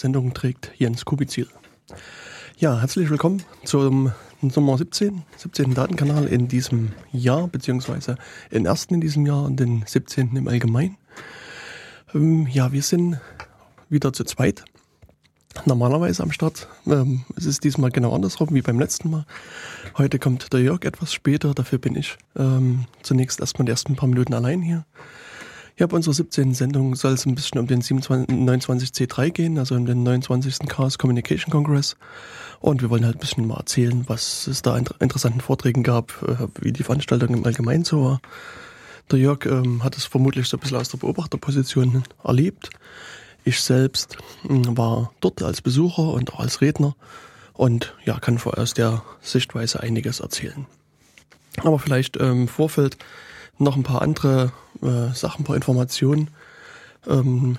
Sendung trägt Jens Kubizil. Ja, herzlich willkommen zum Nummer 17, 17. Datenkanal in diesem Jahr, beziehungsweise den ersten in diesem Jahr und den 17. im Allgemeinen. Ähm, ja, wir sind wieder zu zweit. Normalerweise am Start. Ähm, es ist diesmal genau andersrum wie beim letzten Mal. Heute kommt der Jörg etwas später, dafür bin ich ähm, zunächst erstmal die ersten paar Minuten allein hier. Ja, bei unserer 17. Sendung soll es ein bisschen um den 29C3 gehen, also um den 29. Chaos Communication Congress. Und wir wollen halt ein bisschen mal erzählen, was es da an interessanten Vorträgen gab, äh, wie die Veranstaltung im Allgemeinen so war. Der Jörg ähm, hat es vermutlich so ein bisschen aus der Beobachterposition erlebt. Ich selbst äh, war dort als Besucher und auch als Redner und ja, kann aus der Sichtweise einiges erzählen. Aber vielleicht ähm, im Vorfeld noch ein paar andere äh, Sachen, ein paar Informationen. Ähm,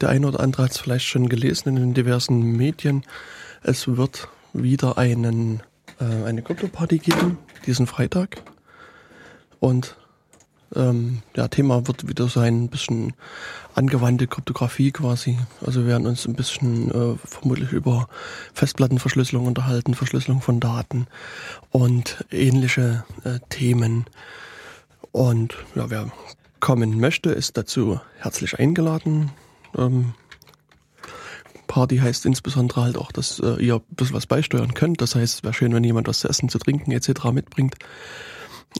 der eine oder andere hat es vielleicht schon gelesen in den diversen Medien. Es wird wieder einen, äh, eine Krypto-Party geben, diesen Freitag. Und ähm, ja, Thema wird wieder sein, ein bisschen angewandte Kryptographie quasi. Also wir werden uns ein bisschen äh, vermutlich über Festplattenverschlüsselung unterhalten, Verschlüsselung von Daten und ähnliche äh, Themen. Und ja, wer kommen möchte, ist dazu herzlich eingeladen. Ähm, Party heißt insbesondere halt auch, dass äh, ihr ein bisschen was beisteuern könnt. Das heißt, es wäre schön, wenn jemand was zu essen, zu trinken etc. mitbringt.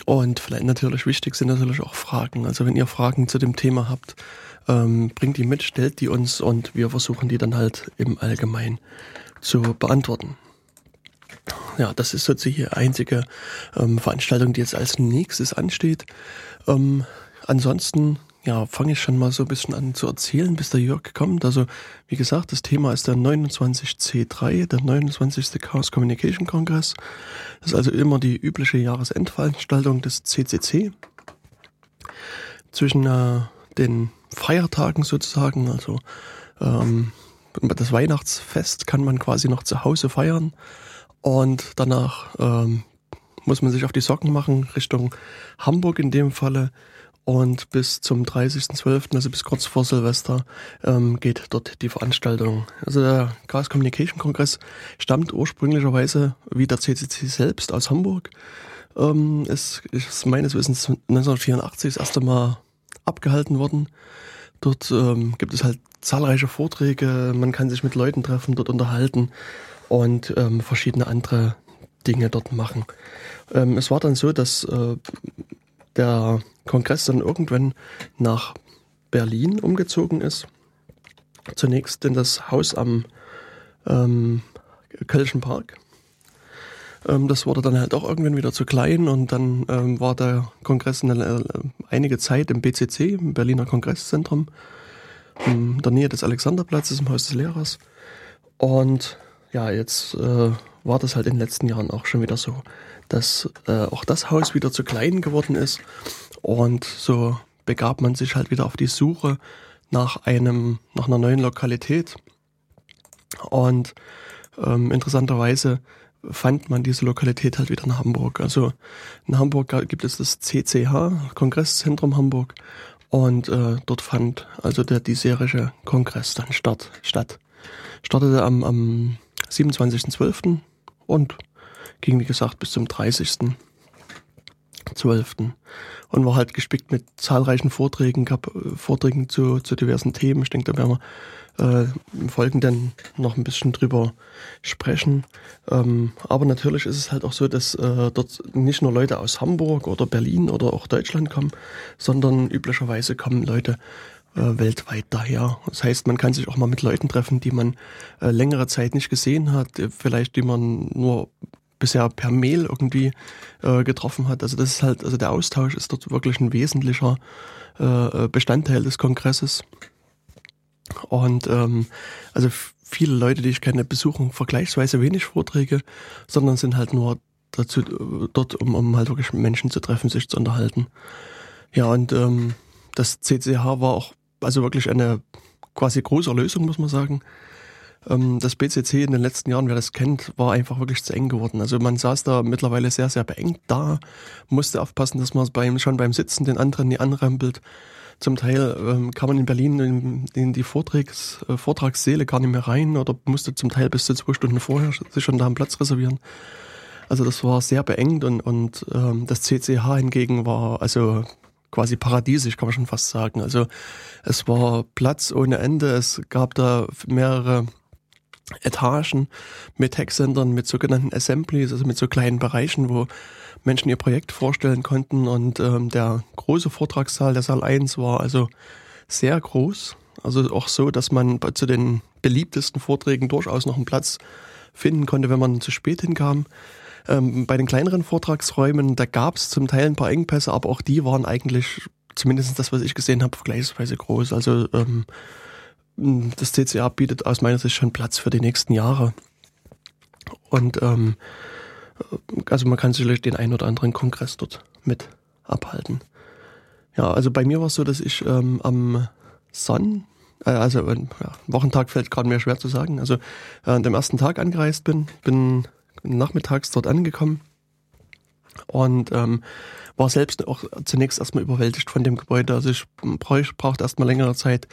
Und vielleicht natürlich wichtig sind natürlich auch Fragen. Also wenn ihr Fragen zu dem Thema habt, ähm, bringt die mit, stellt die uns und wir versuchen die dann halt im Allgemeinen zu beantworten. Ja, das ist sozusagen die einzige ähm, Veranstaltung, die jetzt als nächstes ansteht. Ähm, ansonsten ja, fange ich schon mal so ein bisschen an zu erzählen, bis der Jörg kommt. Also, wie gesagt, das Thema ist der 29C3, der 29. Chaos Communication Congress. Das ist also immer die übliche Jahresendveranstaltung des CCC. Zwischen äh, den Feiertagen sozusagen, also ähm, das Weihnachtsfest kann man quasi noch zu Hause feiern. Und danach ähm, muss man sich auf die Socken machen, Richtung Hamburg in dem Falle. Und bis zum 30.12., also bis kurz vor Silvester, ähm, geht dort die Veranstaltung. Also der Chaos Communication Kongress stammt ursprünglicherweise wie der CCC selbst aus Hamburg. Ähm, es ist meines Wissens 1984 das erste Mal abgehalten worden. Dort ähm, gibt es halt zahlreiche Vorträge, man kann sich mit Leuten treffen, dort unterhalten und ähm, verschiedene andere Dinge dort machen. Ähm, es war dann so, dass äh, der Kongress dann irgendwann nach Berlin umgezogen ist. Zunächst in das Haus am ähm, Kölschen Park. Ähm, das wurde dann halt auch irgendwann wieder zu klein und dann ähm, war der Kongress eine, äh, einige Zeit im BCC, im Berliner Kongresszentrum, in der Nähe des Alexanderplatzes im Haus des Lehrers. Und ja, jetzt äh, war das halt in den letzten Jahren auch schon wieder so, dass äh, auch das Haus wieder zu klein geworden ist. Und so begab man sich halt wieder auf die Suche nach einem, nach einer neuen Lokalität. Und ähm, interessanterweise fand man diese Lokalität halt wieder in Hamburg. Also in Hamburg gibt es das CCH, Kongresszentrum Hamburg. Und äh, dort fand also der diesjährige Kongress dann statt. statt. Startete am, am 27.12. und ging, wie gesagt, bis zum 30.12. Und war halt gespickt mit zahlreichen Vorträgen, gab äh, Vorträgen zu, zu diversen Themen. Ich denke, da werden wir äh, im Folgenden noch ein bisschen drüber sprechen. Ähm, aber natürlich ist es halt auch so, dass äh, dort nicht nur Leute aus Hamburg oder Berlin oder auch Deutschland kommen, sondern üblicherweise kommen Leute äh, weltweit daher. Das heißt, man kann sich auch mal mit Leuten treffen, die man äh, längere Zeit nicht gesehen hat, äh, vielleicht die man nur bisher per Mail irgendwie getroffen hat. Also das ist halt, also der Austausch ist dort wirklich ein wesentlicher Bestandteil des Kongresses. Und ähm, also viele Leute, die ich kenne, besuchen vergleichsweise wenig Vorträge, sondern sind halt nur dazu dort, um, um halt wirklich Menschen zu treffen, sich zu unterhalten. Ja, und ähm, das CCH war auch also wirklich eine quasi große Lösung, muss man sagen. ähm, das BCC in den letzten Jahren, wer das kennt, war einfach wirklich zu eng geworden. Also man saß da mittlerweile sehr, sehr beengt da, musste aufpassen, dass man beim, schon beim Sitzen den anderen nie anrempelt. Zum Teil ähm, kann man in Berlin in, in die Vortrags, äh, gar nicht mehr rein oder musste zum Teil bis zu zwei Stunden vorher sich schon da einen Platz reservieren. Also das war sehr beengt und, und ähm, das CCH hingegen war also quasi paradiesisch, kann man schon fast sagen. Also es war Platz ohne Ende, es gab da mehrere Etagen mit Hacksendern, mit sogenannten Assemblies, also mit so kleinen Bereichen, wo Menschen ihr Projekt vorstellen konnten. Und ähm, der große Vortragssaal, der Saal 1, war also sehr groß. Also auch so, dass man zu den beliebtesten Vorträgen durchaus noch einen Platz finden konnte, wenn man zu spät hinkam. Ähm, bei den kleineren Vortragsräumen, da gab es zum Teil ein paar Engpässe, aber auch die waren eigentlich, zumindest das, was ich gesehen habe, vergleichsweise groß. Also ähm, das CCA bietet aus meiner Sicht schon Platz für die nächsten Jahre. Und ähm, also man kann sicherlich den einen oder anderen Kongress dort mit abhalten. Ja, also bei mir war es so, dass ich ähm, am Son, äh, also äh, ja, Wochentag fällt gerade mir schwer zu sagen, also äh, an dem ersten Tag angereist bin, bin nachmittags dort angekommen und ähm, war selbst auch zunächst erstmal überwältigt von dem Gebäude. Also ich brauchte erstmal längere Zeit,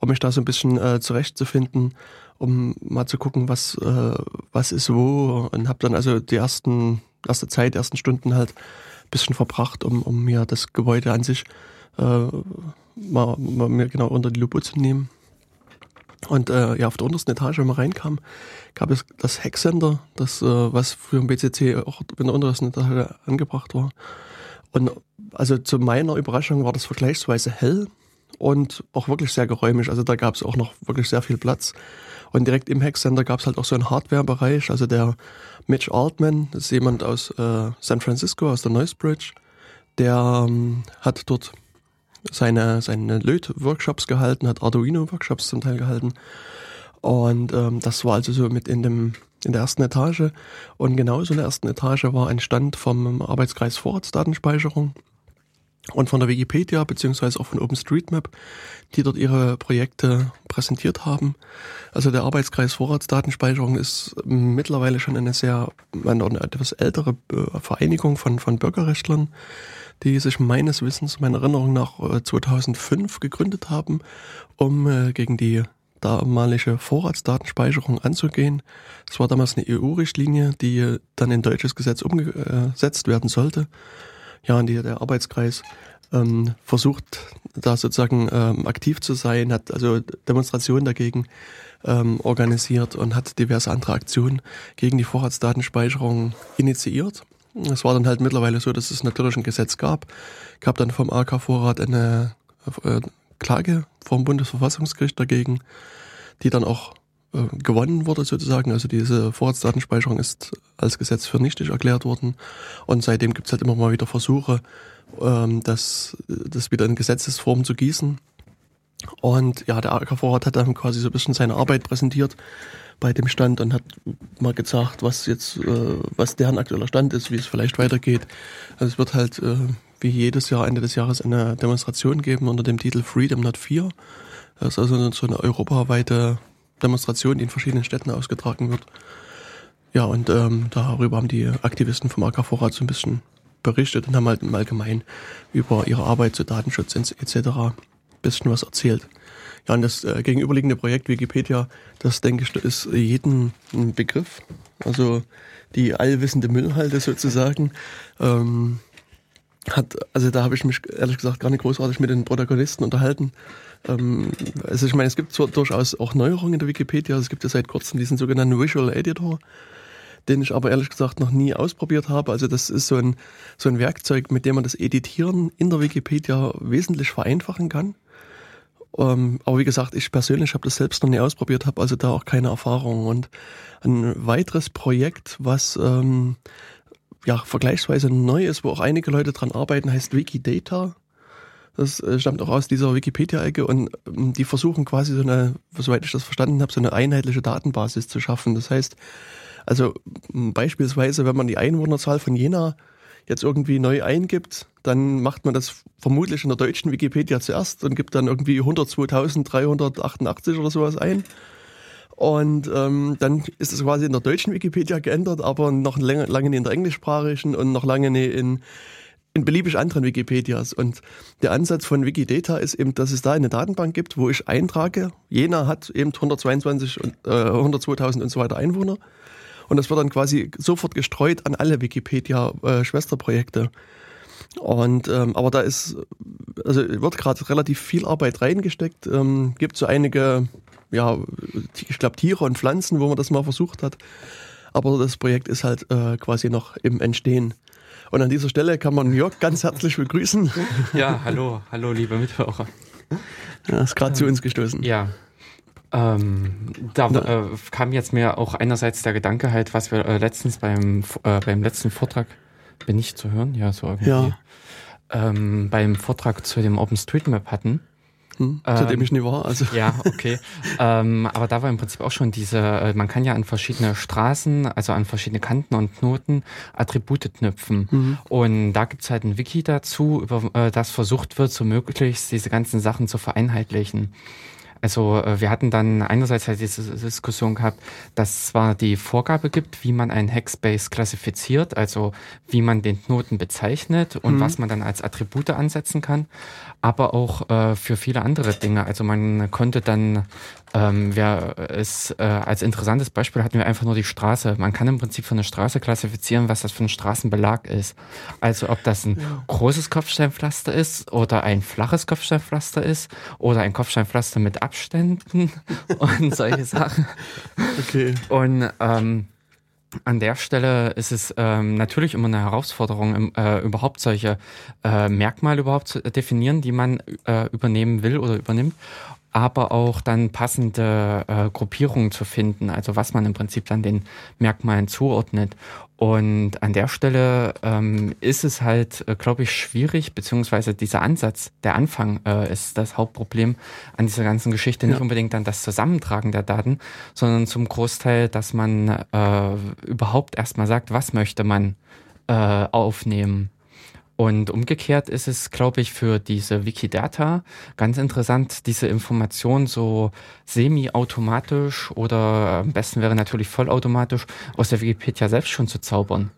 um mich da so ein bisschen äh, zurechtzufinden, um mal zu gucken, was, äh, was ist wo. Und habe dann also die ersten, erste Zeit, ersten Stunden halt ein bisschen verbracht, um, um mir das Gebäude an sich äh, mal, mal mir genau unter die Lupe zu nehmen. Und äh, ja, auf der untersten Etage, wenn man reinkam, gab es das Hacksender, das, äh, was für ein BCC auch in der untersten Etage angebracht war. Und also zu meiner Überraschung war das vergleichsweise hell und auch wirklich sehr geräumig. Also da gab es auch noch wirklich sehr viel Platz. Und direkt im Hacksender gab es halt auch so einen Hardware-Bereich. Also der Mitch Altman, das ist jemand aus äh, San Francisco, aus der Noisebridge, der ähm, hat dort seine, seine Löt-Workshops gehalten, hat Arduino-Workshops zum Teil gehalten. Und ähm, das war also so mit in dem in der ersten Etage. Und genauso in der ersten Etage war ein Stand vom Arbeitskreis Vorratsdatenspeicherung und von der Wikipedia beziehungsweise auch von OpenStreetMap, die dort ihre Projekte präsentiert haben. Also der Arbeitskreis Vorratsdatenspeicherung ist mittlerweile schon eine sehr eine etwas ältere äh, Vereinigung von, von Bürgerrechtlern, die sich meines Wissens, meiner Erinnerung nach 2005 äh, gegründet haben, um äh, gegen die damalige Vorratsdatenspeicherung anzugehen. Es war damals eine EU-Richtlinie, die dann in deutsches Gesetz umgesetzt werden sollte. Ja, und die, der Arbeitskreis ähm, versucht, da sozusagen ähm, aktiv zu sein, hat also Demonstrationen dagegen ähm, organisiert und hat diverse andere Aktionen gegen die Vorratsdatenspeicherung initiiert. Es war dann halt mittlerweile so, dass es natürlich ein Gesetz gab. Gab dann vom AK Vorrat eine äh, Klage vom Bundesverfassungsgericht dagegen, die dann auch äh, gewonnen wurde sozusagen. Also diese Vorratsdatenspeicherung ist als Gesetz für nichtig erklärt worden. Und seitdem gibt es halt immer mal wieder Versuche, ähm, das, das wieder in Gesetzesform zu gießen. Und ja, der AK Vorrat hat dann quasi so ein bisschen seine Arbeit präsentiert bei dem Stand und hat mal gesagt, was jetzt, äh, was deren aktueller Stand ist, wie es vielleicht weitergeht. Also es wird halt äh, wie jedes Jahr Ende des Jahres eine Demonstration geben unter dem Titel Freedom Not Fear. Das ist also so eine europaweite Demonstration, die in verschiedenen Städten ausgetragen wird. Ja, und ähm, darüber haben die Aktivisten vom AK Vorrat so ein bisschen berichtet und haben halt im Allgemeinen über ihre Arbeit zu Datenschutz etc. ein bisschen was erzählt. Ja, und das äh, gegenüberliegende Projekt Wikipedia, das denke ich, ist jeden ein Begriff. Also die allwissende Müllhalde sozusagen. Ähm, hat, also da habe ich mich ehrlich gesagt gar nicht großartig mit den Protagonisten unterhalten. Ähm, also ich meine, es gibt zwar durchaus auch Neuerungen in der Wikipedia. Es gibt ja seit kurzem diesen sogenannten Visual Editor, den ich aber ehrlich gesagt noch nie ausprobiert habe. Also das ist so ein, so ein Werkzeug, mit dem man das Editieren in der Wikipedia wesentlich vereinfachen kann. Ähm, aber wie gesagt, ich persönlich habe das selbst noch nie ausprobiert, habe also da auch keine Erfahrung. Und ein weiteres Projekt, was ähm, ja vergleichsweise neu ist, wo auch einige Leute dran arbeiten, heißt Wikidata. Das äh, stammt auch aus dieser Wikipedia-Ecke und ähm, die versuchen quasi so eine, soweit ich das verstanden habe, so eine einheitliche Datenbasis zu schaffen. Das heißt, also beispielsweise, wenn man die Einwohnerzahl von Jena jetzt irgendwie neu eingibt, dann macht man das vermutlich in der deutschen Wikipedia zuerst und gibt dann irgendwie 102.388 oder sowas ein. Und ähm, dann ist es quasi in der deutschen Wikipedia geändert, aber noch lange, lange nicht in der englischsprachigen und noch lange nicht in, in beliebig anderen Wikipedias. Und der Ansatz von Wikidata ist eben, dass es da eine Datenbank gibt, wo ich eintrage. Jena hat eben 122 und äh, 102.000 und so weiter Einwohner. Und das wird dann quasi sofort gestreut an alle Wikipedia-Schwesterprojekte. Und ähm, aber da ist, also wird gerade relativ viel Arbeit reingesteckt. Ähm, gibt so einige ja, ich glaube Tiere und Pflanzen, wo man das mal versucht hat. Aber das Projekt ist halt äh, quasi noch im Entstehen. Und an dieser Stelle kann man Jörg ganz herzlich begrüßen. Ja, hallo, hallo, liebe Mithörer. Ja, ist gerade ähm, zu uns gestoßen. Ja. Ähm, da äh, kam jetzt mir auch einerseits der Gedanke halt, was wir äh, letztens beim, äh, beim letzten Vortrag, bin ich zu hören? Ja, so irgendwie. Ja. Ähm, beim Vortrag zu dem OpenStreetMap hatten hm, zu ähm, dem ich nie war. Also. Ja, okay. ähm, aber da war im Prinzip auch schon diese, äh, man kann ja an verschiedene Straßen, also an verschiedene Kanten und Knoten Attribute knüpfen. Mhm. Und da gibt's halt ein Wiki dazu, über äh, das versucht wird, so möglichst diese ganzen Sachen zu vereinheitlichen. Also äh, wir hatten dann einerseits halt diese Diskussion gehabt, dass es zwar die Vorgabe gibt, wie man einen Hackspace klassifiziert, also wie man den Knoten bezeichnet und mhm. was man dann als Attribute ansetzen kann, aber auch äh, für viele andere Dinge. Also man konnte dann, ähm, wer es äh, als interessantes Beispiel hatten wir einfach nur die Straße. Man kann im Prinzip für eine Straße klassifizieren, was das für ein Straßenbelag ist. Also ob das ein ja. großes Kopfsteinpflaster ist oder ein flaches Kopfsteinpflaster ist oder ein Kopfsteinpflaster mit Abständen und solche Sachen. Okay. Und ähm, an der Stelle ist es ähm, natürlich immer eine Herausforderung, äh, überhaupt solche äh, Merkmale überhaupt zu definieren, die man äh, übernehmen will oder übernimmt aber auch dann passende äh, Gruppierungen zu finden, also was man im Prinzip dann den Merkmalen zuordnet. Und an der Stelle ähm, ist es halt, äh, glaube ich, schwierig, beziehungsweise dieser Ansatz, der Anfang äh, ist das Hauptproblem an dieser ganzen Geschichte. Ja. Nicht unbedingt dann das Zusammentragen der Daten, sondern zum Großteil, dass man äh, überhaupt erstmal sagt, was möchte man äh, aufnehmen. Und umgekehrt ist es, glaube ich, für diese Wikidata ganz interessant, diese Information so semi-automatisch oder am besten wäre natürlich vollautomatisch aus der Wikipedia selbst schon zu zaubern.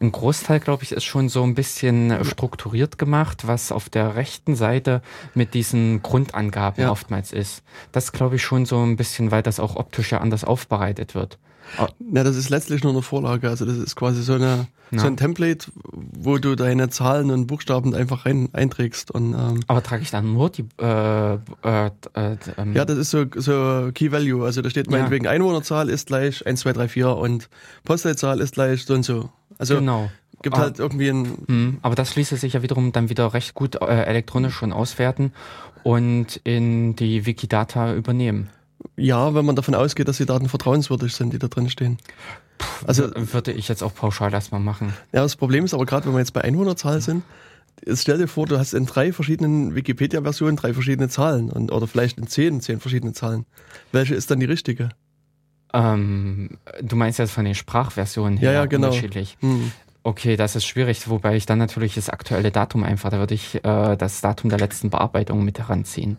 Ein Großteil, glaube ich, ist schon so ein bisschen strukturiert gemacht, was auf der rechten Seite mit diesen Grundangaben ja. oftmals ist. Das glaube ich schon so ein bisschen, weil das auch optisch ja anders aufbereitet wird. Ja, das ist letztlich nur eine Vorlage. Also das ist quasi so, eine, ja. so ein Template, wo du deine Zahlen und Buchstaben einfach rein einträgst. Und, ähm, Aber trage ich dann nur die... Äh, äh, äh, ähm, ja, das ist so, so Key Value. Also da steht meinetwegen ja. Einwohnerzahl ist gleich 1, 2, 3, 4 und Postleitzahl ist gleich so und so. Also genau. gibt aber, halt irgendwie ein... Mh, aber das ließe sich ja wiederum dann wieder recht gut äh, elektronisch schon auswerten und in die Wikidata übernehmen. Ja, wenn man davon ausgeht, dass die Daten vertrauenswürdig sind, die da drin stehen. Also würde ich jetzt auch pauschal erstmal machen. Ja, das Problem ist aber gerade, wenn wir jetzt bei Einwohnerzahl sind, stell dir vor, du hast in drei verschiedenen Wikipedia-Versionen drei verschiedene Zahlen und, oder vielleicht in zehn, zehn verschiedene Zahlen. Welche ist dann die richtige? Ähm, du meinst jetzt von den Sprachversionen her ja, ja, genau. unterschiedlich. Hm. Okay, das ist schwierig, wobei ich dann natürlich das aktuelle Datum einfach, da würde ich äh, das Datum der letzten Bearbeitung mit heranziehen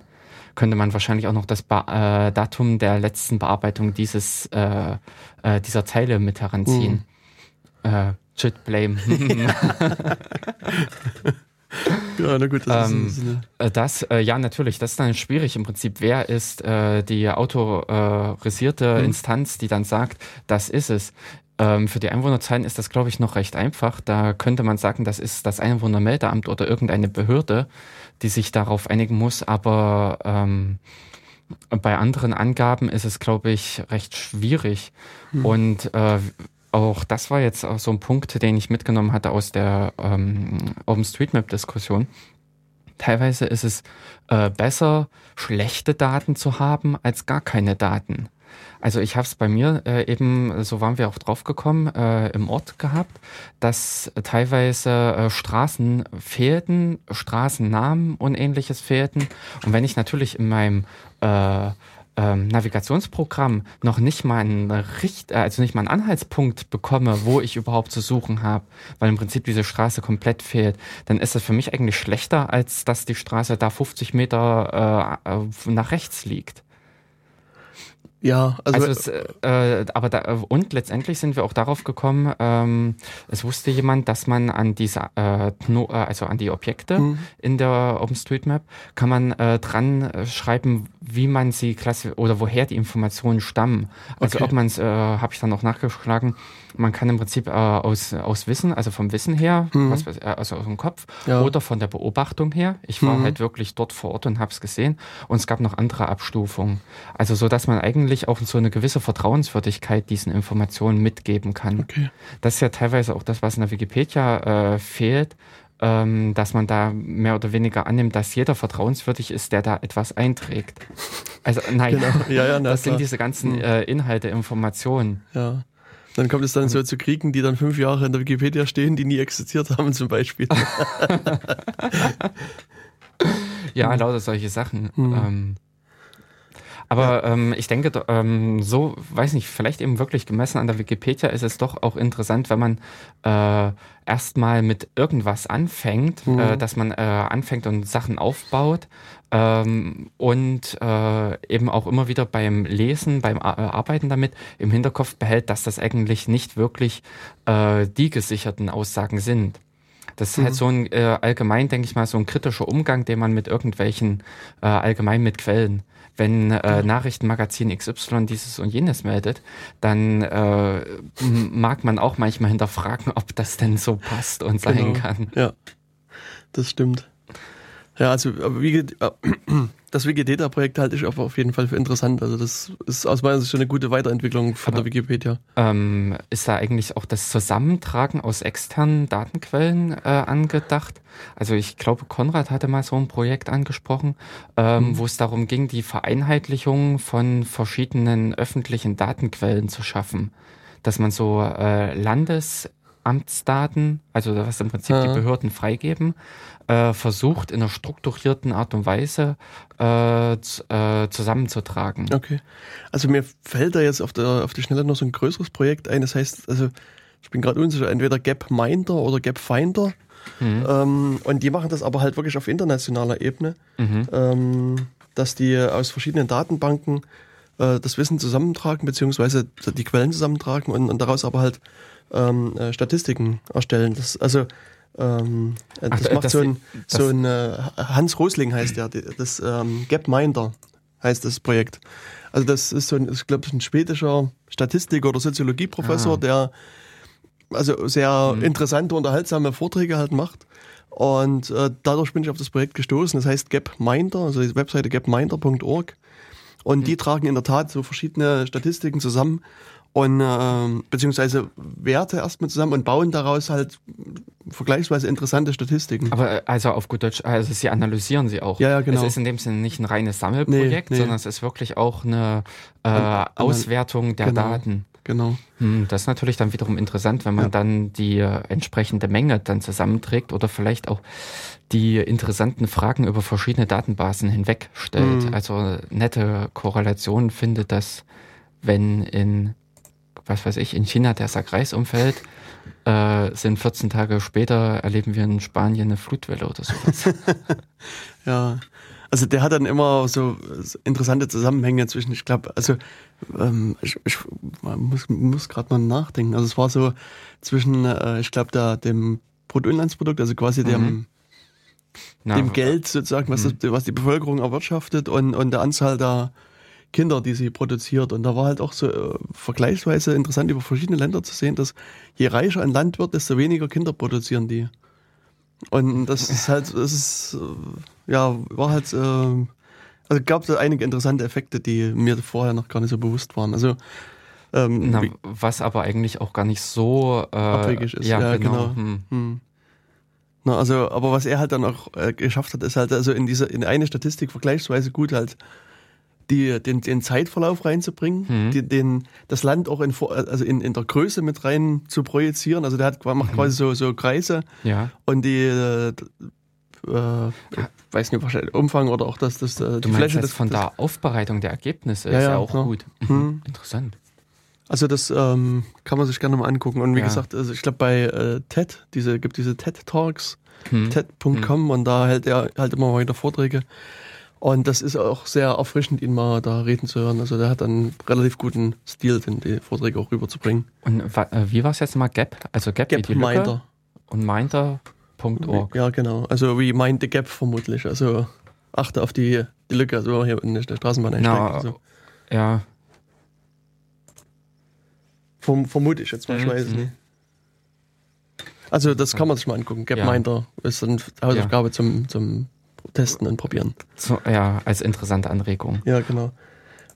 könnte man wahrscheinlich auch noch das ba äh, Datum der letzten Bearbeitung dieses äh, äh, dieser Zeile mit heranziehen. Mhm. Äh, shit blame. Ja, na gut, das ähm, ist, ne. das, äh, ja, natürlich, das ist dann schwierig im Prinzip. Wer ist äh, die autorisierte mhm. Instanz, die dann sagt, das ist es? Ähm, für die Einwohnerzahlen ist das, glaube ich, noch recht einfach. Da könnte man sagen, das ist das Einwohnermeldeamt oder irgendeine Behörde die sich darauf einigen muss. Aber ähm, bei anderen Angaben ist es, glaube ich, recht schwierig. Hm. Und äh, auch das war jetzt auch so ein Punkt, den ich mitgenommen hatte aus der ähm, OpenStreetMap-Diskussion. Teilweise ist es äh, besser, schlechte Daten zu haben, als gar keine Daten. Also ich habe es bei mir äh, eben, so waren wir auch drauf gekommen, äh, im Ort gehabt, dass teilweise äh, Straßen fehlten, Straßennamen und ähnliches fehlten. Und wenn ich natürlich in meinem äh, ähm, Navigationsprogramm noch nicht mal einen Richt, äh, also nicht mal einen Anhaltspunkt bekomme, wo ich überhaupt zu suchen habe, weil im Prinzip diese Straße komplett fehlt, dann ist das für mich eigentlich schlechter, als dass die Straße da 50 Meter äh, nach rechts liegt. Ja, also, also es, äh, aber da, und letztendlich sind wir auch darauf gekommen, ähm, es wusste jemand, dass man an diese, äh, äh also an die Objekte mhm. in der OpenStreetMap kann man äh, dran schreiben, wie man sie klasse oder woher die Informationen stammen. Also okay. ob man es, äh, habe ich dann auch nachgeschlagen, man kann im Prinzip äh, aus, aus Wissen, also vom Wissen her, mhm. was, äh, also aus dem Kopf, ja. oder von der Beobachtung her. Ich war mhm. halt wirklich dort vor Ort und habe es gesehen. Und es gab noch andere Abstufungen. Also so, dass man eigentlich auch so eine gewisse Vertrauenswürdigkeit diesen Informationen mitgeben kann. Okay. Das ist ja teilweise auch das, was in der Wikipedia äh, fehlt ähm, dass man da mehr oder weniger annimmt, dass jeder vertrauenswürdig ist, der da etwas einträgt. Also nein, genau. ja, ja, na, das klar. sind diese ganzen hm. äh, Inhalte, Informationen. Ja. Dann kommt es dann so zu Kriegen, die dann fünf Jahre in der Wikipedia stehen, die nie existiert haben, zum Beispiel. ja, lauter solche Sachen. Hm. Ähm, aber ja. ähm, ich denke, ähm, so, weiß nicht, vielleicht eben wirklich gemessen an der Wikipedia ist es doch auch interessant, wenn man äh, erstmal mit irgendwas anfängt, mhm. äh, dass man äh, anfängt und Sachen aufbaut ähm, und äh, eben auch immer wieder beim Lesen, beim Arbeiten damit im Hinterkopf behält, dass das eigentlich nicht wirklich äh, die gesicherten Aussagen sind. Das ist halt mhm. halt so ein äh, allgemein, denke ich mal, so ein kritischer Umgang, den man mit irgendwelchen äh, allgemein mit Quellen wenn äh, Nachrichtenmagazin XY dieses und jenes meldet, dann äh, mag man auch manchmal hinterfragen, ob das denn so passt und sein genau. kann. Ja, das stimmt. Ja, also wie, äh, das Wikidata-Projekt halte ich auf jeden Fall für interessant. Also das ist aus meiner Sicht schon eine gute Weiterentwicklung von Aber, der Wikipedia. Ähm, ist da eigentlich auch das Zusammentragen aus externen Datenquellen äh, angedacht? Also ich glaube, Konrad hatte mal so ein Projekt angesprochen, ähm, mhm. wo es darum ging, die Vereinheitlichung von verschiedenen öffentlichen Datenquellen zu schaffen. Dass man so äh, Landesamtsdaten, also was im Prinzip ja. die Behörden freigeben, äh, versucht in einer strukturierten Art und Weise äh, äh, zusammenzutragen. Okay. Also mir fällt da jetzt auf, der, auf die Schnelle noch so ein größeres Projekt ein. Das heißt, also ich bin gerade unsicher, entweder Gapminder oder Gapfinder. Mhm. Ähm, und die machen das aber halt wirklich auf internationaler Ebene, mhm. ähm, dass die aus verschiedenen Datenbanken äh, das Wissen zusammentragen, beziehungsweise die Quellen zusammentragen und, und daraus aber halt ähm, äh, Statistiken erstellen. Das, also ähm, äh, das Ach, macht das, so ein, so ein äh, Hans Rosling heißt der, das ähm, Gapminder heißt das Projekt. Also das ist so ein, ich glaube, ein schwedischer Statistik- oder Soziologieprofessor, ah. der also sehr mhm. interessante, unterhaltsame Vorträge halt macht. Und äh, dadurch bin ich auf das Projekt gestoßen. Das heißt Gapminder, also die Webseite gapminder.org. Und mhm. die tragen in der Tat so verschiedene Statistiken zusammen und äh, beziehungsweise Werte erstmal zusammen und bauen daraus halt vergleichsweise interessante Statistiken. Aber äh, also auf gut Deutsch, also sie analysieren sie auch. Ja, ja, genau. Es ist in dem Sinne nicht ein reines Sammelprojekt, nee, nee. sondern es ist wirklich auch eine äh, Auswertung der genau, Daten. Genau. Hm, das ist natürlich dann wiederum interessant, wenn man ja. dann die äh, entsprechende Menge dann zusammenträgt oder vielleicht auch die interessanten Fragen über verschiedene Datenbasen hinweg stellt. Mhm. Also nette Korrelation findet, dass wenn in was weiß ich, in China der Sackreis umfällt, äh, sind 14 Tage später erleben wir in Spanien eine Flutwelle oder sowas. ja. Also der hat dann immer so interessante Zusammenhänge zwischen, ich glaube, also ähm, ich, ich muss, muss gerade mal nachdenken. Also es war so zwischen, äh, ich glaube, da dem Bruttoinlandsprodukt, also quasi mhm. dem, Na, dem Geld sozusagen, was, mhm. das, was die Bevölkerung erwirtschaftet und, und der Anzahl der Kinder, die sie produziert. Und da war halt auch so äh, vergleichsweise interessant über verschiedene Länder zu sehen, dass je reicher ein Land wird, desto weniger Kinder produzieren die. Und das ist halt, das ist, äh, ja, war halt, äh, also gab es einige interessante Effekte, die mir vorher noch gar nicht so bewusst waren. Also ähm, Na, was aber eigentlich auch gar nicht so äh, abwegig ist. Ja, ja genau. genau. Hm. Hm. Na, also, aber was er halt dann auch äh, geschafft hat, ist halt also in diese in eine Statistik vergleichsweise gut halt die, den, den Zeitverlauf reinzubringen, mhm. die, den, das Land auch in, also in, in der Größe mit rein zu projizieren. Also der hat, macht mhm. quasi so, so Kreise ja. und die äh, äh, weiß nicht, wahrscheinlich Umfang oder auch das, das äh, die du Fläche. Das von das, der Aufbereitung der Ergebnisse ja, ist ja, auch ja. gut. Mhm. Interessant. Also das ähm, kann man sich gerne mal angucken. Und wie ja. gesagt, also ich glaube bei äh, TED, diese gibt diese TED Talks, hm. TED.com hm. und da hält er halt immer weiter Vorträge. Und das ist auch sehr erfrischend, ihn mal da reden zu hören. Also der hat einen relativ guten Stil, den die Vorträge auch rüberzubringen. Und äh, wie war es jetzt mal Gap? Also Gap, Gap wie Minder. und Minder.org. Ja, genau. Also wie Mind the Gap vermutlich. Also achte auf die, die Lücke, also hier in der Straßenbahn einsteigen. Na, also, ja, verm vermute ich jetzt mal, ich Mhm, weiß es mhm. nicht. Also das kann man sich mal angucken. Ja. Gapminder ist eine Hausaufgabe zum, zum Testen und Probieren. so, ja, als interessante Anregung. Ja, genau.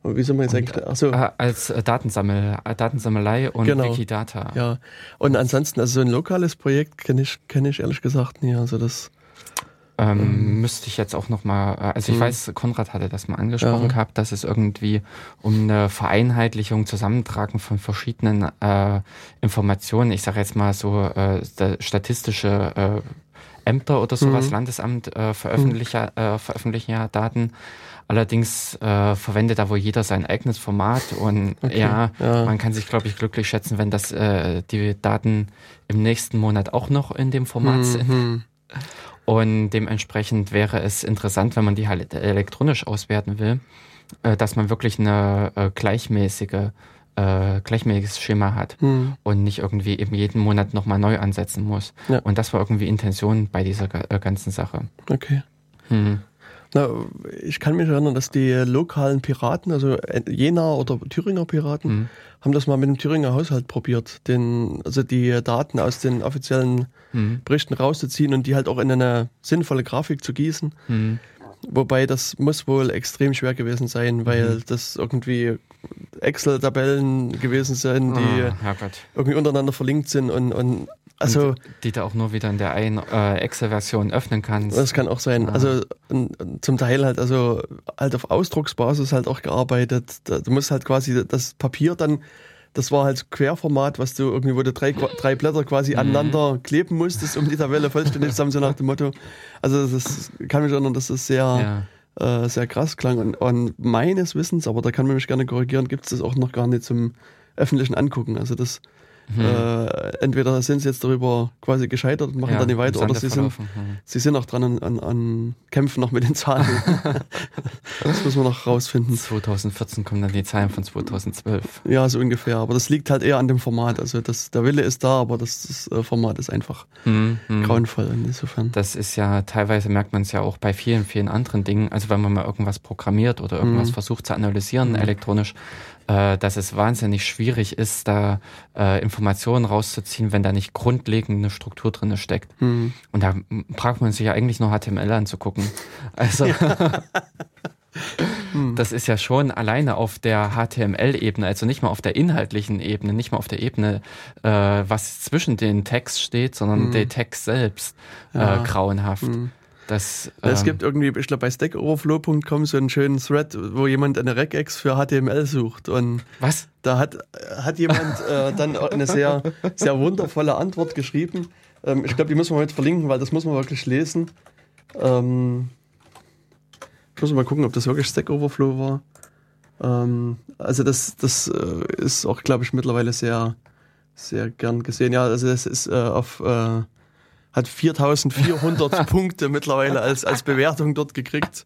Und wie soll man jetzt eigentlich... Achso, Äh, als äh, Datensammel, äh, Datensammelei und Genau. Wikidata. ja. Und ansonsten, also so ein lokales Projekt kenne ich, kenn ich ehrlich gesagt nie. Also das... Ähm, müsste ich jetzt auch noch mal, äh, also ich Mhm. weiß, Konrad hatte das mal angesprochen Ja. gehabt, dass es irgendwie um eine Vereinheitlichung, Zusammentragen von verschiedenen äh, Informationen, ich sage jetzt mal so äh, sta- statistische äh, Ämter oder sowas, Mhm. Landesamt äh, veröffentlichen, äh, veröffentlichen ja Daten. Allerdings äh, verwendet da wohl jeder sein eigenes Format und Okay, ja, ja. man kann sich, glaube ich, glücklich schätzen, wenn das äh, die Daten im nächsten Monat auch noch in dem Format sind. Mhm. Und dementsprechend wäre es interessant, wenn man die halt elektronisch auswerten will, äh, dass man wirklich eine äh, gleichmäßige, äh, gleichmäßiges Schema hat Mhm. und nicht irgendwie eben jeden Monat nochmal neu ansetzen muss. Ja. Und das war irgendwie Intention bei dieser äh, ganzen Sache. Okay. Hm. Na, ich kann mich erinnern, dass die lokalen Piraten, also Jena oder Thüringer Piraten, Hm. haben das mal mit dem Thüringer Haushalt probiert, den, also die Daten aus den offiziellen Hm. Berichten rauszuziehen und die halt auch in eine sinnvolle Grafik zu gießen. Hm. Wobei das muss wohl extrem schwer gewesen sein, weil Mhm. das irgendwie Excel-Tabellen gewesen sind, die Herrgott. irgendwie untereinander verlinkt sind und, und also Und die du auch nur wieder in der einen äh, Excel-Version öffnen kannst. das kann auch sein. Ah. Also und, und zum Teil halt, also halt auf Ausdrucksbasis halt auch gearbeitet. Du musst halt quasi das Papier dann, das war halt Querformat, was du irgendwie, wo du drei, drei Blätter quasi Mhm. aneinander kleben musstest, um die Tabelle vollständig zusammen, so nach dem Motto. Also das kann mich erinnern, dass das sehr, ja. Äh, sehr krass klang. Und, und meines Wissens, aber da kann man mich gerne korrigieren, gibt es das auch noch gar nicht zum öffentlichen Angucken. Also das Hm. äh, entweder sind sie jetzt darüber quasi gescheitert und machen Ja, dann nicht weiter, oder sie sind, sie sind noch dran an, an, an Kämpfen noch mit den Zahlen. das müssen wir noch rausfinden. 2014 kommen dann die Zahlen von 2012. Ja, so ungefähr. Aber das liegt halt eher an dem Format. Also das, der Wille ist da, aber das, das äh, Format ist einfach Hm, hm. Grauenvoll insofern. Das ist ja, teilweise merkt man es ja auch bei vielen, vielen anderen Dingen. Also wenn man mal irgendwas programmiert oder irgendwas Mhm. versucht zu analysieren Mhm. elektronisch, äh, dass es wahnsinnig schwierig ist, da äh, Informationen rauszuziehen, wenn da nicht grundlegend eine Struktur drin steckt. Hm. Und da braucht man sich ja eigentlich nur HTML anzugucken. Also Hm. das ist ja schon alleine auf der HTML-Ebene, also nicht mal auf der inhaltlichen Ebene, nicht mal auf der Ebene, äh, was zwischen den Text steht, sondern Hm. der Text selbst Ja. äh, grauenhaft. Hm. Das, Es ähm, gibt irgendwie, ich glaube, bei stackoverflow.com so einen schönen Thread, wo jemand eine Regex für HTML sucht. Und was? da hat, hat jemand äh, dann eine sehr, sehr wundervolle Antwort geschrieben. Ähm, ich glaube, die müssen wir heute verlinken, weil das muss man wirklich lesen. Ähm, muss mal gucken, ob das wirklich Stack Overflow war. Ähm, also das, das äh, ist auch, glaube ich, mittlerweile sehr, sehr gern gesehen. Ja, also das ist äh, auf äh, hat 4400 Punkte mittlerweile als, als Bewertung dort gekriegt.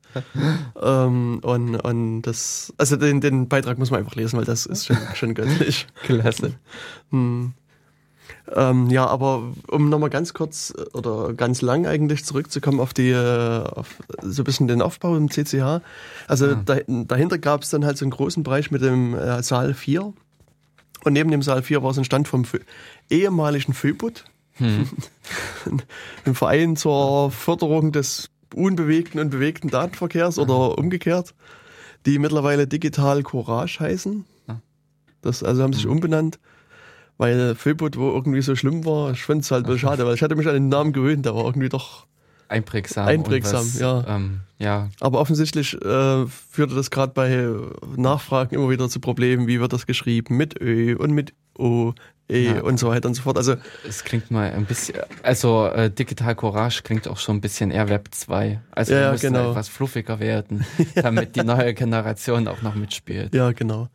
Ähm, und, und das, also den, den Beitrag muss man einfach lesen, weil das ist schon, schon göttlich. Klasse. Hm. Ähm, ja, aber um nochmal ganz kurz äh, oder ganz lang eigentlich zurückzukommen auf die, äh, auf so ein bisschen den Aufbau im CCH. Also Ja. da, dahinter gab es dann halt so einen großen Bereich mit dem äh, Saal 4. Und neben dem Saal 4 war so ein Stand vom Fö ehemaligen Föbut, Hm. ein Verein zur Förderung des unbewegten und bewegten Datenverkehrs oder umgekehrt, die mittlerweile Digital Courage heißen. Das also haben sich umbenannt, weil Föbut wo irgendwie so schlimm war. Ich finde es halt wohl schade, weil ich hatte mich an den Namen gewöhnt, der war irgendwie doch. Einprägsam. Einprägsam, was, ja. Ähm, ja. Aber offensichtlich äh, führte das gerade bei Nachfragen immer wieder zu Problemen. Wie wird das geschrieben? Mit Ö und mit O, E Ja. und so weiter und so fort. Also Es klingt mal ein bisschen, also äh, Digital Courage klingt auch schon ein bisschen eher Web 2. Also Ja, wir müssen genau. etwas fluffiger werden, damit die neue Generation auch noch mitspielt. Ja, genau.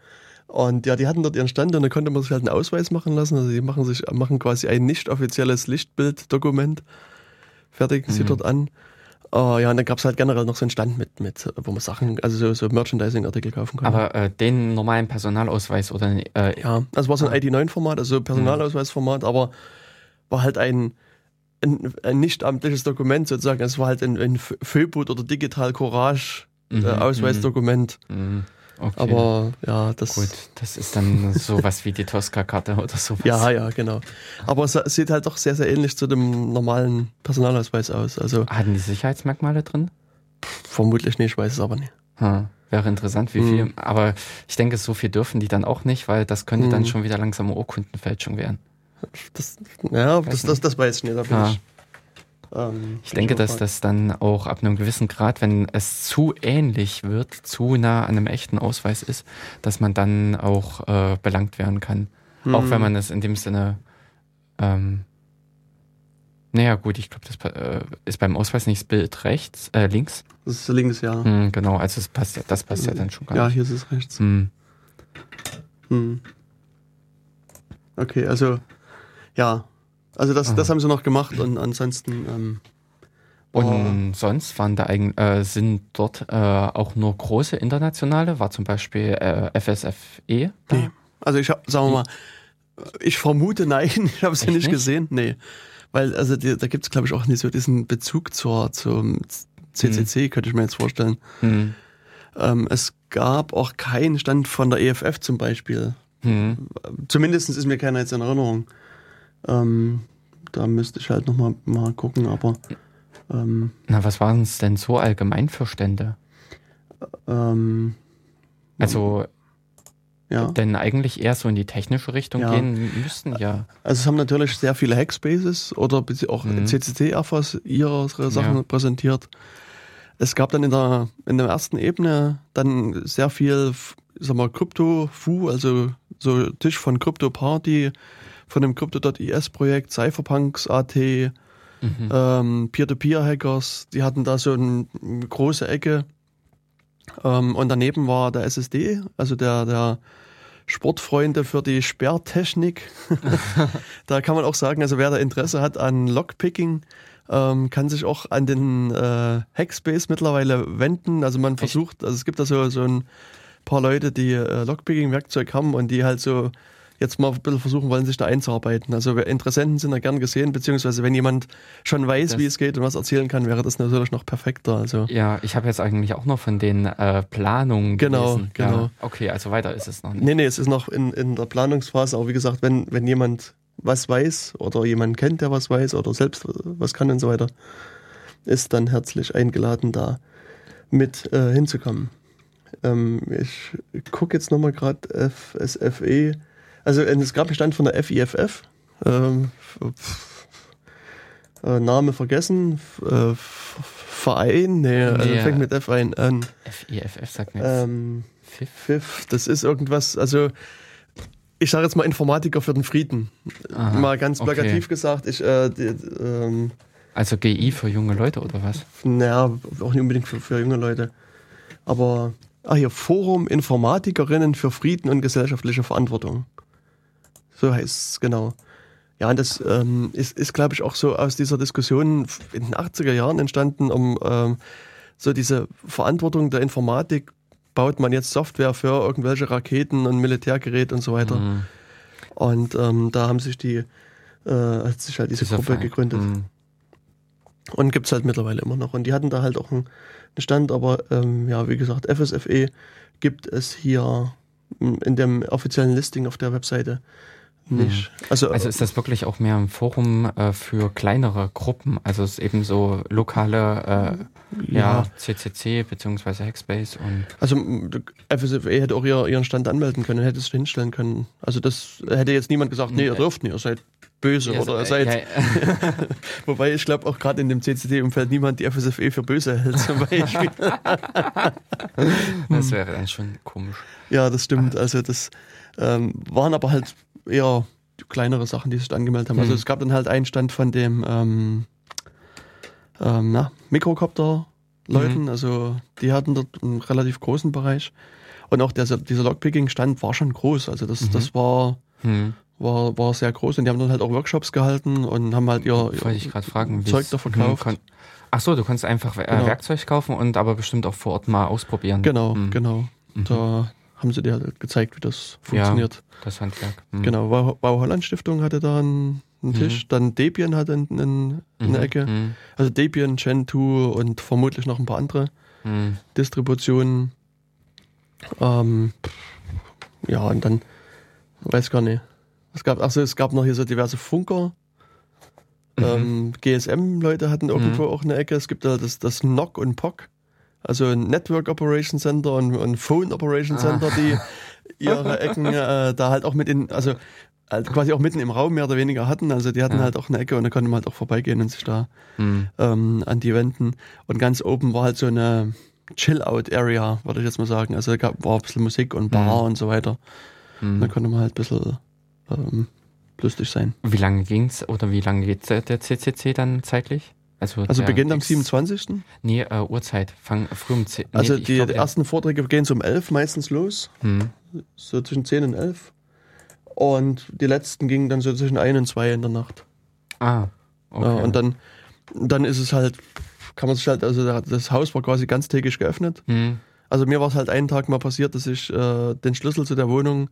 Und ja, die hatten dort ihren Stand und da konnte man sich halt einen Ausweis machen lassen. Also die machen sich, machen quasi ein nicht offizielles Lichtbilddokument, fertigen sie Mhm. dort an. Uh, ja, und dann gab es halt generell noch so einen Stand mit, mit wo man Sachen, also so, so Merchandising-Artikel kaufen kann. Aber äh, den normalen Personalausweis oder äh, Ja, das war so ein ID9-Format, also Personalausweisformat, aber war halt ein, ein, ein nicht amtliches Dokument sozusagen. Es war halt ein, ein Föbut oder Digital Courage mhm, äh, Ausweisdokument. Mhm. mhm. Okay. Aber ja, das. Gut, das ist dann sowas wie die Tosca-Karte oder sowas. Ja, ja, genau. Aber es sieht halt doch sehr, sehr ähnlich zu dem normalen Personalausweis aus. Also, Hatten die Sicherheitsmerkmale drin? Vermutlich nicht, ich weiß es aber nicht. Hm, wäre interessant, wie viel. Mhm. Aber ich denke, so viel dürfen die dann auch nicht, weil das könnte mhm. dann schon wieder langsam Urkundenfälschung werden. Das, ja, das, das, das weiß ich nicht. Da bin ja. ich ähm, ich denke, dass das dann auch ab einem gewissen Grad, wenn es zu ähnlich wird, zu nah an einem echten Ausweis ist, dass man dann auch äh, belangt werden kann. Hm. Auch wenn man es in dem Sinne, ähm, naja gut, ich glaube, das äh, ist beim Ausweis nicht das Bild rechts, äh, links. Das ist links, ja. Hm, genau, also das passt ja, das passt ja dann schon gar ja, nicht. Ja, hier ist es rechts. Hm. Hm. Okay, also ja, also das, das haben sie noch gemacht und ansonsten. Ähm, und sonst waren da eigentlich, äh, sind dort äh, auch nur große internationale, war zum Beispiel äh, FSFE da? Nee. Also ich sagen wir mal, ich vermute nein, ich habe sie nicht, nicht gesehen. Nee. Weil, also die, da gibt es, glaube ich, auch nicht so diesen Bezug zur, zum CCC, hm. könnte ich mir jetzt vorstellen. Hm. Ähm, es gab auch keinen Stand von der EFF zum Beispiel. Hm. Zumindest ist mir keiner jetzt in Erinnerung. Ähm, da müsste ich halt nochmal mal gucken, aber. Ähm, Na, was waren es denn so allgemein für Stände? Ähm, also. Ja. Denn eigentlich eher so in die technische Richtung ja. gehen müssten, ja. Also es haben natürlich sehr viele Hackspaces oder auch mhm. CCC-AFAs ihre Sachen ja. präsentiert. Es gab dann in der, in der ersten Ebene dann sehr viel, sag mal, Krypto-Fu, also so Tisch von Crypto Party, von dem Crypto.is-Projekt, Cypherpunks.at, mhm. ähm, Peer-to-Peer-Hackers, die hatten da so eine große Ecke. Ähm, und daneben war der SSD, also der, der Sportfreunde für die Sperrtechnik. da kann man auch sagen, also wer da Interesse hat an Lockpicking, ähm, kann sich auch an den äh, Hackspace mittlerweile wenden. Also man versucht, also es gibt da so, so ein paar Leute, die äh, Lockpicking-Werkzeug haben und die halt so jetzt mal ein bisschen versuchen wollen, sich da einzuarbeiten. Also Interessenten sind da gern gesehen, beziehungsweise wenn jemand schon weiß, das wie es geht und was erzählen kann, wäre das natürlich noch perfekter. Also. Ja, ich habe jetzt eigentlich auch noch von den äh, Planungen Genau, gelesen. genau. Ja, okay, also weiter ist es noch nicht. Nee, nee, es ist noch in, in der Planungsphase, aber wie gesagt, wenn, wenn jemand was weiß oder jemand kennt, der was weiß oder selbst was kann und so weiter, ist dann herzlich eingeladen, da mit äh, hinzukommen. Ähm, ich gucke jetzt nochmal gerade FSFE also es gab einen Stand von der FIFF. Ähm, äh, Name vergessen. Äh, Verein, nee, also nee, fängt mit F ein an. FIFF sagt mir ähm, FIF? FIF, das ist irgendwas, also ich sage jetzt mal Informatiker für den Frieden. Aha, mal ganz plakativ okay. gesagt. Ich, äh, die, ähm, also GI für junge Leute oder was? Naja, auch nicht unbedingt für, für junge Leute. Aber, ah hier, Forum Informatikerinnen für Frieden und gesellschaftliche Verantwortung. So heißt es, genau. Ja, und das ähm, ist, ist glaube ich, auch so aus dieser Diskussion in den 80er Jahren entstanden, um ähm, so diese Verantwortung der Informatik, baut man jetzt Software für irgendwelche Raketen und Militärgeräte und so weiter. Mhm. Und ähm, da haben sich die, äh, hat sich halt diese Gruppe Fall. gegründet. Mhm. Und gibt es halt mittlerweile immer noch. Und die hatten da halt auch einen Stand, aber ähm, ja, wie gesagt, FSFE gibt es hier in dem offiziellen Listing auf der Webseite nicht. Also, also ist das wirklich auch mehr ein Forum äh, für kleinere Gruppen? Also es ist eben so lokale äh, ja. ja. CCC beziehungsweise Hackspace und. Also FSFE hätte auch ihren Stand anmelden können, hätte es hinstellen können. Also das hätte jetzt niemand gesagt, nee, ihr dürft nicht, ihr seid böse ja, oder ihr seid. Ja, Wobei ich glaube auch gerade in dem CCC-Umfeld niemand die FSFE für böse hält zum Beispiel. das wäre dann schon komisch. Ja, das stimmt. Also das ähm, waren aber halt eher kleinere Sachen, die sich angemeldet haben. Also mhm. Also es gab dann halt einen Stand von dem ähm, ähm, na, Mikrocopter-Leuten, mhm. also die hatten dort einen relativ großen Bereich. Und auch der, dieser Lockpicking-Stand war schon groß. Also das, mhm. das war, mhm. war, war sehr groß und die haben dann halt auch Workshops gehalten und haben halt ihr, Wollte ich gerade fragen, Zeug da verkauft. Hm, kon- Ach so, du konntest einfach äh, Genau. Werkzeug kaufen und aber bestimmt auch vor Ort mal ausprobieren. Genau, Hm, genau. Da haben sie dir halt gezeigt, wie das Ja. funktioniert. Das Handwerk. Hm. Genau, Bau, Bau Holland Stiftung hatte da einen, einen Tisch, dann Debian hatte einen, einen, eine Mhm, Ecke. hm, Also Debian, Gentoo und vermutlich noch ein paar andere. Distributionen. Ähm, ja, und dann, weiß gar nicht. Es gab, also es gab noch hier so diverse Funker. Mhm. Ähm, GSM-Leute hatten irgendwo auch eine Ecke. Es gibt da das, das NOC und POC. Also ein Network Operation Center und ein Phone Operation Ah. Center, die ihre Ecken äh, da halt auch mit in, also halt quasi auch mitten im Raum mehr oder weniger hatten. Also die hatten Ja. halt auch eine Ecke und da konnte man halt auch vorbeigehen und sich da Hm. ähm, an die Wänden. Und ganz oben war halt so eine Chill-Out-Area, würde ich jetzt mal sagen. Also da gab, war ein bisschen Musik und Bar Mhm. und so weiter. Hm. Da konnte man halt ein bisschen ähm, lustig sein. Wie lange ging's oder wie lange geht der CCC dann zeitlich? Also, Also beginnt am X- 27. Nee, äh, Uhrzeit. Fang früh um 10. Also nee, ich die, glaub, ersten Vorträge gehen so um 11 meistens los. Hm. So zwischen 10 und 11. Und die letzten gingen dann so zwischen 1 und 2 in der Nacht. Ah, okay. Ja, und dann, dann ist es halt, kann man sich halt, also da- das Haus war quasi ganztägig geöffnet. hm. Also mir war es halt einen Tag mal passiert, dass ich äh, den Schlüssel zu der Wohnung,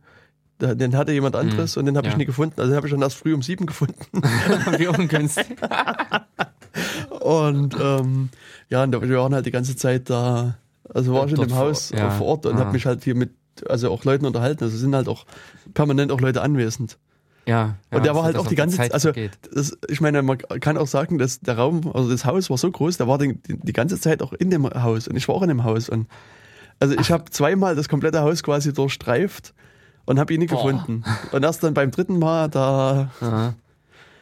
den hatte jemand anderes und den habe ich ja. nie gefunden. Also den habe ich dann erst früh um sieben gefunden. wie ungünstig. Und ähm, ja, und wir waren halt die ganze Zeit da, also war ich in dem vor- Haus ja. äh, vor Ort und Ah. habe mich halt hier mit, also auch Leuten unterhalten. Also sind halt auch permanent auch Leute anwesend. Ja. Und der war halt auch die ganze Zeit also das, ich meine, man kann auch sagen, dass der Raum, also das Haus war so groß, der war die, die ganze Zeit auch in dem Haus und ich war auch in dem Haus und also ich habe zweimal das komplette Haus quasi durchstreift und habe ihn nicht Boah. gefunden. Und erst dann beim dritten Mal, da Aha.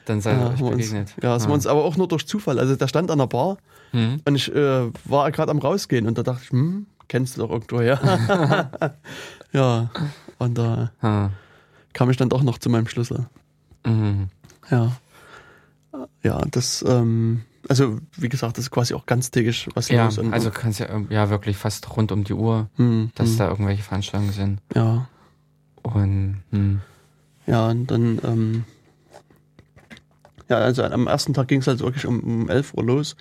Dann seid ja, euch wir uns, begegnet. ja, sind wir Ah. uns aber auch nur durch Zufall. Also der stand an der Bar Hm. und ich äh, war gerade am rausgehen und da dachte ich, hm, kennst du doch irgendwo her. ja, und da Ah. kam ich dann doch noch zu meinem Schlüssel. Mhm. Ja. Ja, das, ähm, also wie gesagt, das ist quasi auch ganztägig was Ja, los. Also kannst ja, ja wirklich fast rund um die Uhr, hm, dass hm, da irgendwelche Veranstaltungen sind. ja, Und hm. ja, und dann, ähm, ja, also am ersten Tag ging es halt wirklich um, um 11 Uhr los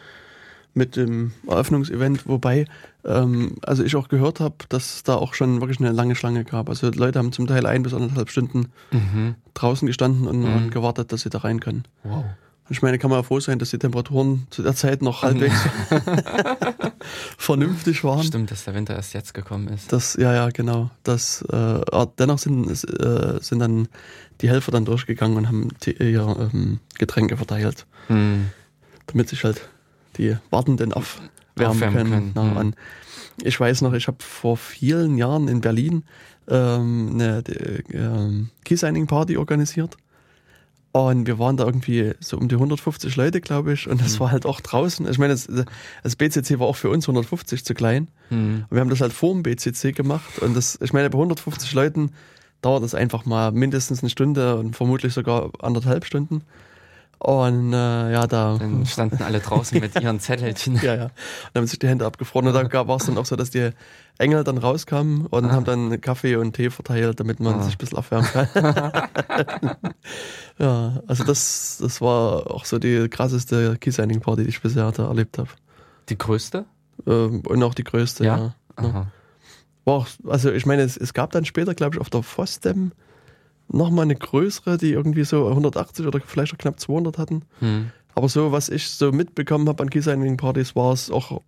mit dem Eröffnungsevent, wobei, ähm, also ich auch gehört habe, dass es da auch schon wirklich eine lange Schlange gab. Also Leute haben zum Teil ein bis anderthalb Stunden mhm. draußen gestanden und, Mhm. und gewartet, dass sie da rein können. wow. Und ich meine, kann man ja froh sein, dass die Temperaturen zu der Zeit noch halbwegs vernünftig waren. Stimmt, dass der Winter erst jetzt gekommen ist. Das, ja, ja, genau. Das, äh, dennoch sind, äh, sind dann die Helfer dann durchgegangen und haben die, ihr ähm, Getränke verteilt, Hm. damit sich halt die Wartenden aufwärmen Aufwärmen können. können, Na, mhm. ich weiß noch, ich habe vor vielen Jahren in Berlin ähm, eine äh, Key-Signing-Party organisiert. Und wir waren da irgendwie so um die 150 Leute, glaube ich. Und das Mhm. war halt auch draußen. Ich meine, das, das BCC war auch für uns 150 zu klein. Hm. Und wir haben das halt vor dem BCC gemacht. Und das, ich meine, bei 150 Leuten dauert das einfach mal mindestens eine Stunde und vermutlich sogar anderthalb Stunden. Und äh, ja, da. Dann standen alle draußen mit ihren Zettelchen. Ja, ja. Und haben sich die Hände abgefroren. Und da war es dann auch so, dass die Engel dann rauskamen und Ah. haben dann Kaffee und Tee verteilt, damit man Ah. sich ein bisschen aufwärmen kann. ja, also das, das war auch so die krasseste Key-Signing-Party, die ich bisher da erlebt habe. Die größte? Ähm, und auch die größte, Ja? ja. War auch, also ich meine, es, es gab dann später, glaube ich, auf der FOSDEM nochmal eine größere, die irgendwie so 180 oder vielleicht auch knapp 200 hatten. Hm. Aber so, was ich so mitbekommen habe an Key-Signing-Partys, war es auch,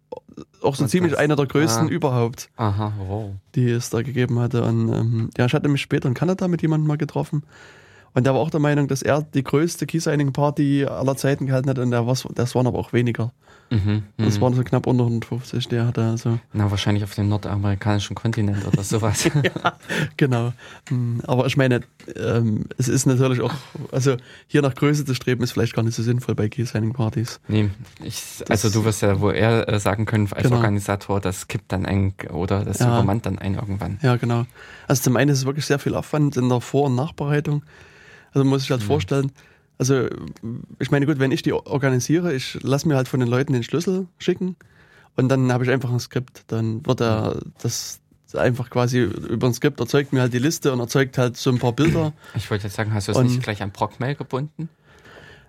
auch so Und ziemlich das- einer der größten ah. überhaupt, Aha, wow. die es da gegeben hatte. Und ähm, ja, ich hatte mich später in Kanada mit jemandem mal getroffen. Und der war auch der Meinung, dass er die größte Key-Signing-Party aller Zeiten gehalten hat. Und der war's, das waren aber auch weniger. Mhm. Das mhm. waren so knapp unter 150, der hatte also. Na, wahrscheinlich auf dem nordamerikanischen Kontinent oder sowas. Genau. Hm, Aber ich meine, ähm, es ist natürlich auch, also hier nach Größe zu streben, ist vielleicht gar nicht so sinnvoll bei Key-Signing-Partys. nee, ich, also du wirst ja wohl eher äh, sagen können als Genau. Organisator, das kippt dann ein oder das Ja. übermannt dann ein irgendwann. Ja, genau. Also zum einen ist es wirklich sehr viel Aufwand in der Vor- und Nachbereitung. Also muss sich halt Mhm. vorstellen, also ich meine, gut, wenn ich die organisiere, ich lasse mir halt von den Leuten den Schlüssel schicken und dann habe ich einfach ein Skript. Dann wird er das einfach quasi über ein Skript erzeugt mir halt die Liste und erzeugt halt so ein paar Bilder. Ich wollte jetzt sagen, hast du es nicht gleich an Procmail gebunden?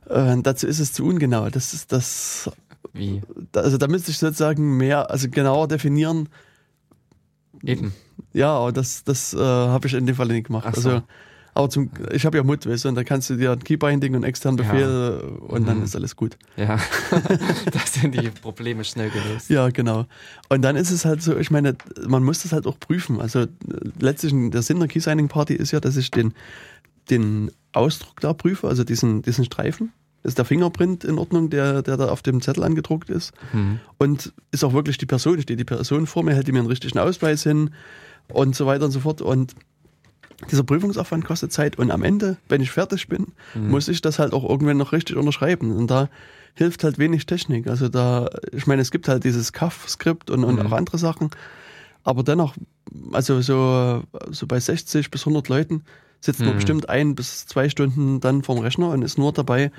Äh, dazu ist es zu ungenau. Das ist das, Wie? also da müsste ich sozusagen mehr, also genauer definieren. Eben. Ja, aber das, das äh, habe ich in dem Fall nicht gemacht. Ach so. Also, aber zum, ich habe ja Mut, weißt du, und da kannst du dir ein Keybinding und externen Ja. Befehl und dann Mhm. ist alles gut. Ja. da sind die Probleme schnell gelöst. Ja, genau. Und dann ist es halt so, ich meine, man muss das halt auch prüfen. Also letztlich der Sinn der Key-Signing Party ist ja, dass ich den, den Ausdruck da prüfe, also diesen, diesen Streifen. Ist der Fingerprint in Ordnung, der, der da auf dem Zettel angedruckt ist? Hm. Und ist auch wirklich die Person, steht die Person vor mir, hält die mir einen richtigen Ausweis hin und so weiter und so fort. Und dieser Prüfungsaufwand kostet Zeit. Und am Ende, wenn ich fertig bin, Mhm. muss ich das halt auch irgendwann noch richtig unterschreiben. Und da hilft halt wenig Technik. Also da, ich meine, es gibt halt dieses CAF-Skript und, und Mhm. auch andere Sachen. Aber dennoch, also so, so bei 60 bis 100 Leuten sitzt man Mhm. bestimmt ein bis zwei Stunden dann vorm Rechner und ist nur dabei.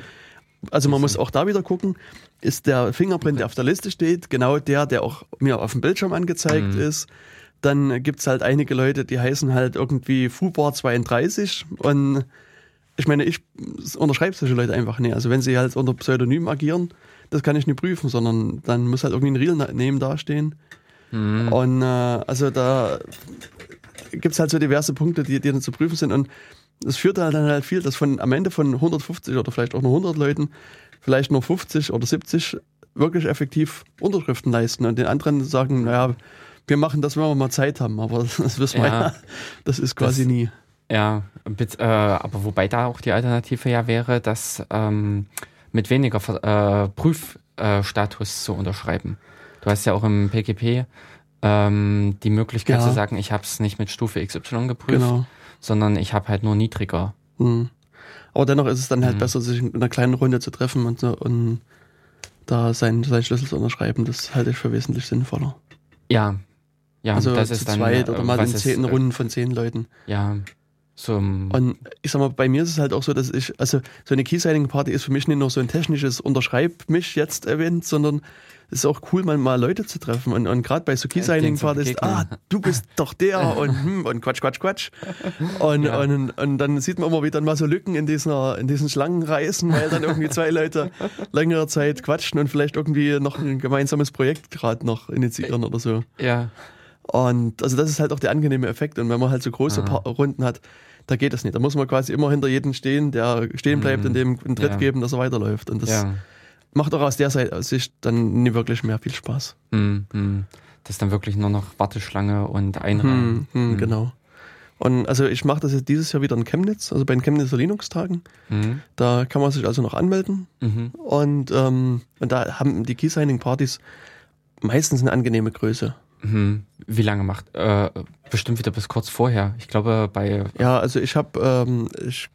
Also man muss auch da wieder gucken, ist der Fingerprint, der auf der Liste steht, genau der, der auch mir auf dem Bildschirm angezeigt Mhm. ist. Dann gibt's halt einige Leute, die heißen halt irgendwie Fubar 32 und ich meine, ich unterschreibe solche Leute einfach nicht. Also wenn sie halt unter Pseudonym agieren, das kann ich nicht prüfen, sondern dann muss halt irgendwie ein Real-Name dastehen. Hm. Und äh, also da gibt's halt so diverse Punkte, die, die dann zu prüfen sind. Und das führt halt dann halt viel, dass von am Ende von 150 oder vielleicht auch nur 100 Leuten vielleicht nur 50 oder 70 wirklich effektiv Unterschriften leisten und den anderen sagen, naja, wir machen das, wenn wir mal Zeit haben. Aber das wissen wir Ja. ja, das ist quasi Das- nie. Ja, äh, aber wobei da auch die Alternative ja wäre, das ähm, mit weniger äh, Prüfstatus zu unterschreiben. Du hast ja auch im PGP ähm, die Möglichkeit Ja. zu sagen, ich habe es nicht mit Stufe XY geprüft, Genau. sondern ich habe halt nur niedriger. Hm. Aber dennoch ist es dann halt Mhm. besser, sich in einer kleinen Runde zu treffen und, und da seinen, seinen Schlüssel zu unterschreiben. Das halte ich für wesentlich sinnvoller. Ja, ja, also das zu ist dann zweit oder äh, mal in ist, zehn äh, Runden von zehn Leuten. Ja, so Und ich sag mal, bei mir ist es halt auch so, dass ich, also so eine Key-Signing-Party ist für mich nicht nur so ein technisches Unterschreib mich jetzt Event, sondern es ist auch cool, mal, mal Leute zu treffen. Und, und gerade bei so Key-Signing-Partys, ah, du bist doch der und, hm, und Quatsch, Quatsch, Quatsch. Und, Ja. und, und dann sieht man immer wieder mal so Lücken in, dieser, in diesen Schlangenreisen, weil dann irgendwie zwei Leute längere Zeit quatschen und vielleicht irgendwie noch ein gemeinsames Projekt gerade noch initiieren oder so. ja, Und also das ist halt auch der angenehme Effekt. Und wenn man halt so große Ah. Pa- Runden hat, da geht das nicht. Da muss man quasi immer hinter jedem stehen, der stehen bleibt Mhm. und dem einen Tritt Ja. geben, dass er weiterläuft. Und das ja. macht auch aus der Sicht dann nie wirklich mehr viel Spaß. Hm, hm. Das ist dann wirklich nur noch Warteschlange und Einreihen. Hm, hm, Hm. Genau. Und also ich mache das jetzt dieses Jahr wieder in Chemnitz, also bei den Chemnitzer Linux-Tagen. Hm, Da kann man sich also noch anmelden. mhm. Und, ähm, und da haben die Key-Signing-Partys meistens eine angenehme Größe. Mhm. Wie lange macht? Äh, bestimmt wieder bis kurz vorher. Ich glaube bei Ja, also ich habe ähm, ich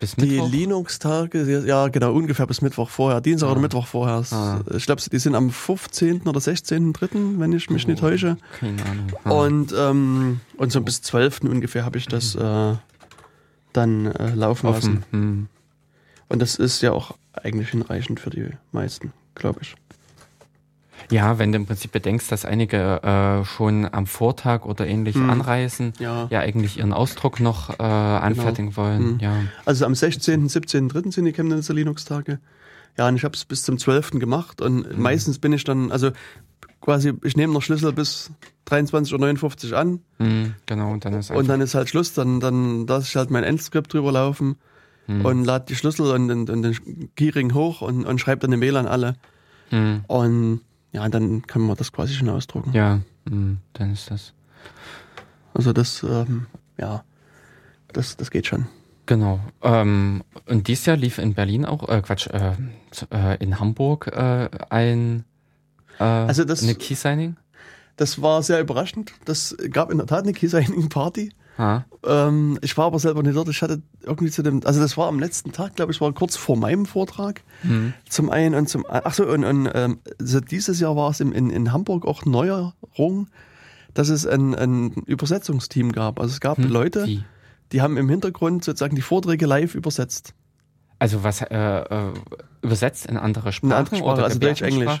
bis Die Mittwoch. Linux-Tage, ja genau, ungefähr bis Mittwoch vorher, Dienstag Ah. oder Mittwoch vorher. Ah. Ich glaube, die sind am 15. oder 16.3., wenn ich mich nicht Oh, täusche. Keine Ahnung. Ah. Und, ähm, und so bis 12. ungefähr habe ich das äh, dann äh, laufen lassen. offen. Hm. Und das ist ja auch eigentlich hinreichend für die meisten, glaube ich. Ja, wenn du im Prinzip bedenkst, dass einige äh, schon am Vortag oder ähnlich Hm. anreisen, Ja. ja eigentlich ihren Ausdruck noch äh, anfertigen wollen. Hm. Ja. Also am 16., 17.3. sind die Chemnitzer Linux-Tage. Ja, und ich habe es bis zum 12. gemacht und meistens bin ich dann, also quasi, ich nehme noch Schlüssel bis 23.59 Uhr an Hm, genau, und dann ist Und dann ist halt Schluss, dann, dann lasse ich halt mein Endskript drüber laufen hm, und lade die Schlüssel und, und, und den Keyring hoch und, und schreibe dann eine Mail an alle. hm, Und ja, dann kann man das quasi schon ausdrucken. ja, hm, dann ist das. Also das, ähm, ja, das, das geht schon. Genau. Ähm, und dieses Jahr lief in Berlin auch, äh, Quatsch, äh, äh, in Hamburg äh, ein äh, Also das- eine Key-Signing. Das war sehr überraschend. Das gab in der Tat eine Key-Signing-Party. Ähm, ich war aber selber nicht dort. Ich hatte irgendwie zu dem, also das war am letzten Tag, glaube ich, war kurz vor meinem Vortrag. Hm. Zum einen und zum ach so und, und ähm, also dieses Jahr war es im, in, in Hamburg auch Neuerung, dass es ein, ein Übersetzungsteam gab. Also es gab Hm. Leute, Wie? die haben im Hintergrund sozusagen die Vorträge live übersetzt. Also was äh, äh, übersetzt in andere Sprachen andere Sprache, oder also Deutsch, Englisch.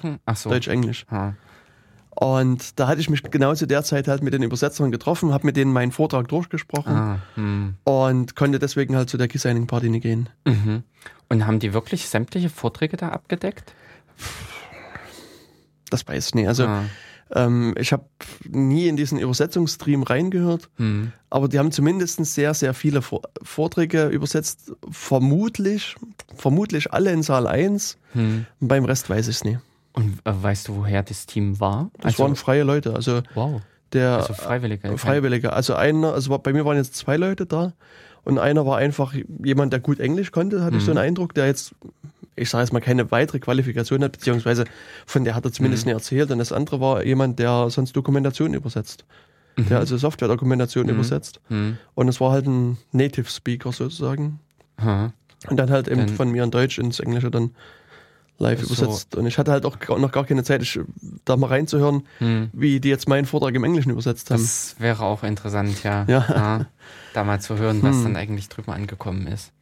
Und da hatte ich mich genau zu der Zeit halt mit den Übersetzern getroffen, habe mit denen meinen Vortrag durchgesprochen Ah, hm. und konnte deswegen halt zu der Key Signing Party nicht gehen. Mhm. Und haben die wirklich sämtliche Vorträge da abgedeckt? Das weiß ich nicht. Also Ah, ähm, ich habe nie in diesen Übersetzungsstream reingehört, hm. aber die haben zumindest sehr, sehr viele Vor Vorträge übersetzt. Vermutlich, vermutlich alle in Saal 1. Hm. Beim Rest weiß ich es nicht. Und äh, weißt du, woher das Team war? Das waren freie Leute. Also wow. der Also Freiwillige. Freiwillige. Also einer, also bei mir waren jetzt zwei Leute da und einer war einfach jemand, der gut Englisch konnte, hatte ich so einen Eindruck, der jetzt, ich sage jetzt mal, keine weitere Qualifikation hat, beziehungsweise von der hat er zumindest nicht erzählt. Und das andere war jemand, der sonst Dokumentation übersetzt. Der also Software-Dokumentation übersetzt. Hm. Und es war halt ein Native Speaker sozusagen. Aha. Und dann halt eben Dann- von mir in Deutsch ins Englische dann live So. übersetzt. Und ich hatte halt auch noch gar keine Zeit, ich, da mal reinzuhören, Hm. wie die jetzt meinen Vortrag im Englischen übersetzt haben. Das wäre auch interessant, ja. Ja. Da mal zu hören, was Hm. dann eigentlich drüber angekommen ist.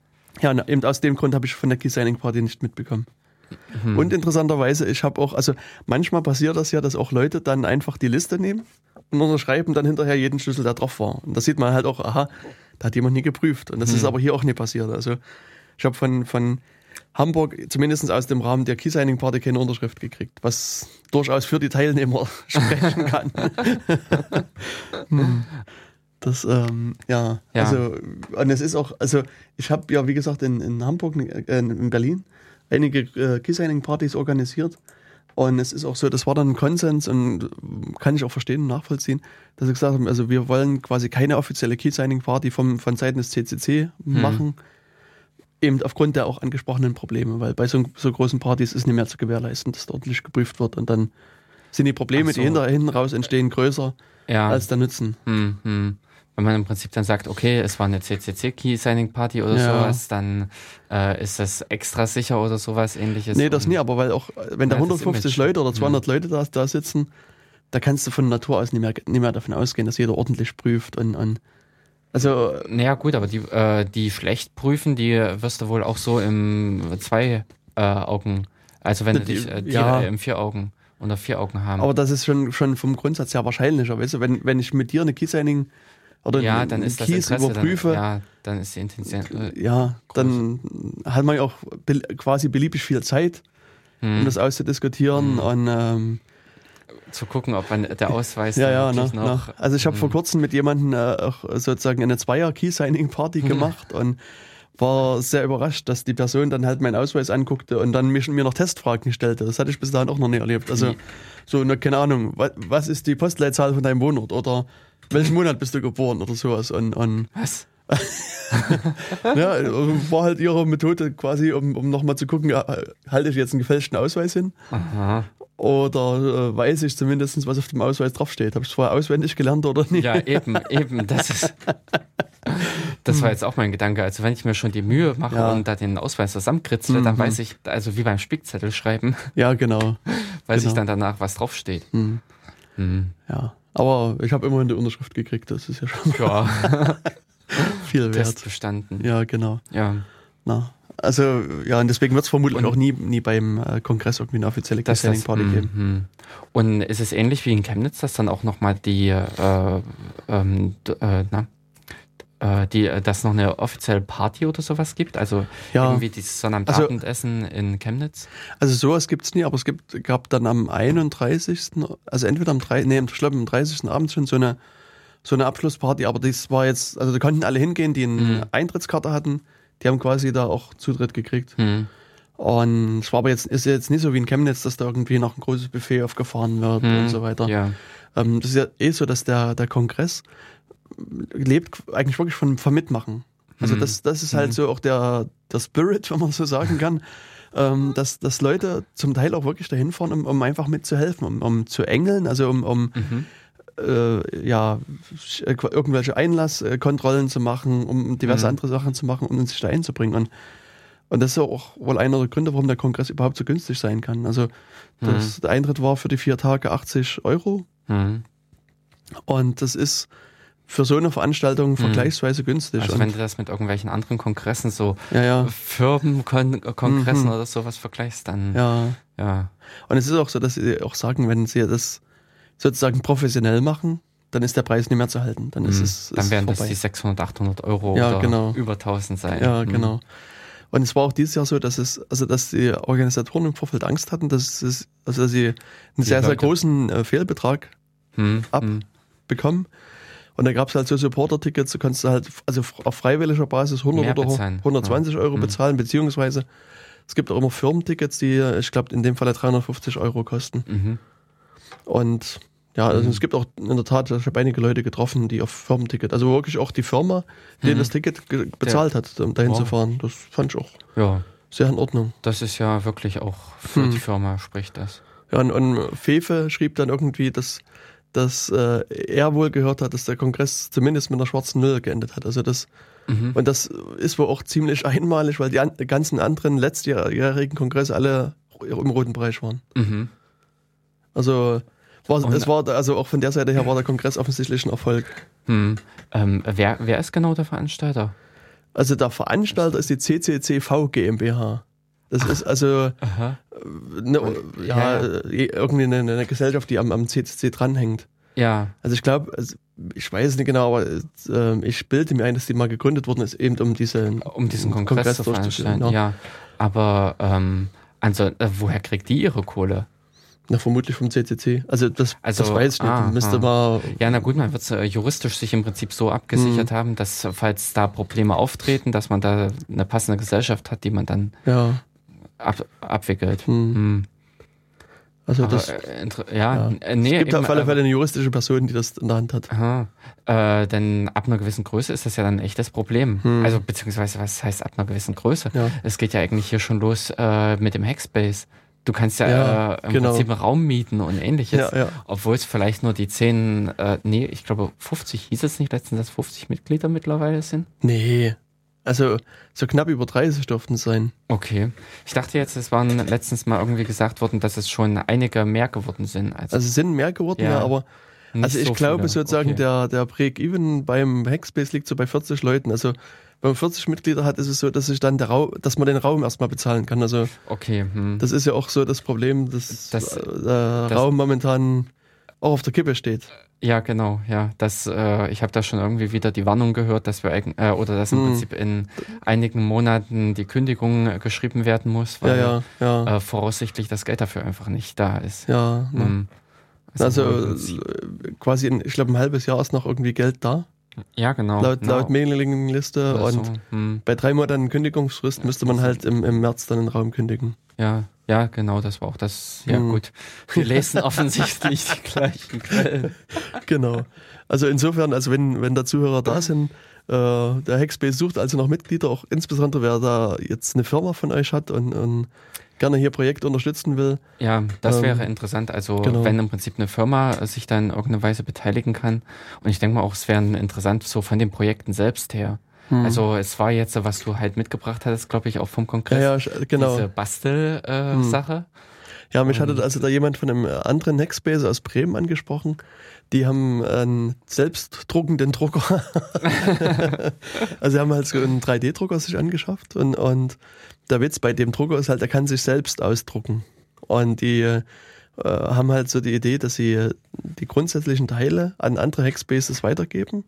Ja, und eben aus dem Grund habe ich von der Key Signing Party nicht mitbekommen. Hm. Und interessanterweise, ich habe auch, also manchmal passiert das ja, dass auch Leute dann einfach die Liste nehmen und unterschreiben dann hinterher jeden Schlüssel, der drauf war. Und da sieht man halt auch, aha, da hat jemand nie geprüft. Und das Hm. ist aber hier auch nie passiert. Also ich habe von, von Hamburg zumindest aus dem Rahmen der Key Signing Party keine Unterschrift gekriegt, was durchaus für die Teilnehmer sprechen kann. Hm. Das, ähm, ja, Ja. also, und es ist auch, also, ich habe ja, wie gesagt, in, in Hamburg, äh, in Berlin, einige äh, Key-Signing-Partys organisiert. Und es ist auch so, das war dann ein Konsens und kann ich auch verstehen und nachvollziehen, dass sie gesagt haben, also wir wollen quasi keine offizielle Key-Signing-Party von Seiten des CCC machen, eben aufgrund der auch angesprochenen Probleme, weil bei so, so großen Partys ist nicht mehr zu gewährleisten, dass da ordentlich geprüft wird und dann sind die Probleme, so. die hinter, hinten raus entstehen, größer Ja. als der Nutzen. Hm, hm. Wenn man im Prinzip dann sagt, okay, es war eine CCC-Key-Signing-Party oder Ja. sowas, dann äh, ist das extra sicher oder sowas ähnliches. Nee, das nie, aber weil auch, wenn da Ja, das 150 Image. Leute oder 200 Leute da, da sitzen, da kannst du von Natur aus nicht mehr, nicht mehr davon ausgehen, dass jeder ordentlich prüft und, und also, Naja, gut, aber die, äh, die schlecht prüfen, die wirst du wohl auch so im zwei äh, Augen, also wenn du Die- dich äh, die, ja. im vier Augen oder vier Augen haben. aber das ist schon, schon vom Grundsatz her wahrscheinlicher, weißt du, wenn, wenn ich mit dir eine Key-Signing oder ja, einen dann ist das Keys überprüfe, dann, ja, dann ist die Intention. Äh, ja, dann hat man ja auch quasi beliebig viel Zeit, um hm, das auszudiskutieren und ähm, zu gucken, ob man der Ausweis Ja, ja, ne, noch. ne. Also ich habe vor kurzem mit jemandem äh, auch sozusagen eine Zweier-Key-Signing-Party gemacht und war sehr überrascht, dass die Person dann halt meinen Ausweis anguckte und dann mich, mir noch Testfragen stellte. Das hatte ich bis dahin auch noch nie erlebt. Also so, ne, keine Ahnung, was, was ist die Postleitzahl von deinem Wohnort oder welchen Monat bist du geboren oder sowas. Und, und Was? ja, war halt ihre Methode quasi, um, um nochmal zu gucken, halte ich jetzt einen gefälschten Ausweis hin Aha. oder äh, weiß ich zumindest, was auf dem Ausweis draufsteht. Habe ich es vorher auswendig gelernt oder nicht? Ja, eben, eben. Das ist. Das war jetzt auch mein Gedanke. Also wenn ich mir schon die Mühe mache Ja. und da den Ausweis zusammenkritzle, dann Mhm. weiß ich, also wie beim Spickzettel schreiben, ja genau. weiß ich Genau. dann danach, was draufsteht. Mhm. Mhm. Ja, aber ich habe immerhin die Unterschrift gekriegt, das ist ja schon Ja, viel wert. Test bestanden. Ja, genau. Ja, Na, also, ja, und deswegen wird es vermutlich Und- auch nie, nie beim äh, Kongress irgendwie eine offizielle das. Party geben. Mhm. Und ist es ähnlich wie in Chemnitz, dass dann auch nochmal die, äh, ähm, äh, na, äh, die, äh, dass noch eine offizielle Party oder sowas gibt? Also Ja. irgendwie dieses Sonnabendabend-Essen in Chemnitz? Also sowas gibt's nie, aber es gibt, gab dann am 31., also entweder am 3., nee, ich glaube am 30. Abend schon so eine, so eine Abschlussparty, aber das war jetzt, also da konnten alle hingehen, die eine Mhm. Eintrittskarte hatten, die haben quasi da auch Zutritt gekriegt. Hm. Und es war aber jetzt, ist jetzt nicht so wie in Chemnitz, dass da irgendwie noch ein großes Buffet aufgefahren wird Hm. und so weiter. Ja. Ähm, das ist ja eh so, dass der, der Kongress lebt eigentlich wirklich von, vom Mitmachen. Also Mhm. das, das ist halt so auch der, der Spirit, wenn man so sagen kann, ähm, dass, dass Leute zum Teil auch wirklich dahin fahren, um, um einfach mitzuhelfen, um, um zu engeln, also um, um Mhm. Äh, ja, äh, irgendwelche Einlasskontrollen zu machen, um diverse Mhm. andere Sachen zu machen, um sich da einzubringen. Und, und das ist ja auch wohl einer der Gründe, warum der Kongress überhaupt so günstig sein kann. Also das, der Eintritt war für die vier Tage 80 Euro Mhm. und das ist für so eine Veranstaltung vergleichsweise günstig. Also wenn du das mit irgendwelchen anderen Kongressen, so ja, ja, Firmenkongressen Mhm. oder sowas vergleichst, dann ja. ja. Und es ist auch so, dass sie auch sagen, wenn sie das sozusagen professionell machen, dann ist der Preis nicht mehr zu halten. Dann ist Mhm. es Dann werden vorbei. das die 600, 800 Euro Ja, oder genau. über 1000 sein. Ja, Mhm. genau. Und es war auch dieses Jahr so, dass es, also dass die Organisatoren im Vorfeld Angst hatten, dass es, also dass sie einen sehr, sehr Leute- großen äh, Fehlbetrag Mhm. Ab. Mhm. bekommen. Und da gab es halt so Supporter-Tickets, du kannst halt also auf freiwilliger Basis 100 Mehr oder bezahlen. 120 Euro Mhm. bezahlen, beziehungsweise es gibt auch immer Firmentickets, die, äh, ich glaube, in dem Falle 350 Euro kosten. Mhm. Und ja, also Mhm. es gibt auch in der Tat, ich habe einige Leute getroffen, die auf Firmenticket, also wirklich auch die Firma, denen Mhm. das Ticket bezahlt hat, um dahin Wow. zu fahren. Das fand ich auch Ja, sehr in Ordnung. das ist ja wirklich auch für Hm. die Firma spricht das. Ja, und, und Fefe schrieb dann irgendwie, dass, dass äh, er wohl gehört hat, dass der Kongress zumindest mit einer schwarzen Null geendet hat. Also das, Mhm. und das ist wohl auch ziemlich einmalig, weil die an, ganzen anderen letztjährigen Kongresse alle im roten Bereich waren. Mhm. Also war, es war also auch von der Seite her war der Kongress offensichtlich ein Erfolg. Hm. Ähm, wer, wer ist genau der Veranstalter? Also der Veranstalter ist die CCCV GmbH. Das ist also eine, Und- ja, ja, irgendwie eine, eine Gesellschaft, die am, am CCC dranhängt. Ja, Also ich glaube, also ich weiß es nicht genau, aber äh, ich bilde mir ein, dass die mal gegründet worden ist, eben um diese um diesen Kongress, zu durchzuführen, veranstalten. Ja. Aber ähm, also, äh, woher kriegt die ihre Kohle? Na, vermutlich vom CCC. Also das, Also, das weiß ich nicht. ah, Müsste ah. mal. Ja, na gut, man wird äh, juristisch sich im Prinzip so abgesichert Mhm. haben, dass falls da Probleme auftreten, dass man da eine passende Gesellschaft hat, die man dann Ja, ab, abwickelt. hm. Hm. also Aber, das. äh, ja, ja. äh, nee, es gibt eben, auf alle äh, Fälle eine juristische Person, die das in der Hand hat. Aha. Äh, denn ab einer gewissen Größe ist das ja dann ein echtes Problem. Hm. Also beziehungsweise was heißt ab einer gewissen Größe? Ja. Es geht ja eigentlich hier schon los äh, mit dem Hackspace. Du kannst ja, Ja, äh, im genau. Prinzip einen Raum mieten und ähnliches. Ja, ja. Obwohl es vielleicht nur die 10, äh, nee, ich glaube 50, hieß es nicht letztens, dass 50 Mitglieder mittlerweile sind? Nee. Also so knapp über 30 durften es sein. Okay. Ich dachte jetzt, es waren letztens mal irgendwie gesagt worden, dass es schon einige mehr geworden sind. Also, Also sind mehr geworden, Ja, aber also ich so glaube viele. sozusagen, okay. der, der Break-Even beim Hackspace liegt so bei 40 Leuten. Also wenn man 40 Mitglieder hat, ist es so, dass sich dann der Raum, dass man den Raum erstmal bezahlen kann. Also Okay, hm. das ist ja auch so das Problem, dass Das- äh, der das- Raum momentan auch auf der Kippe steht. Ja, genau, ja. Das, äh, ich habe da schon irgendwie wieder die Warnung gehört, dass wir äh, oder dass im Hm. Prinzip in einigen Monaten die Kündigung äh, geschrieben werden muss, Ja, weil ja, ja. Äh, voraussichtlich das Geld dafür einfach nicht da ist. ja, ne. Hm. Also Prinzip- äh, quasi, in, ich glaube, ein halbes Jahr ist noch irgendwie Geld da, ja, genau. laut, genau. laut Mailingliste. Oder Und. Hm. bei drei Monaten Kündigungsfrist müsste man halt im, im März dann den Raum kündigen. Ja, ja, genau, das war auch das. Ja, Hm. gut. Wir lesen offensichtlich die gleichen Quellen. Genau. Also insofern, also wenn, wenn da Zuhörer da sind, äh, der Hackspace sucht also noch Mitglieder, auch insbesondere wer da jetzt eine Firma von euch hat und, und gerne hier Projekte unterstützen will. Ja, das Ähm, wäre interessant. Also genau. wenn im Prinzip eine Firma sich da in irgendeiner Weise beteiligen kann. Und ich denke mal auch, es wäre interessant so von den Projekten selbst her. Hm. Also es war jetzt, was du halt mitgebracht hattest, glaube ich, auch vom ja, Kongress. ja, sch- genau. Diese Bastel-Sache. Äh, Hm. Ja, mich hatte also da jemand von einem anderen Hackspace aus Bremen angesprochen. Die haben einen selbstdruckenden Drucker. also sie haben halt so einen 3D-Drucker sich angeschafft und, und der Witz bei dem Drucker ist halt, er kann sich selbst ausdrucken. Und die äh, haben halt so die Idee, dass sie äh, die grundsätzlichen Teile an andere Hackspaces weitergeben.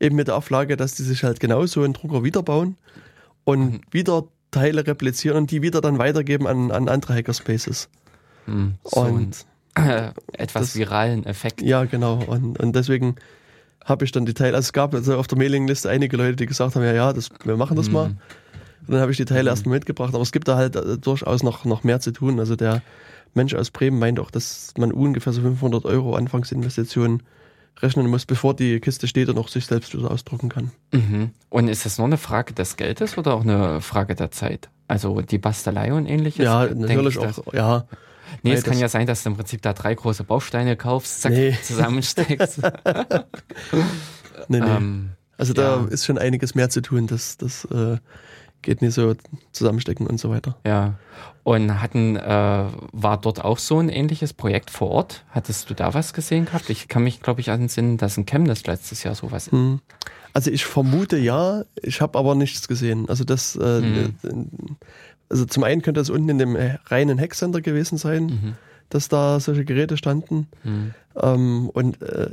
Eben mit der Auflage, dass die sich halt genauso einen Drucker wiederbauen und Mhm. wieder Teile replizieren und die wieder dann weitergeben an, an andere Hackerspaces. Hm. So Und äh, etwas das- viralen Effekt. ja, genau. Und, und deswegen habe ich dann die Teile, also es gab also auf der Mailingliste einige Leute, die gesagt haben, ja, ja, das, wir machen das Hm. mal. Und dann habe ich die Teile Mhm. erstmal mitgebracht. Aber es gibt da halt äh, durchaus noch, noch mehr zu tun. Also der Mensch aus Bremen meint auch, dass man ungefähr so 500 Euro Anfangsinvestitionen rechnen muss, bevor die Kiste steht und auch sich selbst wieder ausdrucken kann. Mhm. Und ist das nur eine Frage des Geldes oder auch eine Frage der Zeit? Also die Bastelei und ähnliches? ja, natürlich ich, auch, dass- ja. Nee, es Weil kann das- ja sein, dass du im Prinzip da drei große Bausteine kaufst, zack, Nee. zusammensteckst. Nee, nee. ähm, also da ja. ist schon einiges mehr zu tun. Das, das äh, geht nicht so zusammenstecken und so weiter. ja. Und hatten, äh, war dort auch so ein ähnliches Projekt vor Ort? Hattest du da was gesehen gehabt? Ich kann mich, glaube ich, an den Sinn, dass in Chemnitz letztes Jahr sowas Hm. Also ich vermute ja, ich habe aber nichts gesehen. Also das, äh, Hm. also zum einen könnte das unten in dem äh, reinen Hackcenter gewesen sein. Mhm. dass da solche Geräte standen. Hm. Ähm, und äh,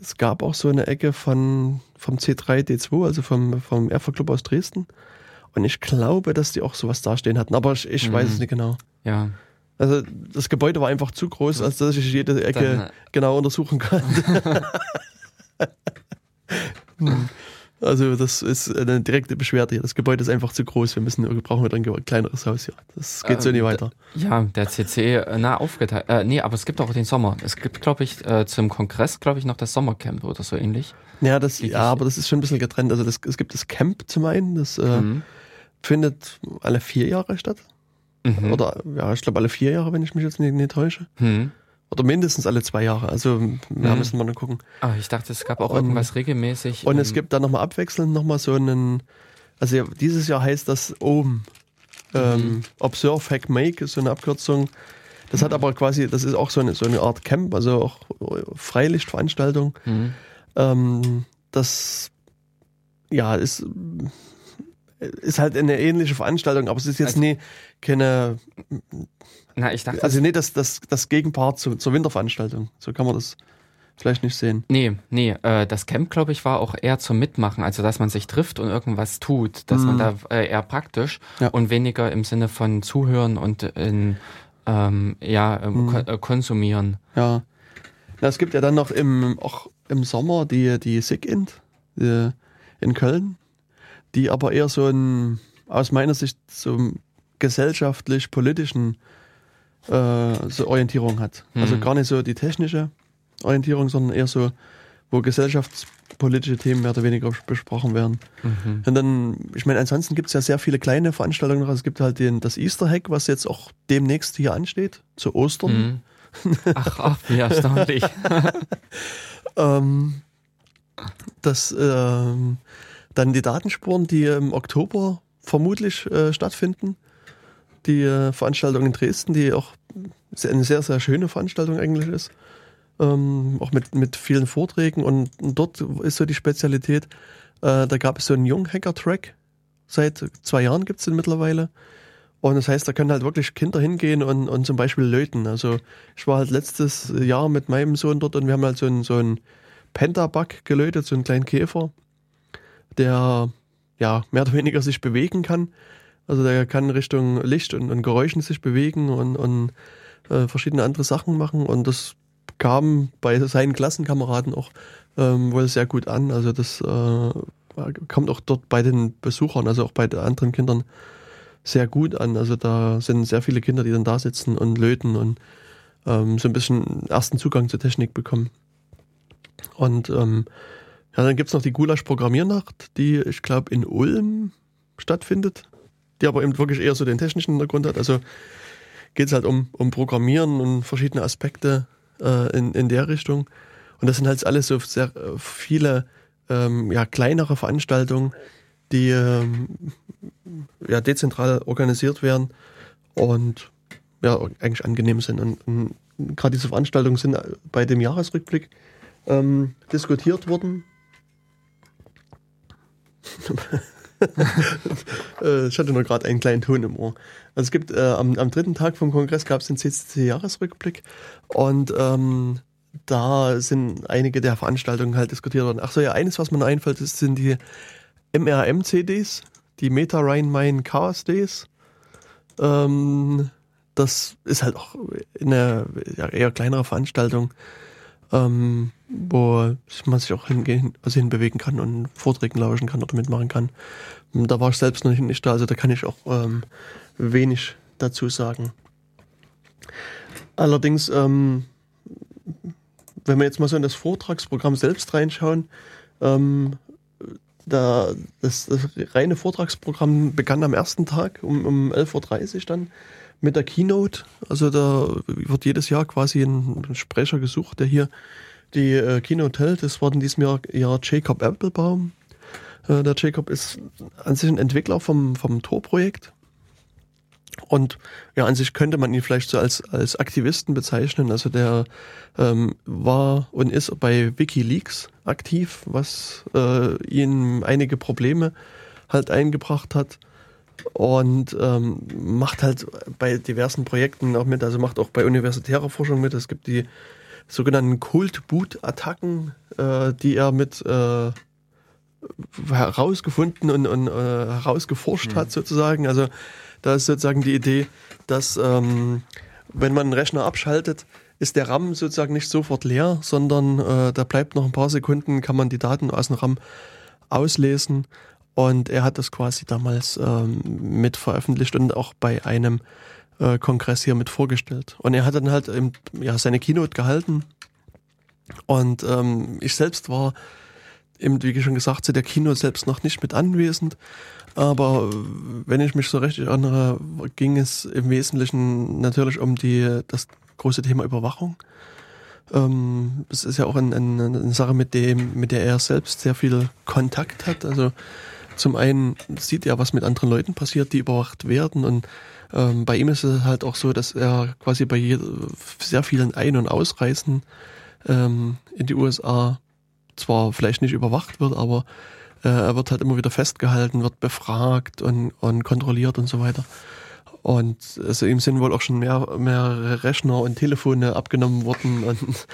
es gab auch so eine Ecke von vom C3D2, also vom, vom Erfer Club aus Dresden. Und ich glaube, dass die auch sowas dastehen hatten, aber ich, ich weiß Mhm. es nicht genau. Ja. Also das Gebäude war einfach zu groß, als dass ich jede Ecke Dann, äh, genau untersuchen kann. Hm. also das ist eine direkte Beschwerde hier. Das Gebäude ist einfach zu groß. Wir müssen wir brauchen wieder ein kleineres Haus hier. Das geht so Ähm, nicht weiter. Ja, der CC, äh, na, aufgeteilt. Äh, nee, aber es gibt auch den Sommer. Es gibt, glaube ich, äh, zum Kongress, glaube ich, noch das Sommercamp oder so ähnlich. Ja, das, ja, aber das ist schon ein bisschen getrennt. Also das, es gibt das Camp zum einen, das äh, Mhm. Findet alle vier Jahre statt. Mhm. Oder ja, ich glaube alle vier Jahre, wenn ich mich jetzt nicht, nicht täusche. Hm. Oder mindestens alle zwei Jahre. Also wir Mhm. müssen mal noch gucken. Ah, ich dachte, es gab auch Und- irgendwas regelmäßig. Und es ähm, gibt dann nochmal abwechselnd nochmal so einen, also dieses Jahr heißt das OM, ähm, Mhm. Observe, Hack, Make, ist so eine Abkürzung. Das hat aber quasi, das ist auch so eine, so eine Art Camp, also auch Freilichtveranstaltung. Hm. Ähm, das, ja, ist, ist halt eine ähnliche Veranstaltung, aber es ist jetzt Also- nie keine, Na, ich dachte, also nicht das, das, das Gegenpart zu, zur Winterveranstaltung. So kann man das vielleicht nicht sehen. Nee, nee, äh, das Camp, glaube ich, war auch eher zum Mitmachen, also dass man sich trifft und irgendwas tut, dass man Mhm. da äh, eher praktisch Ja. und weniger im Sinne von Zuhören und in, ähm, ja, Mhm. ko äh, konsumieren. Ja. Na, es gibt ja dann noch im, auch im Sommer die, die SIG-Int die, in Köln, die aber eher so einen, aus meiner Sicht, so gesellschaftlich-politischen äh, so Orientierung hat. Also Mhm. gar nicht so die technische Orientierung, sondern eher so, wo gesellschaftspolitische Themen mehr oder weniger besprochen werden. Mhm. Und dann, ich meine, ansonsten gibt es ja sehr viele kleine Veranstaltungen noch. Es gibt halt den, das Easter Hack, was jetzt auch demnächst hier ansteht, zu Ostern. Mhm. Ach, ach, wie erstaunlich. Ähm, das, ähm, dann die Datenspuren, die im Oktober vermutlich äh, stattfinden. Die äh, Veranstaltung in Dresden, die auch eine sehr, sehr schöne Veranstaltung eigentlich ist. Ähm, auch mit, mit vielen Vorträgen. Und dort ist so die Spezialität, äh, da gab es so einen Junghacker-Track. Seit zwei Jahren gibt es den mittlerweile. Und das heißt, da können halt wirklich Kinder hingehen und, und zum Beispiel löten. Also ich war halt letztes Jahr mit meinem Sohn dort und wir haben halt so einen, so einen Pentabug gelötet, so einen kleinen Käfer, der ja mehr oder weniger sich bewegen kann. Also der kann Richtung Licht und, und Geräuschen sich bewegen und, und äh, verschiedene andere Sachen machen. Und das kam bei seinen Klassenkameraden auch ähm, wohl sehr gut an. Also das äh, kommt auch dort bei den Besuchern, also auch bei den anderen Kindern sehr gut an. Also da sind sehr viele Kinder, die dann da sitzen und löten und ähm, so ein bisschen ersten Zugang zur Technik bekommen. Und ähm, ja, dann gibt's noch die Gulasch-Programmiernacht, die ich glaube in Ulm stattfindet, die aber eben wirklich eher so den technischen Hintergrund hat. Also geht's halt um, um Programmieren und verschiedene Aspekte äh, in, in der Richtung. Und das sind halt alles so sehr äh, viele ähm, ja, kleinere Veranstaltungen, die ähm, ja, dezentral organisiert werden und ja, eigentlich angenehm sind. Und, und gerade diese Veranstaltungen sind bei dem Jahresrückblick ähm, diskutiert worden. Äh, ich hatte nur gerade einen kleinen Ton im Ohr. Also es gibt äh, am, am dritten Tag vom Kongress gab es den CCC-Jahresrückblick und ähm, da sind einige der Veranstaltungen halt diskutiert worden. Ach so, ja, eines, was mir einfällt, ist, sind die MRM-CDs, die Meta Rhine Main Chaos Days. Ähm, das ist halt auch eine ja, eher kleinere Veranstaltung, ähm, wo man sich auch hingehen, also hinbewegen kann und Vorträgen lauschen kann oder mitmachen kann. Da war ich selbst noch nicht da, also da kann ich auch ähm, wenig dazu sagen. Allerdings, ähm, wenn wir jetzt mal so in das Vortragsprogramm selbst reinschauen, ähm, da, das, das reine Vortragsprogramm begann am ersten Tag um, um 11.30 Uhr dann mit der Keynote. Also da wird jedes Jahr quasi ein Sprecher gesucht, der hier die äh, Keynote hält. Das war in diesem Jahr, Jahr Jacob Applebaum. Äh, der Jacob ist an sich ein Entwickler vom, vom Tor-Projekt. Und ja, an sich könnte man ihn vielleicht so als, als Aktivisten bezeichnen. Also der ähm, war und ist bei Wikileaks aktiv, was äh, ihm einige Probleme halt eingebracht hat. Und ähm, macht halt bei diversen Projekten auch mit, also macht auch bei universitärer Forschung mit. Es gibt die sogenannten Cold Boot Attacken, äh, die er mit äh, herausgefunden und, und äh, herausgeforscht mhm. hat sozusagen. Also da ist sozusagen die Idee, dass ähm, wenn man einen Rechner abschaltet, ist der RAM sozusagen nicht sofort leer, sondern äh, da bleibt noch ein paar Sekunden, kann man die Daten aus dem RAM auslesen. Und er hat das quasi damals ähm, mit veröffentlicht und auch bei einem äh, Kongress hier mit vorgestellt. Und er hat dann halt eben, ja, seine Keynote gehalten. Und ähm, ich selbst war eben, wie schon gesagt, zu der Keynote selbst noch nicht mit anwesend. Aber wenn ich mich so richtig erinnere, ging es im Wesentlichen natürlich um die, das große Thema Überwachung. Ähm, es ist ja auch eine, eine, eine Sache, mit dem, mit der er selbst sehr viel Kontakt hat. Also zum einen sieht er, was mit anderen Leuten passiert, die überwacht werden und ähm, bei ihm ist es halt auch so, dass er quasi bei sehr vielen Ein- und Ausreisen ähm, in die USA zwar vielleicht nicht überwacht wird, aber äh, er wird halt immer wieder festgehalten, wird befragt und, und kontrolliert und so weiter. Und also ihm sind wohl auch schon mehr, mehrere Rechner und Telefone abgenommen worden. Und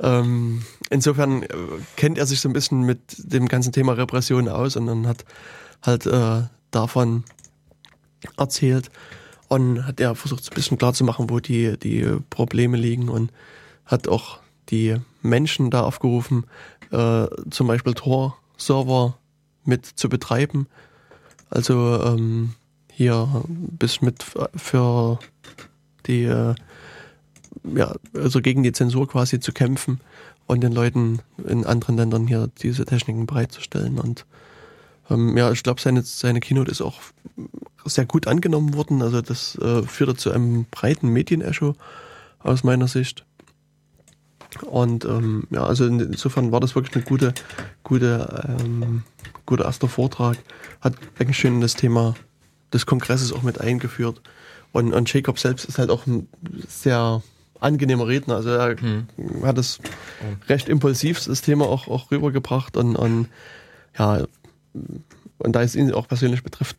ähm, insofern äh, kennt er sich so ein bisschen mit dem ganzen Thema Repression aus und dann hat halt äh, davon erzählt und hat er versucht so ein bisschen klar zu machen, wo die, die Probleme liegen und hat auch die Menschen da aufgerufen, äh, zum Beispiel Tor-Server mit zu betreiben. Also ähm, hier bis mit für die, äh, ja, also gegen die Zensur quasi zu kämpfen und den Leuten in anderen Ländern hier diese Techniken bereitzustellen. Und ähm, ja, ich glaube, seine, seine Keynote ist auch sehr gut angenommen worden. Also das äh, führte zu einem breiten Medienecho aus meiner Sicht. Und ähm, ja, also insofern war das wirklich eine gute, gute, ähm, guter erster Vortrag. Hat eigentlich schön das Thema des Kongresses auch mit eingeführt. Und, und Jacob selbst ist halt auch ein sehr angenehmer Redner. Also er hm. hat das recht impulsiv, das Thema auch, auch rübergebracht und, und ja, und da es ihn auch persönlich betrifft,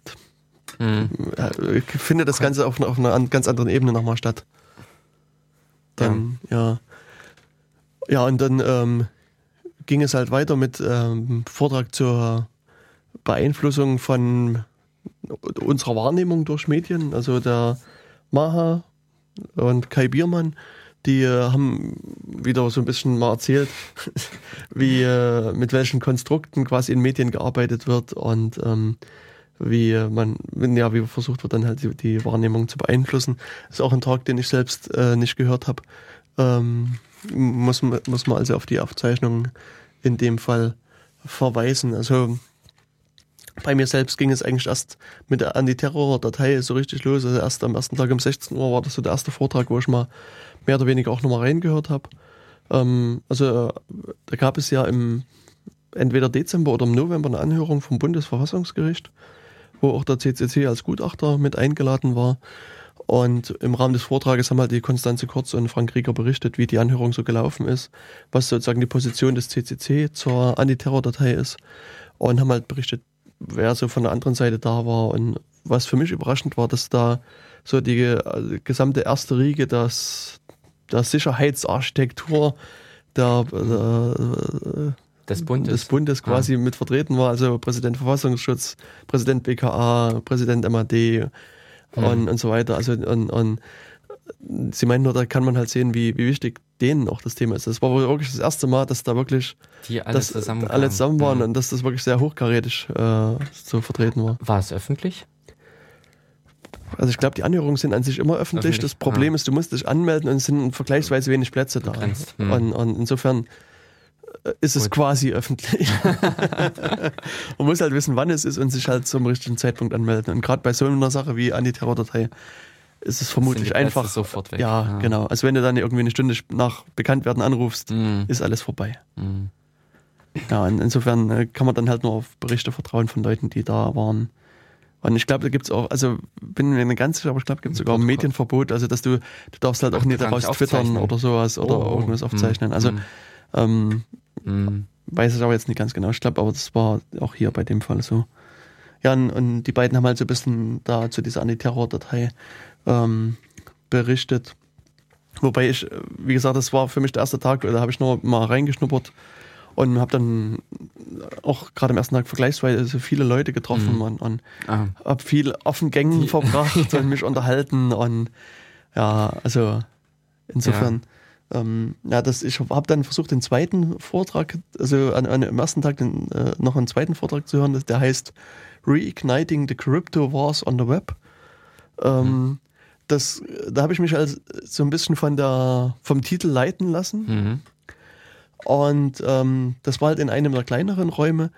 hm. Äh, findet das Ganze auf, auf einer ganz anderen Ebene nochmal statt. Dann, ja. Ja, ja und dann ähm, ging es halt weiter mit ähm, Vortrag zur Beeinflussung von unserer Wahrnehmung durch Medien. Also der Maha und Kai Biermann, die äh, haben wieder so ein bisschen mal erzählt, wie äh, mit welchen Konstrukten quasi in Medien gearbeitet wird und ähm, wie man, ja, wie versucht wird, dann halt die, die, Wahrnehmung zu beeinflussen. Ist auch ein Talk, den ich selbst äh, nicht gehört habe. Ähm, muss, muss man also auf die Aufzeichnung in dem Fall verweisen. Also bei mir selbst ging es eigentlich erst mit der Antiterror-Datei so richtig los. Also erst am ersten Tag um 16 Uhr war das so der erste Vortrag, wo ich mal mehr oder weniger auch nochmal reingehört habe. Ähm, also da gab es ja im entweder Dezember oder im November eine Anhörung vom Bundesverfassungsgericht, wo auch der CCC als Gutachter mit eingeladen war. Und im Rahmen des Vortrages haben halt die Konstanze Kurz und Frank Rieger berichtet, wie die Anhörung so gelaufen ist, was sozusagen die Position des CCC zur Antiterror-Datei ist und haben halt berichtet, wer so von der anderen Seite da war. Und was für mich überraschend war, dass da so die äh, gesamte erste Riege das, der Sicherheitsarchitektur der, der äh, des Bundes, des Bundes quasi ah. mit vertreten war. Also Präsident Verfassungsschutz, Präsident BKA, Präsident MAD hm. und, und so weiter. Also und, und sie meinen nur, da kann man halt sehen, wie, wie wichtig denen auch das Thema ist. Das war wirklich das erste Mal, dass da wirklich die alle, zusammen, alle zusammen waren ja. und dass das wirklich sehr hochkarätig äh, so vertreten war. War es öffentlich? Also ich glaube, die Anhörungen sind an sich immer öffentlich. öffentlich. Das Problem ja. ist, du musst dich anmelden und es sind vergleichsweise wenig Plätze da. Hm. Und, und, insofern äh, ist es Gut. quasi öffentlich. man muss halt wissen, wann es ist und sich halt zum richtigen Zeitpunkt anmelden. Und gerade bei so einer Sache wie Antiterror-Datei ist es vermutlich einfach sofort weg. Ja, ja, genau. Also wenn du dann irgendwie eine Stunde nach Bekanntwerden anrufst, mhm. ist alles vorbei. Mhm. Ja, und insofern äh, kann man dann halt nur auf Berichte vertrauen von Leuten, die da waren. Und ich glaube, da gibt es auch, also bin mir nicht ganz sicher, aber ich glaube, gibt es sogar ein Medienverbot, also dass du, du darfst halt auch Ach, nicht daraus twittern oder sowas oder oh, irgendwas aufzeichnen. Also mhm. ähm, mhm. weiß ich aber jetzt nicht ganz genau. Ich glaube, aber das war auch hier bei dem Fall so. Ja, und, und die beiden haben halt so ein bisschen da zu dieser Antiterror-Datei ähm, berichtet. Wobei ich, wie gesagt, das war für mich der erste Tag, da habe ich noch mal reingeschnuppert und habe dann auch gerade am ersten Tag vergleichsweise viele Leute getroffen Mhm. und, und Ah. habe viel offen Gängen verbracht und mich unterhalten und ja, also insofern. Ähm, ja, das, ich habe dann versucht, den zweiten Vortrag, also an, an, am ersten Tag den, äh, noch einen zweiten Vortrag zu hören, der heißt Reigniting the Crypto Wars on the Web. Ähm, das, da habe ich mich als so ein bisschen von der, vom Titel leiten lassen. Mhm. Und ähm, das war halt in einem der kleineren Räume.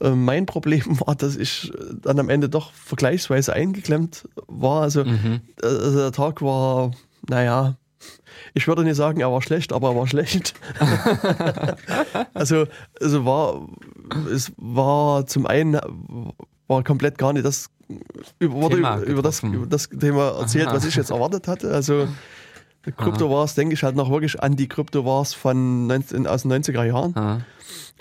Äh, mein Problem war, dass ich dann am Ende doch vergleichsweise eingeklemmt war. Also, Mhm. also der Tag war, naja, ich würde nicht sagen, er war schlecht, aber er war schlecht. also, also war, es war zum einen war komplett gar nicht das über, wurde Thema über, über das über das Thema erzählt, was ich jetzt erwartet hatte. Also Krypto Wars, denke ich halt noch wirklich an die Krypto Wars von 19, aus den 90er Jahren. Ah.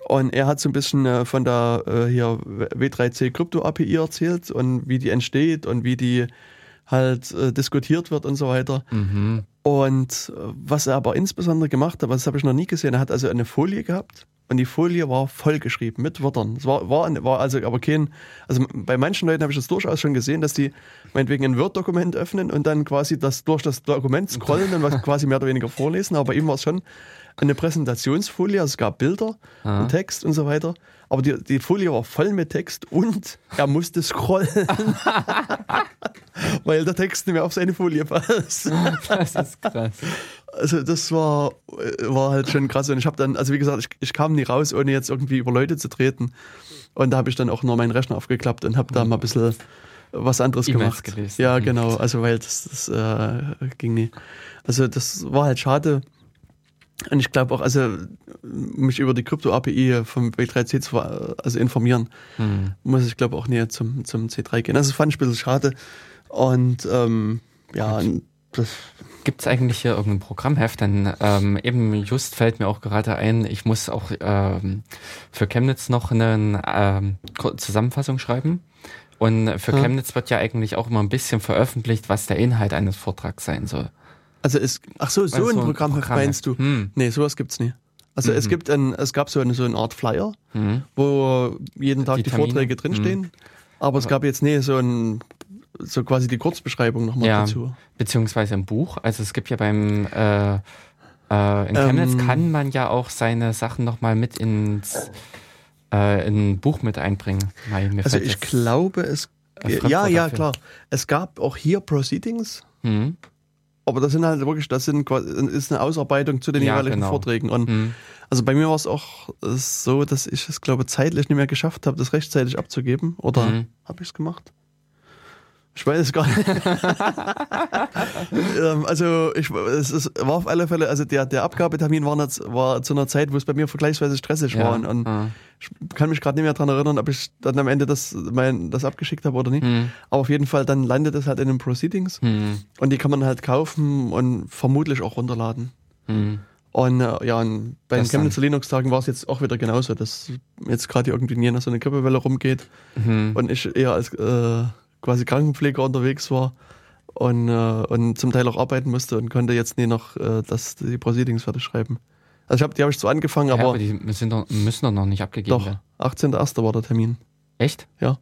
Und er hat so ein bisschen äh, von der äh, hier W3C Krypto API erzählt und wie die entsteht und wie die halt äh, diskutiert wird und so weiter. Mhm. Und äh, was er aber insbesondere gemacht hat, das habe ich noch nie gesehen, er hat also eine Folie gehabt und die Folie war vollgeschrieben mit Wörtern. Es war, war, war also aber kein, also bei manchen Leuten habe ich das durchaus schon gesehen, dass die meinetwegen ein Word-Dokument öffnen und dann quasi das durch das Dokument scrollen und was quasi mehr oder weniger vorlesen. Aber bei ihm war es schon eine Präsentationsfolie, also es gab Bilder Ah. und Text und so weiter. Aber die, die Folie war voll mit Text und er musste scrollen, weil der Text nicht mehr auf seine Folie passt. Das ist krass. Also das war, war halt schon krass. Und ich habe dann, also wie gesagt, ich, ich kam nie raus, ohne jetzt irgendwie über Leute zu treten. Und da habe ich dann auch nur meinen Rechner aufgeklappt und habe da mal ein bisschen was anderes gemacht. gelesen. Ja, genau. Also weil das, das äh, ging nie. Also das war halt schade. Und ich glaube auch, also mich über die Krypto-API vom W3C zu also informieren, Mhm. muss ich glaube auch näher zum, zum C3 gehen. Also das fand ich ein bisschen schade. Und ähm, ja, und das, Gibt es eigentlich hier irgendein Programmheft? Denn ähm, eben just fällt mir auch gerade ein, ich muss auch ähm, für Chemnitz noch eine ähm, Zusammenfassung schreiben. Und für Ja. Chemnitz wird ja eigentlich auch immer ein bisschen veröffentlicht, was der Inhalt eines Vortrags sein soll. Also es, ach so, so Also ein ein Programm meinst du? Hm. Nee, sowas gibt's nie. Also es Mhm. gibt ein, es gab so eine, so eine Art Flyer, Mhm. wo jeden Tag Die die? Vorträge drinstehen. Aber es gab jetzt nie so ein, so quasi die Kurzbeschreibung nochmal Ja. dazu. Beziehungsweise im Buch. Also es gibt ja beim äh, äh, in Chemnitz Ähm. kann man ja auch seine Sachen nochmal mit ins äh, in ein Buch mit einbringen. Nein, mir Also ich glaube, es, ein ja, ja, klar. Es gab auch hier Proceedings, Hm. Aber das sind halt wirklich, das sind ist eine Ausarbeitung zu den Ja, jeweiligen genau. Vorträgen. Und Hm. also bei mir war es auch so, dass ich es, glaube zeitlich nicht mehr geschafft habe, das rechtzeitig abzugeben. Oder Mhm. habe ich es gemacht? Ich weiß es gar nicht. ähm, also ich, es ist, war auf alle Fälle, also der, der Abgabetermin war, nicht, war zu einer Zeit, wo es bei mir vergleichsweise stressig Ja. war. Und, ah. ich kann mich gerade nicht mehr daran erinnern, ob ich dann am Ende das, mein, das abgeschickt habe oder nicht. Hm. Aber auf jeden Fall, dann landet es halt in den Proceedings Hm. und die kann man halt kaufen und vermutlich auch runterladen. Hm. Und äh, ja, und bei den Das dann- Chemnitzer Linux-Tagen war es jetzt auch wieder genauso, dass jetzt gerade irgendwie nie noch so eine Grippewelle rumgeht Hm. und ich eher als äh, quasi Krankenpfleger unterwegs war und, äh, und zum Teil auch arbeiten musste und konnte jetzt nie noch äh, das, die Proceedings fertig schreiben. Also ich hab, die habe ich zwar angefangen, Ja, aber, aber die müssen doch, müssen doch noch nicht abgegeben doch, werden. 18.01. war der Termin. Echt? Ja.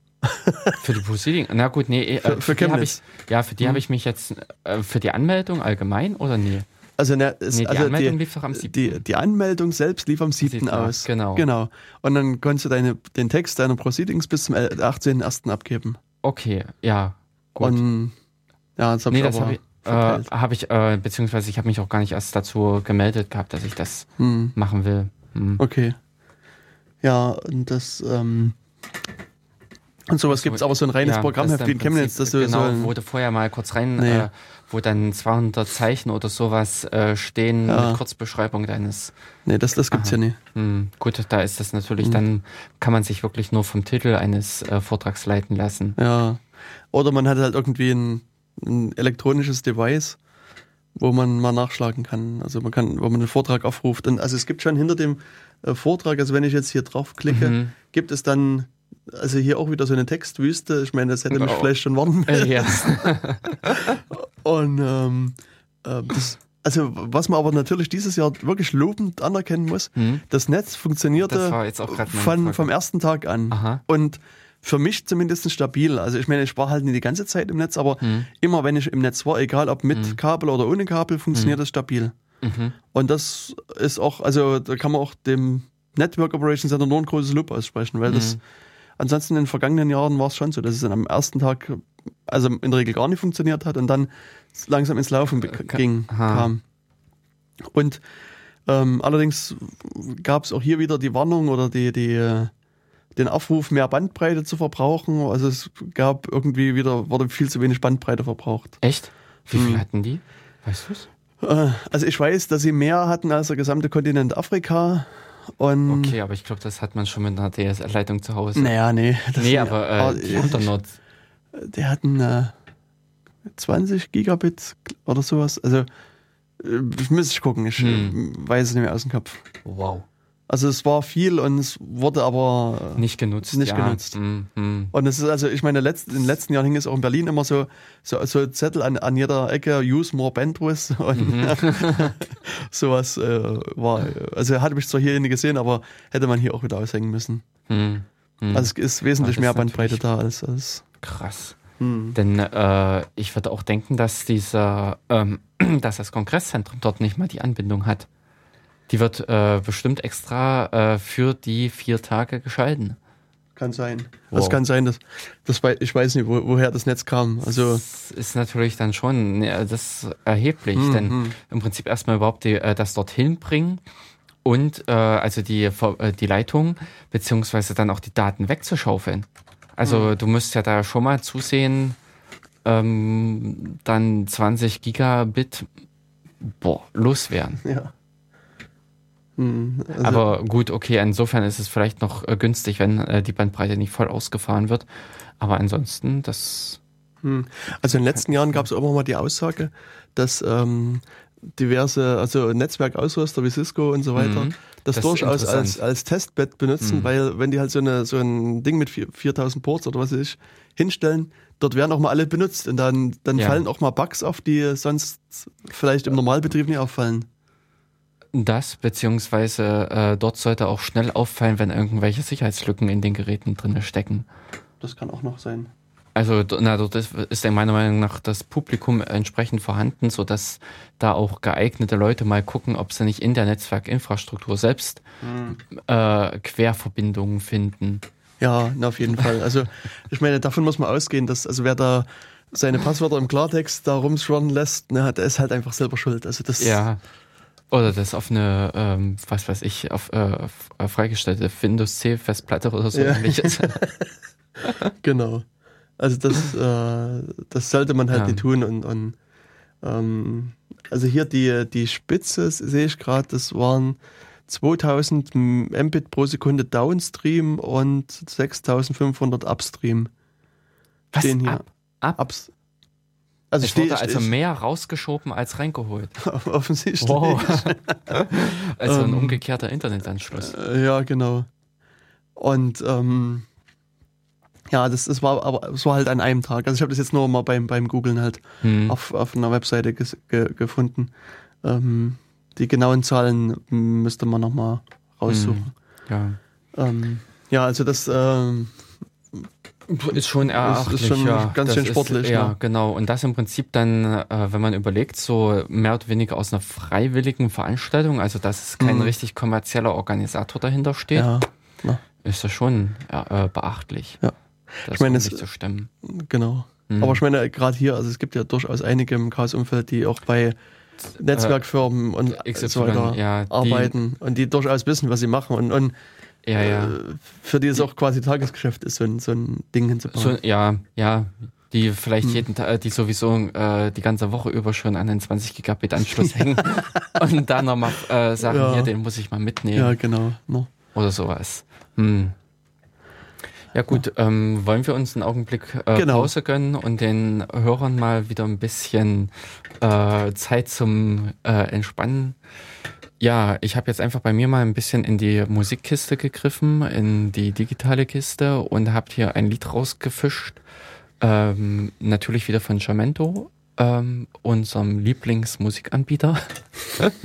Für die Proceeding? Na gut, nee. Äh, Für- für die hab Chemnitz. ich, ja, für die Mhm. habe ich mich jetzt, äh, für die Anmeldung allgemein oder nee? Also, ne, es, Nee, die also Anmeldung die, lief doch am 7. die, die Anmeldung selbst lief am 7. Siebten, aus. genau. Genau. Und dann konntest du deine, den Text deiner Proceedings bis zum 18.01. abgeben. Okay, ja. Gut. Und ja, das habe nee, ich das aber habe ich, äh, hab ich äh, beziehungsweise ich habe mich auch gar nicht erst dazu gemeldet gehabt, dass ich das Hm. machen will. Hm. Okay. Ja, und das, ähm, und sowas Also, gibt es aber so ein reines Ja, Programmheft das wie in Chemnitz, dass du genau, so ein, wo du vorher mal kurz rein, Nee. äh, wo dann 200 Zeichen oder sowas äh, stehen Ja. mit Kurzbeschreibung deines. Nee, das, das gibt's Aha. ja nicht. Hm, gut, da ist das natürlich, Hm. dann kann man sich wirklich nur vom Titel eines äh, Vortrags leiten lassen. Ja. Oder man hat halt irgendwie ein, ein elektronisches Device, wo man mal nachschlagen kann. Also man kann, wo man den Vortrag aufruft. Und also es gibt schon hinter dem äh, Vortrag, also wenn ich jetzt hier drauf klicke, Mhm. gibt es dann also hier auch wieder so eine Textwüste. Ich meine, das hätte mich Oh. vielleicht schon warnen müssen. ja. Und ähm, äh, das, also was man aber natürlich dieses Jahr wirklich lobend anerkennen muss, Hm. das Netz funktionierte Das jetzt auch von, vom ersten Tag an. Aha. Und für mich zumindest stabil. Also ich meine, ich war halt nicht die ganze Zeit im Netz, aber Hm. immer wenn ich im Netz war, egal ob mit Kabel oder ohne Kabel, funktioniert das stabil. Mhm. Und das ist auch, also da kann man auch dem Network Operations Center nur ein großes Lob aussprechen, weil das ansonsten in den vergangenen Jahren war es schon so, dass es am ersten Tag also in der Regel gar nicht funktioniert hat und dann langsam ins Laufen Ka- ging, Aha. kam. Und ähm, allerdings gab es auch hier wieder die Warnung oder die, die, äh, den Aufruf, mehr Bandbreite zu verbrauchen. Also es gab irgendwie wieder, wurde viel zu wenig Bandbreite verbraucht. Echt? Wie viel Hm. hatten die? Weißt du's? Äh, Also ich weiß, dass sie mehr hatten als der gesamte Kontinent Afrika. Und Okay, aber ich glaube, das hat man schon mit einer DSL-Leitung zu Hause. naja, nee. das- nee, aber äh, doch nur Die hatten äh, 20 Gigabit oder sowas. Also äh, müsste ich gucken. Ich Hm. äh, weiß es nicht mehr aus dem Kopf. Wow. Also es war viel und es wurde aber äh, Nicht genutzt. Nicht ja. genutzt. Mhm. mhm. und es ist also, ich meine, letzt, in den letzten Jahren hing es auch in Berlin immer so, so, so Zettel an, an jeder Ecke, use more bandwidth und Mhm. sowas äh, war, also hatte ich zwar hier nie gesehen, aber hätte man hier auch wieder aushängen müssen. Mhm. Mhm. Also es ist wesentlich mehr Bandbreite da als, als Krass. hm. Denn äh, ich würde auch denken, dass dieser, ähm, dass das Kongresszentrum dort nicht mal die Anbindung hat. Die wird äh, bestimmt extra äh, für die vier Tage geschalten. Kann sein. Wow. Das kann sein, dass, das, wei- ich weiß nicht, wo, woher das Netz kam. Also, Das ist natürlich dann schon ne, das ist erheblich, Hm, denn hm. im Prinzip erstmal überhaupt die, äh, das dorthin bringen und äh, also die, äh, die Leitung beziehungsweise dann auch die Daten wegzuschaufeln. Also Hm. du musst ja da schon mal zusehen, ähm, dann 20 Gigabit boah, loswerden. ja. Hm, also, Aber gut, okay, insofern ist es vielleicht noch äh, günstig, wenn äh, die Bandbreite nicht voll ausgefahren wird. Aber ansonsten, das hm. also in den letzten Jahren gab es auch immer mal die Aussage, dass ähm, diverse, also Netzwerkausrüster wie Cisco und so weiter, Mhm. das, Das durchaus als, als Testbett benutzen, Mhm. weil wenn die halt so, eine, so ein Ding mit vier- 4000 Ports oder was weiß ich hinstellen, dort werden auch mal alle benutzt und dann, dann Ja. fallen auch mal Bugs auf, die sonst vielleicht im Normalbetrieb nicht auffallen. Das, beziehungsweise äh, dort sollte auch schnell auffallen, wenn irgendwelche Sicherheitslücken in den Geräten drin stecken. Das kann auch noch sein. Also na, dort ist, ist meiner Meinung nach das Publikum entsprechend vorhanden, sodass da auch geeignete Leute mal gucken, ob sie nicht in der Netzwerkinfrastruktur selbst äh, Querverbindungen finden. Ja, na, auf jeden Fall. Also ich meine, davon muss man ausgehen, dass also wer da seine Passwörter im Klartext da rumschwirren lässt, ne, der ist halt einfach selber schuld. Also das Ja. Oder das auf eine, ähm, was weiß ich, auf, äh, äh, freigestellte Windows C Festplatte oder so Ja. ähnliches. genau. Also das, äh, das sollte man halt Ja. nicht tun und, und ähm, also hier die, die Spitze sehe ich gerade, das waren 2000 Mbit pro Sekunde Downstream und 6500 Upstream. Was? Stehen hier. Ab, ab? Ups. Also es steht wurde also mehr rausgeschoben als reingeholt. offensichtlich. Wow. also ein Ähm. umgekehrter Internetanschluss. Äh, Ja, genau. Und ähm, ja, das, das war aber es war halt an einem Tag. Also ich habe das jetzt nur mal beim, beim Googlen halt Hm. auf, auf einer Webseite ges, ge, gefunden. Ähm, die genauen Zahlen müsste man nochmal raussuchen. Ja. Ähm, ja, also das ähm, Ist schon erachtlich, schon ja. ganz Das schön ist- sportlich, Ja, ne? genau. Und das im Prinzip dann, äh, wenn man überlegt, so mehr oder weniger aus einer freiwilligen Veranstaltung, also dass es kein Mhm. richtig kommerzieller Organisator dahinter steht, ja, na, ist das schon äh, beachtlich. Ja. Das Ich meine, es- zu stemmen. genau. Mhm. Aber ich meine, gerade hier, also es gibt ja durchaus einige im Chaos-Umfeld, die auch bei Netzwerkfirmen und XY, so weiter ja, arbeiten und die durchaus wissen, was sie machen und, und Ja, ja. äh, für die es auch quasi Tagesgeschäft ist, so ein, so ein Ding hinzubauen. So, ja, ja, die vielleicht Hm. jeden Tag, die sowieso äh, die ganze Woche über schon an den 20 Gigabit Anschluss hängen und dann nochmal äh, sagen, Ja. hier, den muss ich mal mitnehmen ja, genau. No. oder sowas. Hm. Ja gut, ähm, wollen wir uns einen Augenblick äh, Genau. Pause gönnen und den Hörern mal wieder ein bisschen äh, Zeit zum äh, Entspannen ja, ich habe jetzt einfach bei mir mal ein bisschen in die Musikkiste gegriffen, in die digitale Kiste und habe hier ein Lied rausgefischt. Ähm, natürlich wieder von Jamento, ähm, unserem Lieblingsmusikanbieter.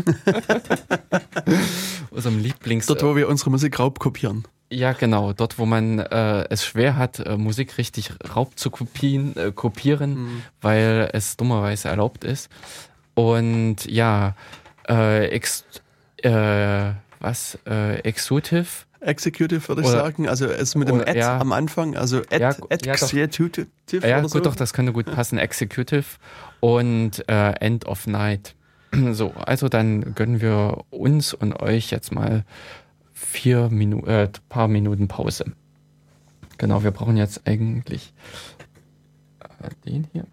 unserem Lieblings. Dort, wo wir unsere Musik raubkopieren. Ja, genau. Dort, wo man äh, es schwer hat, äh, Musik richtig raub zu kopien, äh, kopieren, mhm. weil es dummerweise erlaubt ist. Und ja, äh, ex, äh, was, äh, Executive. Executive würde ich oder, sagen, also es mit dem Ad ja, am Anfang, also Ad, ja, Ad ja, Executive ja, gut, so. doch, das könnte gut passen, Executive und äh, End of Night. So, also dann gönnen wir uns und euch jetzt mal vier Minuten, äh, paar Minuten Pause. Genau, wir brauchen jetzt eigentlich äh, den hier.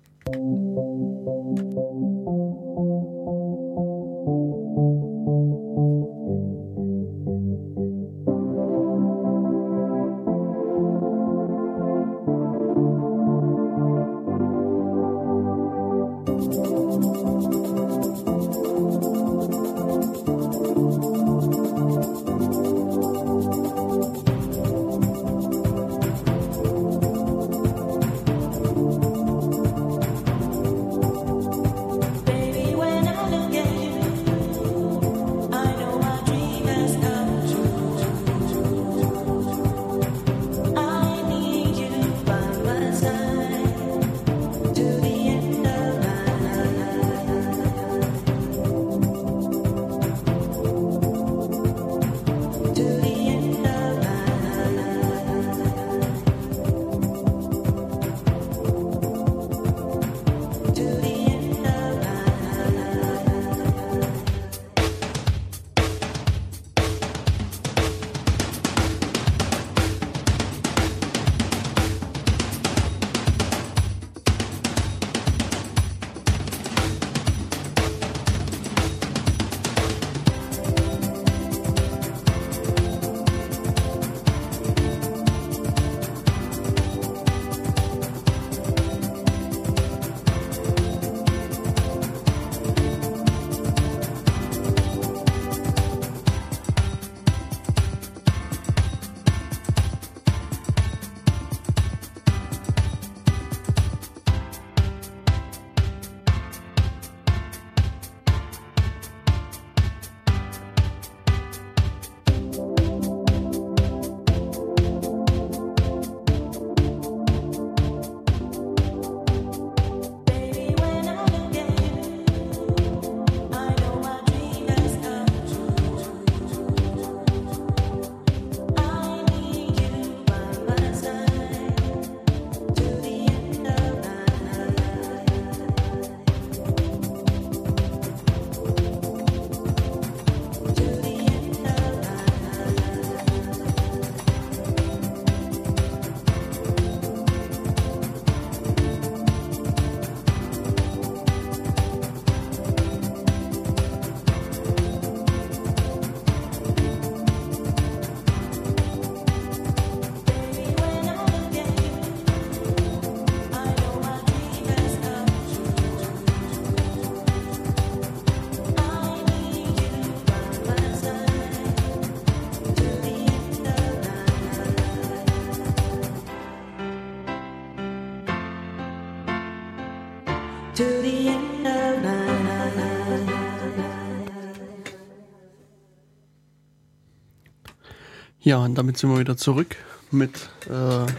Ja, und damit sind wir wieder zurück mit äh,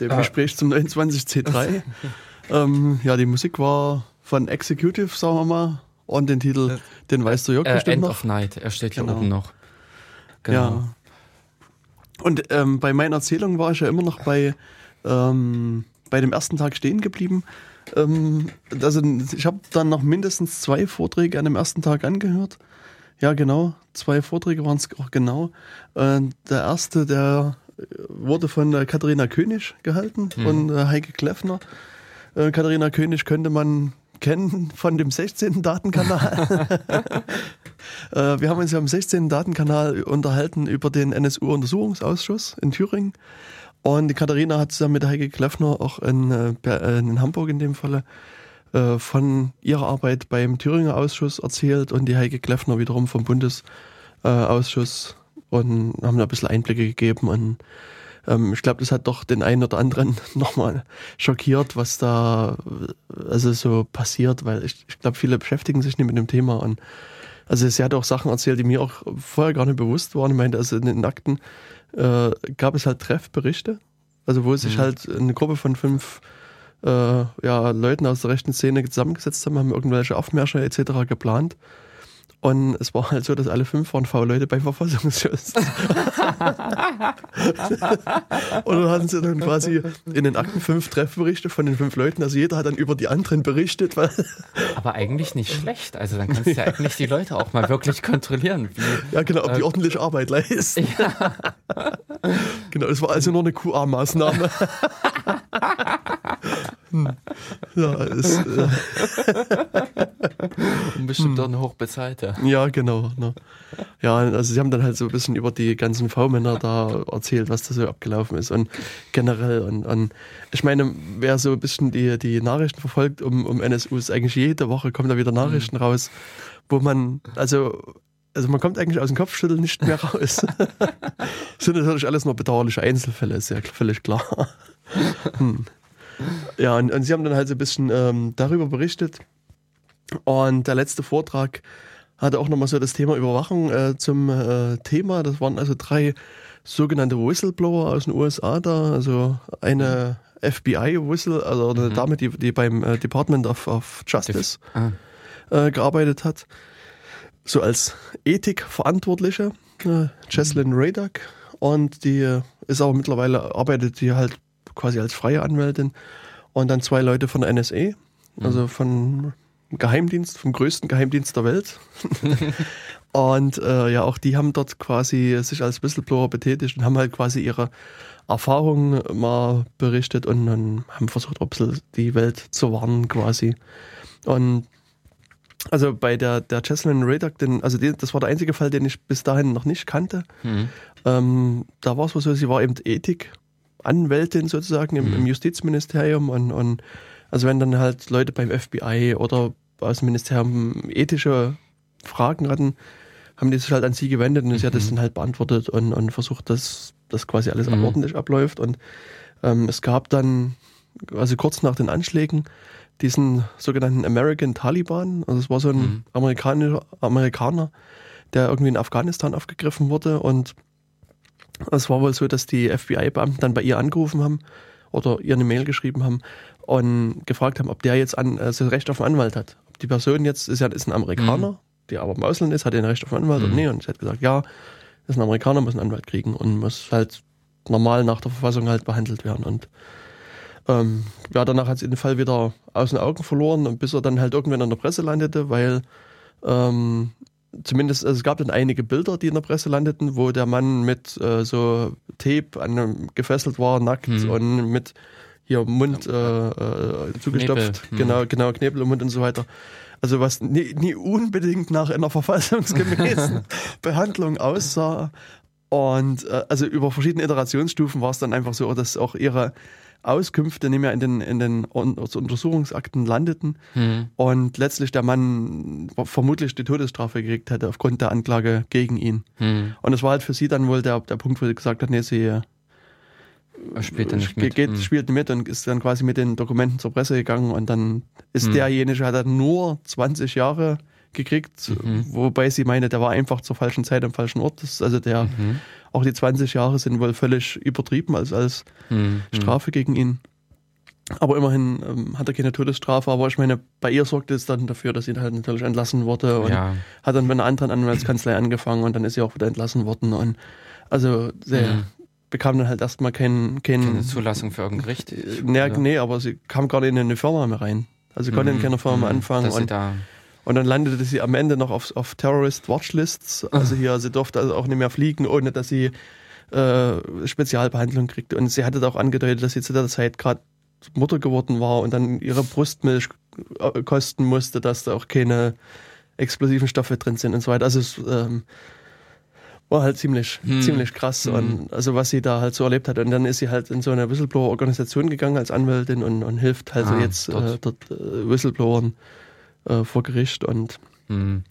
dem ah. Gespräch zum 29C3. ähm, ja, die Musik war von Executive, sagen wir mal. Und den Titel, äh, den weißt du ja äh, bestimmt End noch. of Night, er steht genau. hier oben noch. Genau. Ja. Und ähm, bei meiner Erzählung war ich ja immer noch bei, ähm, bei dem ersten Tag stehen geblieben. Ähm, also ich habe dann noch mindestens zwei Vorträge an dem ersten Tag angehört. Ja, genau. Zwei Vorträge waren es auch genau. Äh, der erste, der wurde von äh, Katharina König gehalten, mhm. von äh, Heike Kleffner. Äh, Katharina König könnte man kennen von dem 16. Datenkanal. äh, wir haben uns ja am 16. Datenkanal unterhalten über den NSU-Untersuchungsausschuss in Thüringen. Und Katharina hat zusammen mit Heike Kleffner auch in, äh, in Hamburg in dem Falle äh, von ihrer Arbeit beim Thüringer Ausschuss erzählt und die Heike Kleffner wiederum vom Bundesausschuss und haben da ein bisschen Einblicke gegeben und ähm, ich glaube, das hat doch den einen oder anderen nochmal schockiert, was da also so passiert, weil ich, ich glaube, viele beschäftigen sich nicht mit dem Thema und also sie hat auch Sachen erzählt, die mir auch vorher gar nicht bewusst waren. Ich meinte, also in den Akten äh, gab es halt Treffberichte, also wo sich mhm. halt eine Gruppe von fünf äh, ja, Leuten aus der rechten Szene zusammengesetzt haben, haben irgendwelche Aufmärsche etc. geplant und es war halt so, dass alle fünf waren V-Leute beim Verfassungsschutz. und dann hatten sie dann quasi in den Akten fünf Treffberichte von den fünf Leuten. Also jeder hat dann über die anderen berichtet. Aber eigentlich nicht schlecht. Also dann kannst du ja eigentlich die Leute auch mal wirklich kontrollieren. Wie, ja, genau, ob äh, die ordentliche Arbeit leisten. Ja. genau, es war also nur eine QA-Maßnahme. Hm. Ja, ist. Äh Und bestimmt hm. auch eine hochbezahlte. Ja, genau. Ne. Ja, also sie haben dann halt so ein bisschen über die ganzen V-Männer da erzählt, was da so abgelaufen ist und generell. Und, und ich meine, wer so ein bisschen die, die Nachrichten verfolgt um, um NSU, ist eigentlich jede Woche kommen da wieder Nachrichten mhm. raus, wo man, also also man kommt eigentlich aus dem Kopfschütteln nicht mehr raus. das sind natürlich alles nur bedauerliche Einzelfälle, ist ja völlig klar. Hm. Ja, und, und, sie haben dann halt so ein bisschen ähm, darüber berichtet. Und der letzte Vortrag hatte auch nochmal so das Thema Überwachung äh, zum äh, Thema. Das waren also drei sogenannte Whistleblower aus den USA da, also eine FBI-Whistle, also eine mhm. Dame, die, die beim äh, Department of, of Justice ah. äh, gearbeitet hat, so als Ethikverantwortliche, äh, Jesslyn mhm. Raydock. Und die ist aber mittlerweile, arbeitet die halt quasi als freie Anwältin. Und dann zwei Leute von der NSA, also mhm. von Geheimdienst, vom größten Geheimdienst der Welt. und äh, ja, auch die haben dort quasi sich als Whistleblower betätigt und haben halt quasi ihre Erfahrungen mal berichtet und dann haben versucht, ein bisschen die Welt zu warnen quasi. Und also bei der, der Jesselyn Radak, den, also die, das war der einzige Fall, den ich bis dahin noch nicht kannte. Mhm. Ähm, da war es so, sie war eben Ethik-Anwältin sozusagen im, mhm. im Justizministerium und, und also wenn dann halt Leute beim FBI oder aus dem Ministerium ethische Fragen hatten, haben die sich halt an sie gewendet und mhm. sie hat das mhm. dann halt beantwortet und, und versucht, dass das quasi alles mhm. ordentlich abläuft. Und ähm, es gab dann, also kurz nach den Anschlägen, diesen sogenannten American Taliban. Also es war so ein mhm. Amerikaner, Amerikaner, der irgendwie in Afghanistan aufgegriffen wurde. Und es war wohl so, dass die FBI-Beamten dann bei ihr angerufen haben oder ihr eine Mail geschrieben haben und gefragt haben, ob der jetzt an, also Recht auf einen Anwalt hat. Ob die Person jetzt ist ja ist ein Amerikaner, mhm. der aber im Ausland ist, hat er ein Recht auf einen Anwalt mhm. oder nee. Und sie hat gesagt, ja, ist ein Amerikaner, muss einen Anwalt kriegen und muss halt normal nach der Verfassung halt behandelt werden. Und ähm, ja, danach hat sie den Fall wieder aus den Augen verloren und bis er dann halt irgendwann in der Presse landete, weil ähm, zumindest, also es gab dann einige Bilder, die in der Presse landeten, wo der Mann mit äh, so Tape an einem gefesselt war, nackt mhm. und mit hier Mund äh, äh, zugestopft, Knebel. genau, genau, Knebel im Mund und so weiter. Also was nie, nie unbedingt nach einer verfassungsgemäßen Behandlung aussah. Und äh, also über verschiedene Iterationsstufen war es dann einfach so, dass auch ihre Auskünfte nicht mehr in den, in den Untersuchungsakten landeten mhm. und letztlich der Mann vermutlich die Todesstrafe gekriegt hätte aufgrund der Anklage gegen ihn. Mhm. Und es war halt für sie dann wohl der, der Punkt, wo sie gesagt hat, nee, sie spielt er nicht mit. Geht, mhm. spielt mit und ist dann quasi mit den Dokumenten zur Presse gegangen und dann ist mhm. derjenige, hat dann nur 20 Jahre gekriegt, mhm. wobei sie meine, der war einfach zur falschen Zeit am falschen Ort. Das also der, mhm. auch die 20 Jahre sind wohl völlig übertrieben als, als mhm. Strafe gegen ihn. Aber immerhin ähm, hat er keine Todesstrafe, aber ich meine, bei ihr sorgte es dann dafür, dass sie halt natürlich entlassen wurde und ja. hat dann bei einer anderen Anwaltskanzlei angefangen und dann ist sie auch wieder entlassen worden und also sehr, mhm bekam dann halt erstmal kein, kein, keine Zulassung für irgendein Gericht. Nee, nee, aber sie kam gerade in eine Firma mehr rein. Also sie konnte mhm. in keiner Firma mhm. anfangen. Und, und, dann landete sie am Ende noch auf, auf Terrorist Watchlists. Also hier, sie durfte also auch nicht mehr fliegen, ohne dass sie äh, Spezialbehandlung kriegte. Und sie hatte auch angedeutet, dass sie zu der Zeit gerade Mutter geworden war und dann ihre Brustmilch äh, kosten musste, dass da auch keine explosiven Stoffe drin sind und so weiter. Also es, ähm, war halt ziemlich, hm. ziemlich krass. Hm. Und also was sie da halt so erlebt hat. Und dann ist sie halt in so eine Whistleblower-Organisation gegangen als Anwältin und, und hilft halt ah, jetzt dort, äh, dort äh, Whistleblowern äh, vor Gericht. Und hm.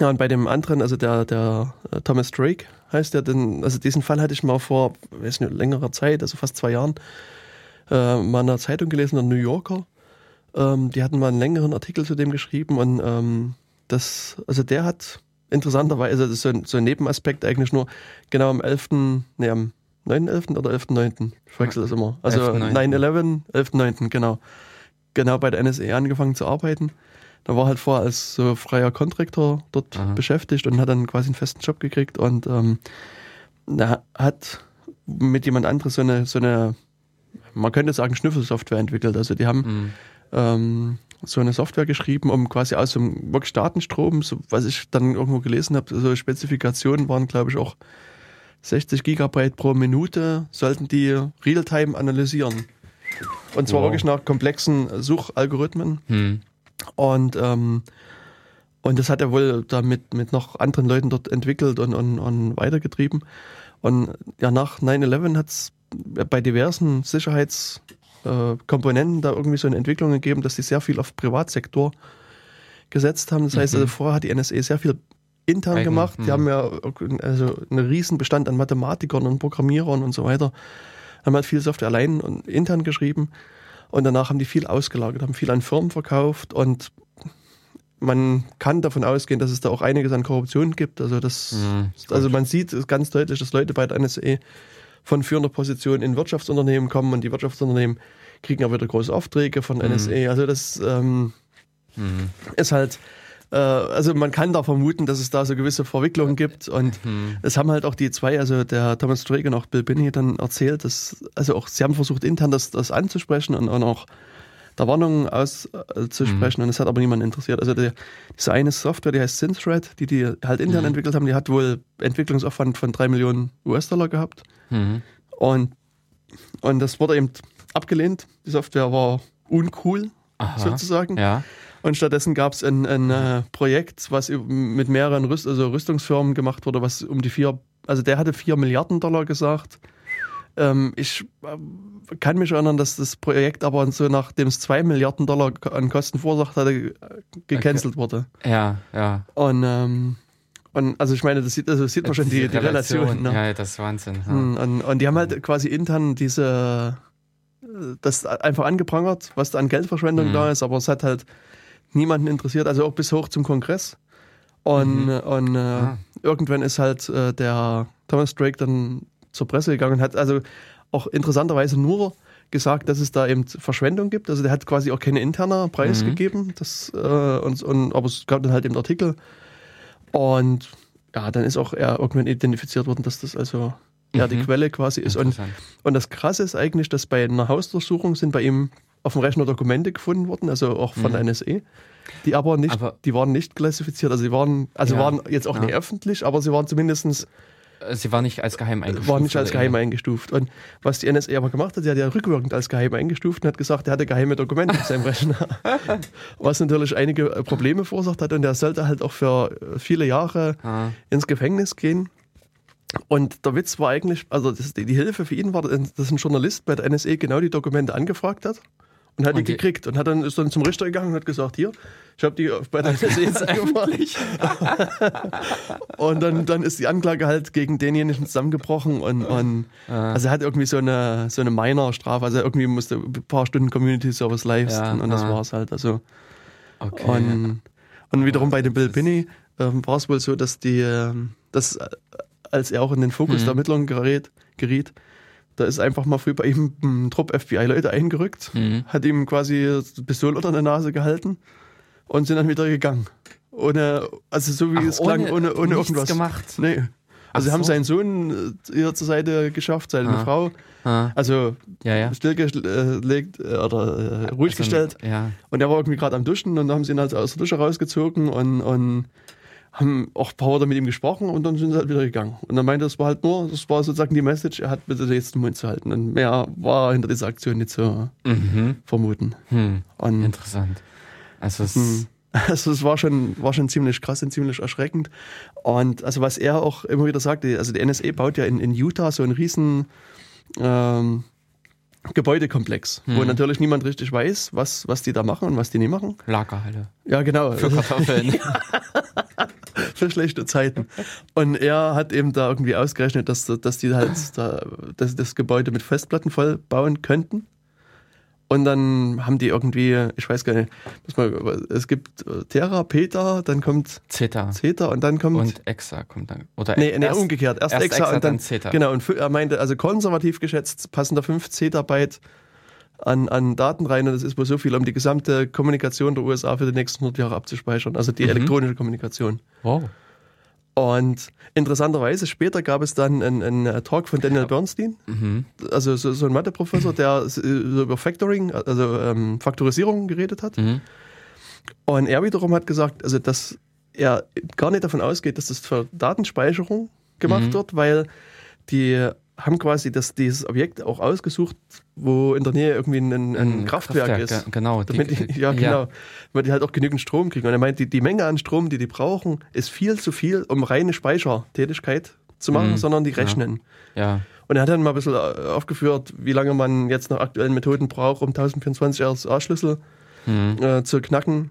ja, und bei dem anderen, also der, der äh, Thomas Drake heißt der, denn, also diesen Fall hatte ich mal vor, weiß nicht, längerer Zeit, also fast zwei Jahren, äh, mal in einer Zeitung gelesen, der New Yorker. Ähm, die hatten mal einen längeren Artikel zu dem geschrieben und ähm, das, also der hat interessanterweise, das ist so ein, so ein Nebenaspekt eigentlich nur, genau am 11., nee, am 9.11. oder 11.9., ich wechsle das immer. Also 9-11, 11.9., genau. Genau bei der NSA angefangen zu arbeiten. Da war halt vorher als so freier Kontraktor dort Aha. beschäftigt und hat dann quasi einen festen Job gekriegt und ähm, er hat mit jemand anderes so eine, so eine, man könnte sagen, Schnüffelsoftware entwickelt. Also die haben mhm. ähm, so eine Software geschrieben, um quasi aus dem wirklich Datenstrom, so, was ich dann irgendwo gelesen habe, so Spezifikationen waren, glaube ich, auch 60 Gigabyte pro Minute, sollten die Realtime analysieren. Und zwar wow. wirklich nach komplexen Suchalgorithmen. Hm. Und, ähm, und das hat er wohl damit mit noch anderen Leuten dort entwickelt und, und, und weitergetrieben. Und ja, nach 9-11 hat es bei diversen Sicherheits- äh, da irgendwie so eine Entwicklung gegeben, dass die sehr viel auf Privatsektor gesetzt haben. Das heißt, also mhm. vorher hat die NSA sehr viel intern Eigen. gemacht. Die mhm. haben ja also einen riesen Bestand an Mathematikern und Programmierern und so weiter. Haben halt viel Software allein und intern geschrieben. Und danach haben die viel ausgelagert, haben viel an Firmen verkauft und man kann davon ausgehen, dass es da auch einiges an Korruption gibt. Also das, mhm, also man sieht ganz deutlich, dass Leute bei der NSA von führender Position in Wirtschaftsunternehmen kommen und die Wirtschaftsunternehmen kriegen auch wieder große Aufträge von NSA. Mhm. Also das ähm, mhm. ist halt, äh, also man kann da vermuten, dass es da so gewisse Verwicklungen gibt und mhm. es haben halt auch die zwei, also der Thomas Drake und auch Bill Binney dann erzählt, dass, also auch, sie haben versucht intern das, das anzusprechen und, und auch der Warnungen auszusprechen mhm. und es hat aber niemand interessiert. Also die, diese eine Software, die heißt SynthRed, die die halt intern mhm. entwickelt haben, die hat wohl Entwicklungsaufwand von drei Millionen US-Dollar gehabt. Mhm. Und, und das wurde eben abgelehnt. Die Software war uncool, Aha. sozusagen. Ja. Und stattdessen gab es ein, ein äh, Projekt, was mit mehreren Rüst also Rüstungsfirmen gemacht wurde, was um die vier, also der hatte vier Milliarden Dollar gesagt. Ähm, ich äh, kann mich erinnern, dass das Projekt aber so nachdem es zwei Milliarden Dollar an Kosten verursacht hatte, äh, gecancelt okay. wurde. Ja, ja. Und ähm, und also ich meine, das sieht, also sieht man schon die, die Relation. Relation ne? Ja, das ist Wahnsinn. Ja. Hm, und, und die haben halt quasi intern diese das einfach angeprangert, was da an Geldverschwendung mhm. da ist, aber es hat halt niemanden interessiert, also auch bis hoch zum Kongress. Und, mhm. und äh, ah. irgendwann ist halt äh, der Thomas Drake dann zur Presse gegangen und hat also auch interessanterweise nur gesagt, dass es da eben Verschwendung gibt. Also der hat quasi auch keine interner Preis mhm. gegeben. Das, äh, und, und, aber es gab dann halt eben Artikel, und ja, dann ist auch er irgendwann identifiziert worden, dass das also ja, die mhm. Quelle quasi ist. Und, und das Krasse ist eigentlich, dass bei einer Hausdurchsuchung sind bei ihm auf dem Rechner Dokumente gefunden worden, also auch von mhm. NSA, die aber nicht, aber die waren nicht klassifiziert, also die waren, also ja, waren jetzt auch ja. nicht öffentlich, aber sie waren zumindestens Sie war nicht als geheim eingestuft. War nicht als geheim eingestuft. Und was die NSA aber gemacht hat, sie hat ja rückwirkend als geheim eingestuft und hat gesagt, er hatte geheime Dokumente auf seinem Rechner. was natürlich einige Probleme verursacht hat und er sollte halt auch für viele Jahre ah. ins Gefängnis gehen. Und der Witz war eigentlich, also das, die Hilfe für ihn war, dass ein Journalist bei der NSA genau die Dokumente angefragt hat und hat und die gekriegt und hat dann ist dann zum Richter gegangen und hat gesagt, hier, ich habe die bei der jetzt eingefallen. und dann, dann ist die Anklage halt gegen denjenigen zusammengebrochen und, und ah. also er hat irgendwie so eine so eine Minor-Strafe, also irgendwie musste ein paar Stunden Community Service leisten ja, und das ah. war's halt. Also okay. und, und wiederum bei dem Bill Binney ähm, war es wohl so, dass die, ähm, dass als er auch in den Fokus hm. der Ermittlungen gerät, geriet, da ist einfach mal früh bei ihm ein Trupp FBI-Leute eingerückt, mhm. hat ihm quasi Pistole unter der Nase gehalten und sind dann wieder gegangen. Ohne, also so wie Ach, es klang, ohne, ohne irgendwas. gemacht. Nee. Also sie haben seinen Sohn äh, ihr zur Seite geschafft, seine ah. Frau. Ah. Also ja, ja. stillgelegt äh, oder äh, ruhig also, gestellt. Ja. Und er war irgendwie gerade am Duschen und dann haben sie ihn halt aus der Dusche rausgezogen und, und haben auch ein paar Worte mit ihm gesprochen und dann sind sie halt wieder gegangen. Und dann meinte, das war halt nur, das war sozusagen die Message, er hat bitte jetzt den Mund zu halten. Und mehr war hinter dieser Aktion nicht zu mhm. vermuten. Hm. Interessant. Also es, hm. Also es war schon, war schon ziemlich krass und ziemlich erschreckend. Und also was er auch immer wieder sagte, also die NSA baut ja in, in Utah so einen riesen ähm, Gebäudekomplex, hm. wo natürlich niemand richtig weiß, was, was die da machen und was die nicht machen. Lagerhalle. Ja, genau. Für Kartoffeln. Für schlechte Zeiten. Und er hat eben da irgendwie ausgerechnet, dass, dass die halt da, dass das Gebäude mit Festplatten voll bauen könnten. Und dann haben die irgendwie, ich weiß gar nicht, mal, es gibt Terra, Peta, dann kommt Zeta. Zeta und dann kommt. Und Exa kommt dann. Oder nee, nee erst, umgekehrt. Erst, erst Exa, Exa, und dann, dann Zeta. Genau, und er meinte, also konservativ geschätzt passen da 5 Zettabyte an, an Daten rein und das ist wohl so viel, um die gesamte Kommunikation der USA für die nächsten 100 Jahre abzuspeichern. Also die mhm. elektronische Kommunikation. Wow. Und interessanterweise, später gab es dann einen, einen Talk von Daniel Bernstein, mhm. also so, so ein Matheprofessor, der so über Factoring, also ähm, Faktorisierung geredet hat. Mhm. Und er wiederum hat gesagt, also dass er gar nicht davon ausgeht, dass das für Datenspeicherung gemacht mhm. wird, weil die haben quasi das, dieses Objekt auch ausgesucht, wo in der Nähe irgendwie ein, ein, ein Kraftwerk, Kraftwerk, ist. Genau. Die, die, ja, genau. Ja. Weil die halt auch genügend Strom kriegen. Und er meint, die, die Menge an Strom, die die brauchen, ist viel zu viel, um reine Speichertätigkeit zu machen, mhm. sondern die rechnen. Ja. ja. Und er hat dann mal ein bisschen äh, aufgeführt, wie lange man jetzt nach aktuellen Methoden braucht, um 1024 RSA-Schlüssel mhm. äh, zu knacken.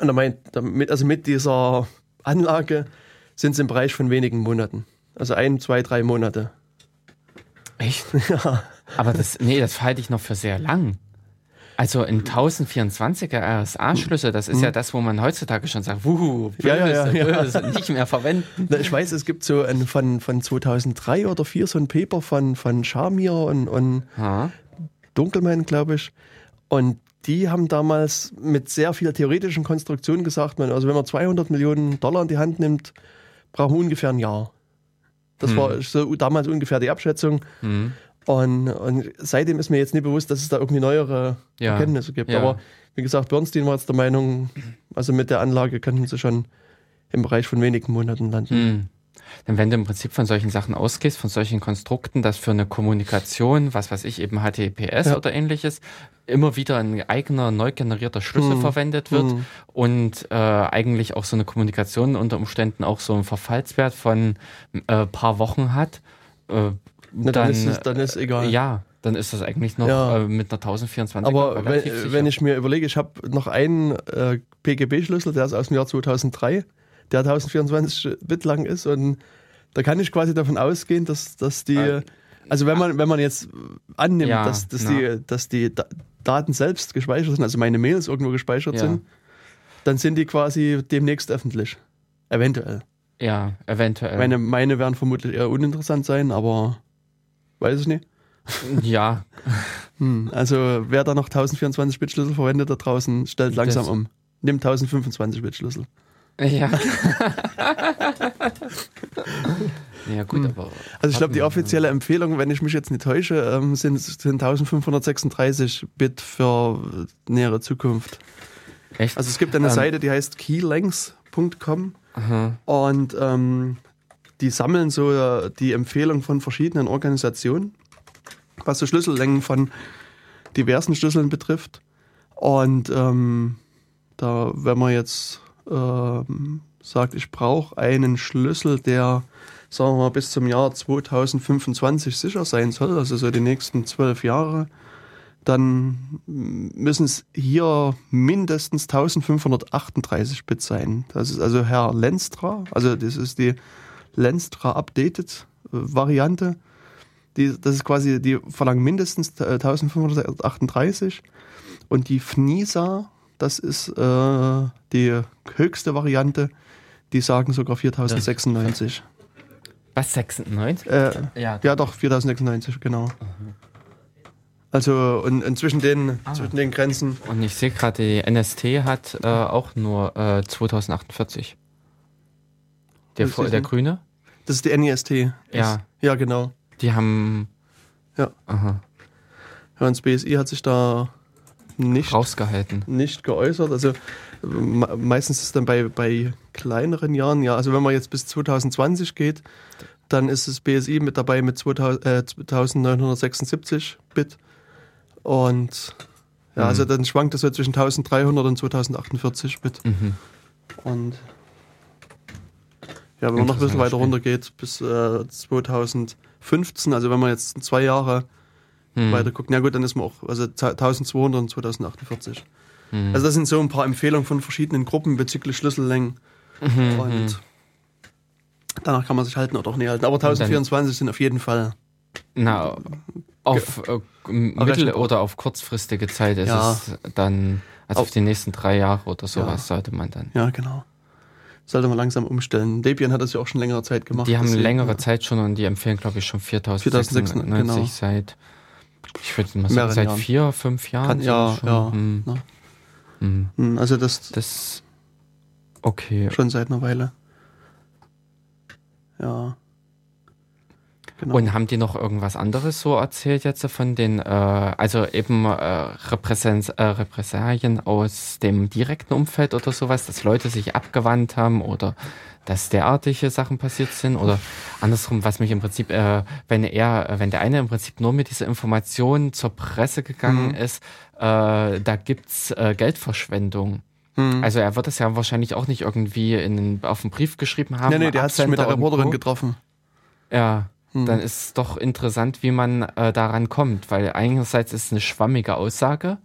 Und er meint, damit, also mit dieser Anlage sind sie im Bereich von wenigen Monaten. Also ein, zwei, drei Monate. Echt? Ja. Aber das, nee, das halte ich noch für sehr lang. Also ein 1024er RSA-Schlüssel, das ist mhm. ja das, wo man heutzutage schon sagt, wuhu, böse, ja, ja, ja, böse, nicht mehr verwenden. Ich weiß, es gibt so ein, von, von 2003 oder 2004 so ein Paper von, von Shamir und, und Dunkelmann, glaube ich. Und die haben damals mit sehr viel theoretischen Konstruktionen gesagt, man, also wenn man 200 Millionen Dollar in die Hand nimmt, brauchen wir ungefähr ein Jahr. Das hm. war so damals ungefähr die Abschätzung. Hm. Und, und, seitdem ist mir jetzt nicht bewusst, dass es da irgendwie neuere ja. Erkenntnisse gibt. Ja. Aber wie gesagt, Bernstein war jetzt der Meinung, also mit der Anlage könnten sie schon im Bereich von wenigen Monaten landen. Denn wenn du im Prinzip von solchen Sachen ausgehst, von solchen Konstrukten, dass für eine Kommunikation, was weiß ich, eben HTTPS ja. oder ähnliches, immer wieder ein eigener neu generierter Schlüssel mhm. verwendet wird mhm. und äh, eigentlich auch so eine Kommunikation unter Umständen auch so einen Verfallswert von äh, paar Wochen hat, äh, Na, dann, dann, ist es, dann ist egal. Ja, dann ist das eigentlich noch ja. äh, mit einer 1024 Aber wenn, wenn, ich mir überlege, ich habe noch einen äh, PGB-Schlüssel, der ist aus dem Jahr 2003 der 1024 Bit lang ist und da kann ich quasi davon ausgehen, dass, dass die, also wenn man, wenn man jetzt annimmt, ja, dass, dass, die, dass die Daten selbst gespeichert sind, also meine Mails irgendwo gespeichert ja. sind, dann sind die quasi demnächst öffentlich. Eventuell. Ja, eventuell. Meine, meine werden vermutlich eher uninteressant sein, aber weiß ich nicht. Ja. Hm, also wer da noch 1024-Bit-Schlüssel verwendet da draußen, stellt langsam das um. Nimmt 1025-Bit-Schlüssel. Ja. ja, gut, hm. aber. Also, ich glaube, die offizielle Empfehlung, wenn ich mich jetzt nicht täusche, ähm, sind, sind 1536 Bit für nähere Zukunft. Echt? Also, es gibt eine ähm. Seite, die heißt keylengths.com und ähm, die sammeln so äh, die Empfehlung von verschiedenen Organisationen, was so Schlüssellängen von diversen Schlüsseln betrifft. Und ähm, da, wenn man jetzt ähm, sagt, ich brauche einen Schlüssel, der, sagen wir mal, bis zum Jahr 2025 sicher sein soll, also so die nächsten zwölf Jahre, dann müssen es hier mindestens 1538 Bit sein. Das ist also Herr Lenstra, also das ist die Lenstra Updated äh, Variante. Die, das ist quasi, die verlangen mindestens 1538 und die FNISA das ist äh, die höchste Variante. Die sagen sogar 4096. Was, 96? Äh, ja. ja, doch, 4096, genau. Mhm. Also und, und zwischen, den, ah. zwischen den Grenzen. Und ich sehe gerade, die NST hat äh, auch nur äh, 2048. Der, der Grüne? Das ist die NIST. Ja. Das, ja, genau. Die haben. Ja. Aha. Ja, und das BSI hat sich da nicht rausgehalten. Nicht geäußert. Also meistens ist es dann bei, bei kleineren Jahren, ja, also wenn man jetzt bis 2020 geht, dann ist das BSI mit dabei mit 2000, äh, 2976 Bit. Und Ja, also dann schwankt das so zwischen 1300 und 2048 mit. Mhm. Und ja, wenn man noch ein bisschen weiter runter geht, bis äh, 2015, also wenn man jetzt zwei Jahre Hm. weiter guckt, ja gut, dann ist man auch, also 1200 und 2048. Hm. Also das sind so ein paar Empfehlungen von verschiedenen Gruppen bezüglich Schlüssellängen. Mhm, Und danach kann man sich halten oder auch nicht halten. Aber 1024 sind auf jeden Fall. Na, auf äh, mittel- oder auf kurzfristige Zeit ist Ja. es dann, also auf Auf- die nächsten drei Jahre oder sowas Ja. sollte man dann. Ja, genau. Sollte man langsam umstellen. Debian hat das ja auch schon längere Zeit gemacht. Die haben deswegen, längere ja. Zeit schon und die empfehlen, glaube ich, schon 4690, 4690 genau. seit, ich würde mal sagen, seit Jahren. vier, fünf Jahren. Kann, ja, schon. ja. Hm, ne? hm. Hm, Also das Das, okay. schon seit einer Weile. Ja. Genau. Und haben die noch irgendwas anderes so erzählt jetzt von den, äh, also eben äh, Repräsens äh, Repressalien aus dem direkten Umfeld oder sowas, dass Leute sich abgewandt haben oder dass derartige Sachen passiert sind oder andersrum, was mich im Prinzip, äh, wenn er, wenn der eine im Prinzip nur mit dieser Information zur Presse gegangen Mhm. ist, äh, da gibt's äh, Geldverschwendung. Hm. Also er wird das ja wahrscheinlich auch nicht irgendwie in, auf einen Brief geschrieben haben. nee, nee, der hat sich mit der Reporterin getroffen. Ja, Hm. dann ist es doch interessant, wie man äh, daran kommt, weil einerseits ist es eine schwammige Aussage.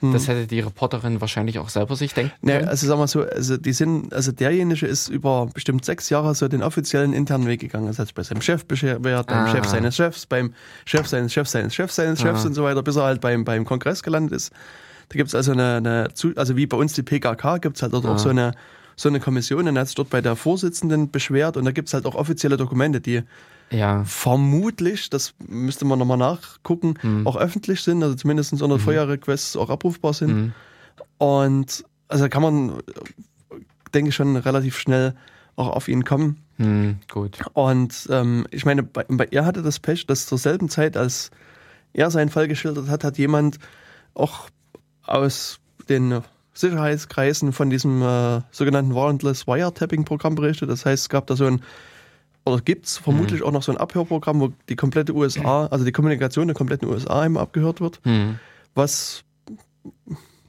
Hm. Das hätte die Reporterin wahrscheinlich auch selber sich denken Nee, können. also sag mal so, also die sind, also derjenige ist über bestimmt sechs Jahre so den offiziellen internen Weg gegangen. Das hat sich bei seinem Chef beschwert, beim Ah. Chef seines Chefs, beim Chef seines Chefs seines Chefs seines Chefs Ah. und so weiter, bis er halt beim, beim Kongress gelandet ist. Da gibt's also eine, eine also wie bei uns die PKK, gibt's halt dort Ah. auch so eine so eine Kommission und er hat sich dort bei der Vorsitzenden beschwert und da gibt's halt auch offizielle Dokumente, die Ja, vermutlich, das müsste man nochmal nachgucken, Hm. auch öffentlich sind, also zumindest unter FOIA-Requests auch abrufbar sind. mhm. Und also kann man, denke ich, schon relativ schnell auch auf ihn kommen. Hm, gut. Und ähm, ich meine, bei, bei er hatte das Pech, dass zur selben Zeit, als er seinen Fall geschildert hat, hat jemand auch aus den Sicherheitskreisen von diesem äh, sogenannten Warrantless Wiretapping-Programm berichtet. Das heißt, es gab da so ein, oder gibt es vermutlich auch noch so ein Abhörprogramm, wo die komplette USA, also die Kommunikation der kompletten USA immer abgehört wird, Hm, was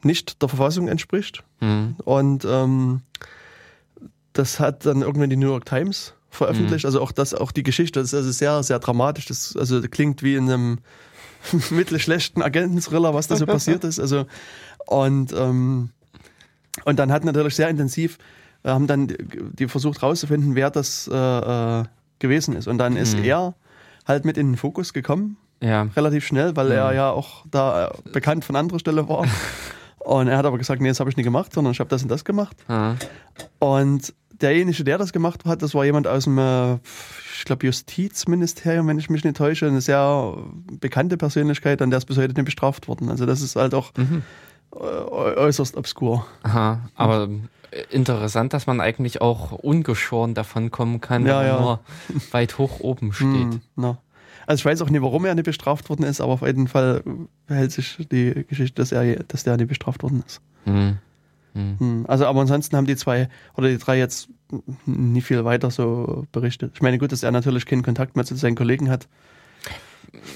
nicht der Verfassung entspricht. hm, Und ähm, das hat dann irgendwann die New York Times veröffentlicht. Also auch das, auch die Geschichte, das ist also sehr, sehr dramatisch. Das also klingt wie in einem mittelschlechten Agenten-Thriller, was da so passiert ist. Also und ähm, und dann hat natürlich sehr intensiv haben dann die, versucht rauszufinden, wer das äh, äh, gewesen ist. Und dann ist Mhm. er halt mit in den Fokus gekommen ja. relativ schnell, weil er ja auch da äh, bekannt von anderer Stelle war. Und er hat aber gesagt, nee, das habe ich nicht gemacht, sondern ich habe das und das gemacht. Ah, Und derjenige, der das gemacht hat, das war jemand aus dem, äh, ich glaube, Justizministerium, wenn ich mich nicht täusche, eine sehr bekannte Persönlichkeit, an der ist bis heute nicht bestraft worden. Also das ist halt auch mhm. Äh, äußerst obskur. Aha, aber interessant, dass man eigentlich auch ungeschoren davon kommen kann, Ja, wenn man ja. nur weit hoch oben steht. Hm, na. Also ich weiß auch nicht, warum er nicht bestraft worden ist, aber auf jeden Fall hält sich die Geschichte, dass er, dass der nicht bestraft worden ist. Hm. Hm. Hm, Also, aber ansonsten haben die zwei oder die drei jetzt nie viel weiter so berichtet. Ich meine, gut, dass er natürlich keinen Kontakt mehr zu seinen Kollegen hat.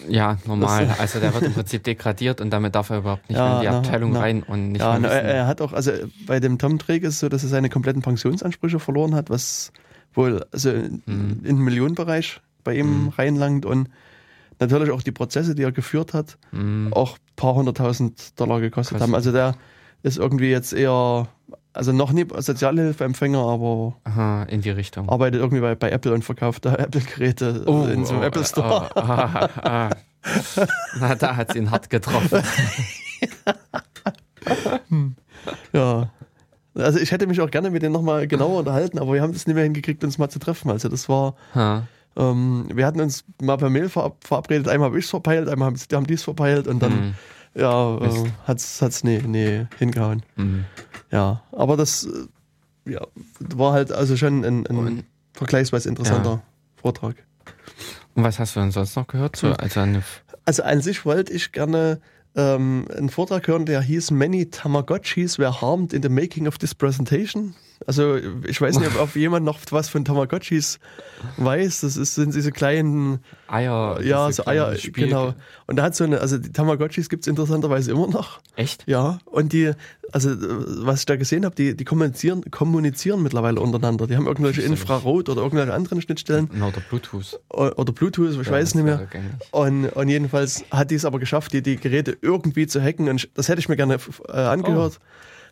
Ja, normal. Das- also der wird im Prinzip degradiert und damit darf er überhaupt nicht Ja, mehr in die na, Abteilung na. rein und nicht ja, mehr na, er, hat auch, also bei dem Tom Drake ist es so, dass er seine kompletten Pensionsansprüche verloren hat, was wohl also in Mhm. in den Millionenbereich bei ihm Mhm. reinlangt und natürlich auch die Prozesse, die er geführt hat, Hm. auch ein paar hunderttausend Dollar gekostet Kostet. haben. Also der ist irgendwie jetzt eher, also noch nie Sozialhilfeempfänger, aber Aha, in die Richtung. arbeitet irgendwie bei, bei Apple und verkauft da Apple-Geräte in so einem oh, Apple Store. oh, ah, ah. Na, da hat sie ihn hart getroffen. Ja. Also ich hätte mich auch gerne mit denen nochmal genauer unterhalten, aber wir haben das nicht mehr hingekriegt, uns mal zu treffen. Also das war, Ha. ähm, wir hatten uns mal per Mail verab verabredet, einmal habe ich es verpeilt, einmal haben, haben die es verpeilt und dann, Hm. ja, äh, hat's, hat's nee, nee, hingehauen. Hm. Ja, aber das, äh, ja, war halt also schon ein, ein Und- vergleichsweise interessanter Vortrag. Und was hast du denn sonst noch gehört? So, Hm. also Also an sich wollte ich gerne ähm, einen Vortrag hören, der hieß Many Tamagotchis were harmed in the making of this presentation. Also ich weiß nicht, ob, ob jemand noch was von Tamagotchis weiß. Das ist, sind diese kleinen Eier. ja, so Eier, Spiel- genau. Und da hat so eine, also die Tamagotchis gibt's interessanterweise immer noch. Echt? Ja, und die, also äh, was ich da gesehen habe, die, die kommunizieren, kommunizieren mittlerweile untereinander. Die haben irgendwelche. Infrarot oder irgendwelche anderen Schnittstellen oder Bluetooth. oder Bluetooth, ich Ja, weiß nicht mehr. Und, und jedenfalls hat die es aber geschafft, die, die Geräte irgendwie zu hacken. Und ich, das hätte ich mir gerne äh, angehört.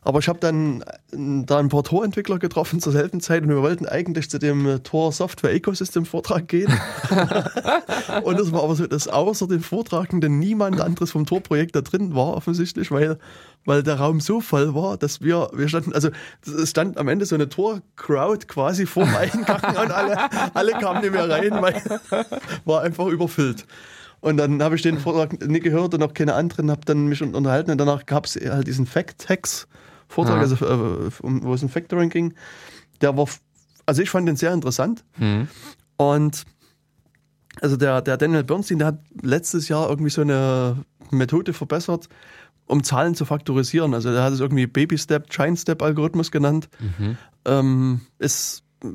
Aber ich habe dann äh, da ein paar Tor-Entwickler getroffen zur selben Zeit und wir wollten eigentlich zu dem äh, Tor Software Ecosystem Vortrag gehen. und es war aber so, dass außer den Vortragenden niemand anderes vom Tor-Projekt da drin war, offensichtlich, weil, weil der Raum so voll war, dass wir, wir standen, also es stand am Ende so eine Tor-Crowd quasi vor dem Eingang und alle, alle kamen nicht mehr rein, weil war einfach überfüllt. Und dann habe ich den Vortrag nicht gehört und auch keine anderen, habe dann mich unterhalten und danach gab es halt diesen Fact-Hacks-Vortrag, Ah. also äh, wo es um Factoring ging. Der war, also ich fand den sehr interessant Hm. und also der, der Daniel Bernstein, der hat letztes Jahr irgendwie so eine Methode verbessert, um Zahlen zu faktorisieren. Also der hat es irgendwie Baby-Step, Giant-Step-Algorithmus genannt. Mhm. Ähm, ist äh,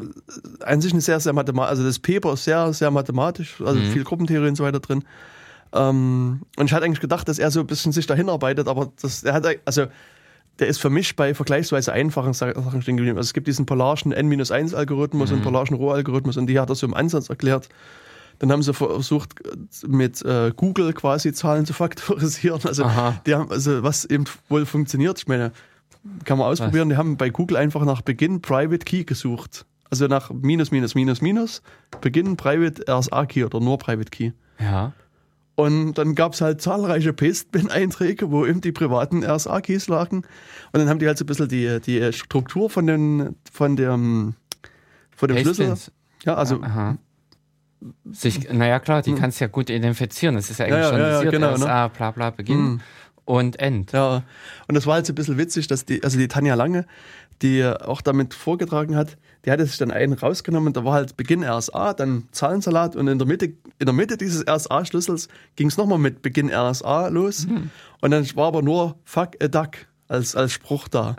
an sich eine sehr, sehr mathematisch, also das Paper ist sehr, sehr mathematisch, also Mhm. viel Gruppentheorie und so weiter drin. Ähm, und ich hatte eigentlich gedacht, dass er so ein bisschen sich dahin arbeitet, aber das, er hat, also der ist für mich bei vergleichsweise einfachen Sa- Sachen stehen geblieben. Also es gibt diesen Polarschen N-1-Algorithmus und Polarschen Roh-Algorithmus und die hat er so im Ansatz erklärt. Dann haben sie versucht, mit äh, Google quasi Zahlen zu faktorisieren. Also, Aha. die haben, also was eben wohl funktioniert, ich meine, kann man ausprobieren. Die haben bei Google einfach nach Beginn Private Key gesucht. Also nach minus, minus, minus, minus, Beginn Private RSA Key oder nur Private Key. Ja. Und dann gab es halt zahlreiche Pastebin-Einträge, wo eben die privaten RSA-Keys lagen. Und dann haben die halt so ein bisschen die, die Struktur von, den, von dem, von dem Schlüssel. Ja, also Aha. Sich, naja, klar, die kannst du ja gut identifizieren. Das ist ja eigentlich ja, schon ja, ja, genau, ne? RSA, bla bla, Beginn Mhm. und End. Ja, und das war halt so ein bisschen witzig, dass die, also die Tanja Lange, die auch damit vorgetragen hat, die hatte sich dann einen rausgenommen, da war halt Beginn RSA, dann Zahlensalat und in der Mitte, in der Mitte dieses RSA-Schlüssels ging es nochmal mit Beginn RSA los. Und dann war aber nur Fuck a Duck als, als Spruch da.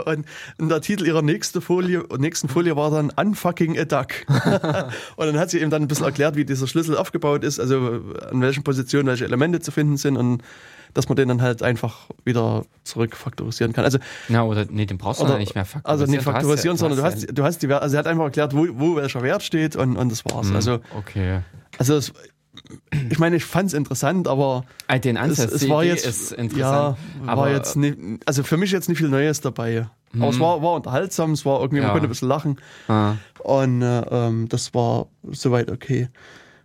und, und der Titel ihrer nächsten Folie, nächsten Folie war dann Unfucking a Duck. und dann hat sie eben dann ein bisschen erklärt, wie dieser Schlüssel aufgebaut ist, also an welchen Positionen welche Elemente zu finden sind und dass man den dann halt einfach wieder zurückfaktorisieren kann. Also, Na, oder nee, den brauchst du oder, nicht mehr faktorisieren. also nicht Du ja- faktorisieren, sondern du ja- hast, du hast die, Wert- also sie hat einfach erklärt, wo, wo welcher Wert steht und, und das war's. Hm, Also, okay. also es, ich meine, ich fand es interessant, aber Ah, Den es, Ansatz, es die war Idee jetzt, ist ja, interessant. war aber jetzt nicht, also für mich jetzt nicht viel Neues dabei. Aber es war, war unterhaltsam, es war irgendwie, man Ja. konnte ein bisschen lachen. ah, Und äh, ähm, das war soweit okay.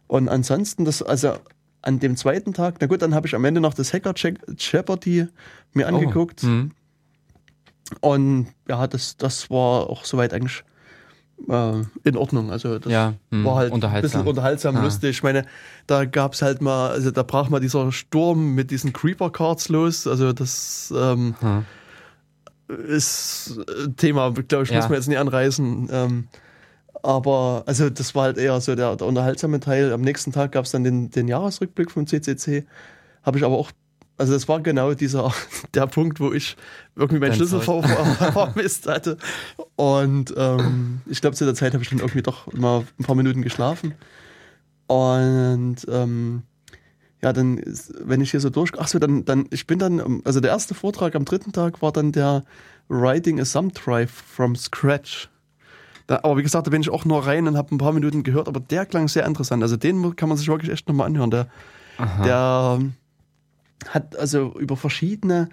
Und ansonsten, das, also an dem zweiten Tag, na gut, dann habe ich am Ende noch das Hacker Jeopardy mir angeguckt. Oh, hm. Und ja, das, das war auch soweit eigentlich äh, in Ordnung. Also das Ja, hm, war halt ein unterhaltsam. bisschen unterhaltsam, Ah. lustig. Ich meine, da gab es halt mal, also da brach mal dieser Sturm mit diesen Creeper-Cards los. Also das ähm, Hm. ist ein Thema, glaube ich, Ja. muss man jetzt nicht anreißen. Ähm, aber also das war halt eher so der, der unterhaltsame Teil. Am nächsten Tag gab es dann den, den Jahresrückblick vom CCC. Habe ich aber auch, also das war genau dieser der Punkt, wo ich irgendwie meinen Schlüssel ver vermisst hatte. Und ähm, ich glaube, zu der Zeit habe ich dann irgendwie doch mal ein paar Minuten geschlafen. Und ähm, ja, dann, wenn ich hier so durch, ach so, dann, dann, ich bin dann, also der erste Vortrag am dritten Tag war dann der Writing a Thumb Drive from Scratch. Da, aber wie gesagt, da bin ich auch nur rein und habe ein paar Minuten gehört, aber der klang sehr interessant. Also den kann man sich wirklich echt nochmal anhören. Der, der ähm, hat also über verschiedene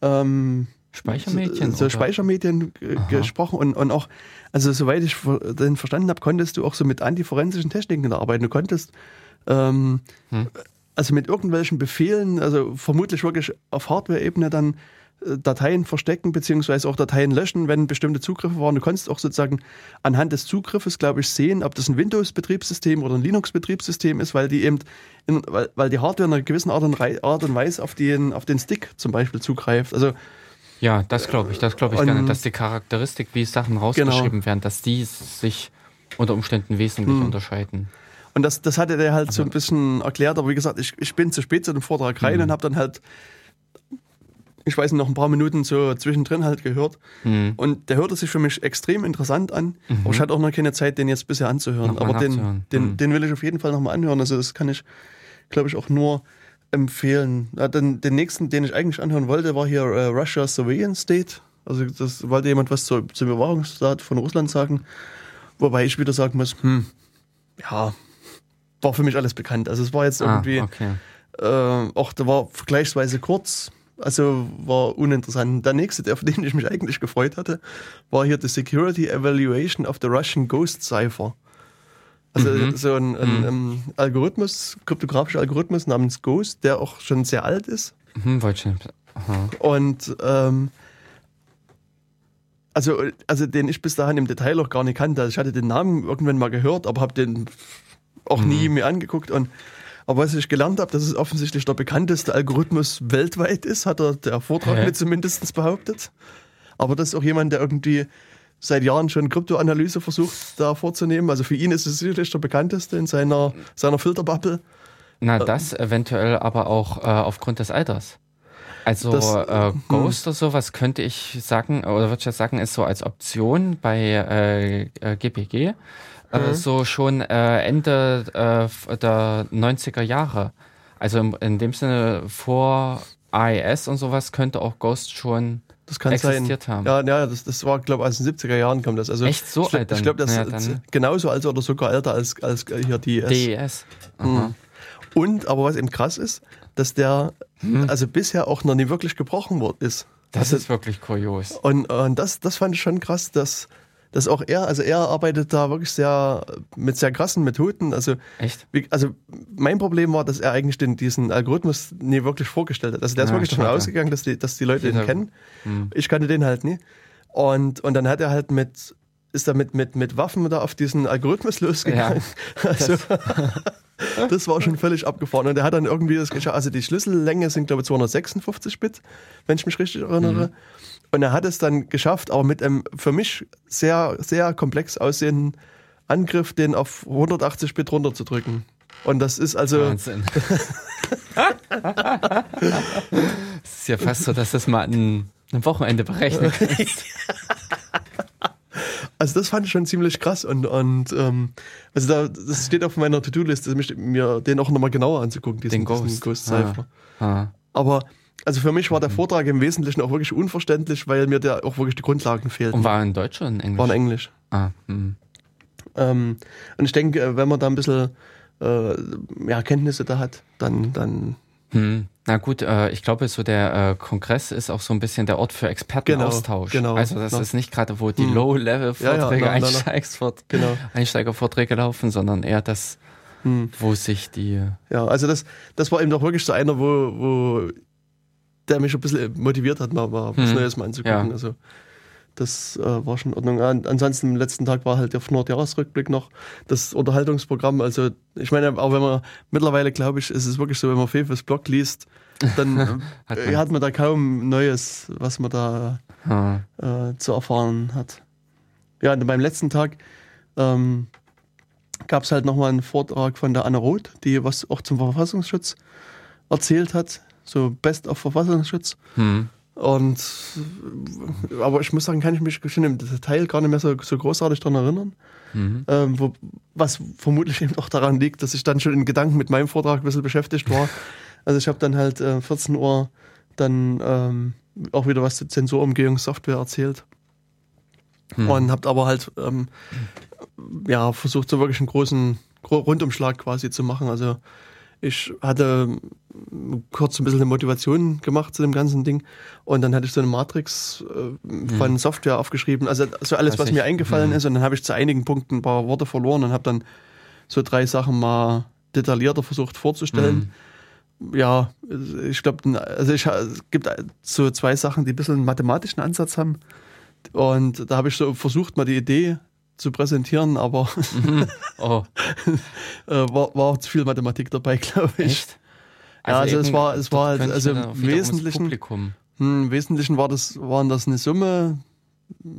ähm, Speichermedien. so, so? Speichermedien Aha. gesprochen und, und auch, also soweit ich den verstanden habe, konntest du auch so mit antiforensischen Techniken da arbeiten. Du konntest ähm, Hm. also mit irgendwelchen Befehlen, also vermutlich wirklich auf Hardware-Ebene dann Dateien verstecken beziehungsweise auch Dateien löschen, wenn bestimmte Zugriffe waren. Du konntest auch sozusagen anhand des Zugriffes, glaube ich, sehen, ob das ein Windows-Betriebssystem oder ein Linux-Betriebssystem ist, weil die eben, in, weil, weil die Hardware in einer gewissen Art und, Art und Weise auf den, auf den Stick zum Beispiel zugreift. Also Ja, das glaube ich, das glaube ich Und- gerne, dass die Charakteristik, wie Sachen rausgeschrieben werden, dass die sich unter Umständen wesentlich Hm. unterscheiden. Und das, das hatte der halt so ein bisschen erklärt, aber wie gesagt, ich, ich bin zu spät zu dem Vortrag rein Mhm. und habe dann halt ich weiß nicht, noch ein paar Minuten so zwischendrin halt gehört. Hm. Und der hörte sich für mich extrem interessant an. Aber ich hatte auch noch keine Zeit, den jetzt bisher anzuhören. Nochmal aber den, den, Hm. den will ich auf jeden Fall nochmal anhören. Also das kann ich, glaube ich, auch nur empfehlen. Ja, den, den nächsten, den ich eigentlich anhören wollte, war hier äh, Russia Surveillance State. Also das wollte jemand was zur, zum Überwachungsstaat von Russland sagen. Wobei ich wieder sagen muss, hm, ja, war für mich alles bekannt. Also es war jetzt Ah, irgendwie, okay. äh, auch der war vergleichsweise kurz, also war uninteressant. Der nächste, der, auf den ich mich eigentlich gefreut hatte, war hier die Security Evaluation of the Russian Ghost Cipher. Also Mhm. so ein, ein, ähm, Algorithmus, kryptografischer Algorithmus namens Ghost, der auch schon sehr alt ist. Hm, wollte ich. Und ähm, also, also den ich bis dahin im Detail auch gar nicht kannte. Also ich hatte den Namen irgendwann mal gehört, aber habe den auch nie mir angeguckt. Und aber was ich gelernt habe, dass es offensichtlich der bekannteste Algorithmus weltweit ist, hat er der Vortrag Hä? mit zumindest behauptet. Aber das ist auch jemand, der irgendwie seit Jahren schon Kryptoanalyse versucht, da vorzunehmen. Also für ihn ist es sicherlich der bekannteste in seiner, seiner Filterbubble. Na, das eventuell aber auch äh, aufgrund des Alters. Also Das, äh, Ghost oder sowas könnte ich sagen, oder würde ich jetzt sagen, ist so als Option bei äh, äh, GPG äh, Mhm. so schon äh, Ende äh, der 90er Jahre. Also im, in dem Sinne vor AES und sowas könnte auch Ghost schon Das kann sein. existiert haben. Ja, ja das, das war, glaube ich, aus den 70er Jahren kommt das. Also, Echt so ich, alt dann? Ich glaube, das Ja, ist genauso alt oder sogar älter als, als hier die S. DES. Aha. Und, aber was eben krass ist, dass der also bisher auch noch nie wirklich gebrochen worden ist. Das also, ist wirklich kurios. und, und das, das fand ich schon krass, dass, dass auch er, also er arbeitet da wirklich sehr mit sehr krassen Methoden. Also, Echt? wie, also mein Problem war, dass er eigentlich den, diesen Algorithmus nie wirklich vorgestellt hat. Also der ist Ah, wirklich davon ausgegangen, dass die, dass die Leute ihn kennen. Hm. Ich kannte den halt nie. Und, und dann hat er halt mit, ist er mit, mit, mit Waffen da auf diesen Algorithmus losgegangen. Also, das war schon völlig abgefahren. Und er hat dann irgendwie das geschafft. Also die Schlüssellänge sind, glaube ich, 256 Bit, wenn ich mich richtig erinnere. Und er hat es dann geschafft, aber mit einem für mich sehr, sehr komplex aussehenden Angriff, den auf 180 Bit runterzudrücken. Und das ist also. Wahnsinn. Es ist ja fast so, dass das mal ein, ein Wochenende berechnen kannst. Also das fand ich schon ziemlich krass und, und ähm, also da, das steht auf meiner To-Do-Liste, mir den auch nochmal genauer anzugucken, diesen, Den Ghost. Ghost Cypher. Ah. Aber also für mich war Mhm. der Vortrag im Wesentlichen auch wirklich unverständlich, weil mir da auch wirklich die Grundlagen fehlten. Und war in Deutsch oder in Englisch? War in Englisch. ah, hm. Ähm, und ich denke, äh, wenn man da ein bisschen äh, ja, Kenntnisse da hat, dann, dann Hm. Na gut, äh, ich glaube, so der äh, Kongress ist auch so ein bisschen der Ort für Expertenaustausch. Genau, genau. also das Ja. ist nicht gerade, wo die Hm. Low-Level-Vorträge, Ja, ja. Einsteigsvort- genau. Einsteigervorträge laufen, sondern eher das, Hm. wo sich die Ja, also das, das war eben doch wirklich so einer, wo, wo der mich ein bisschen motiviert hat, mal, mal was Hm. Neues mal anzugucken. Ja. Also das äh, war schon in Ordnung. An, ansonsten am letzten Tag war halt der Nordjahresrückblick noch das Unterhaltungsprogramm. Also ich meine, auch wenn man mittlerweile, glaube ich, ist es wirklich so, wenn man Fefes Blog liest, dann Hat man- hat man da kaum Neues, was man da ah, äh, zu erfahren hat. Ja, und beim letzten Tag ähm, gab es halt nochmal einen Vortrag von der Anna Roth, die was auch zum Verfassungsschutz erzählt hat. So Best of Verfassungsschutz. hm. Und aber ich muss sagen, kann ich mich schon im Detail gar nicht mehr so, so großartig daran erinnern. Mhm. Ähm, wo, was vermutlich eben auch daran liegt, dass ich dann schon in Gedanken mit meinem Vortrag ein bisschen beschäftigt war. Also ich habe dann halt äh, 14 Uhr dann ähm, auch wieder was zur Zensurumgehungssoftware erzählt. Hm. Und habt aber halt ähm, ja versucht so wirklich einen großen Gro- Rundumschlag quasi zu machen. Also ich hatte kurz ein bisschen eine Motivation gemacht zu dem ganzen Ding und dann hatte ich so eine Matrix äh, von Software aufgeschrieben. Also so alles, was ich. mir eingefallen Mhm. ist und dann habe ich zu einigen Punkten ein paar Worte verloren und habe dann so drei Sachen mal detaillierter versucht vorzustellen. Ja, ich glaube, also ich, es gibt so zwei Sachen, die ein bisschen einen mathematischen Ansatz haben. Und da habe ich so versucht, mal die Idee zu präsentieren, aber Oh, äh, war, war auch zu viel Mathematik dabei, glaube ich. echt? Ja, also es eben, war- es war halt- also im Wesentlichen-. Hm, Im Wesentlichen war das, waren das eine Summe,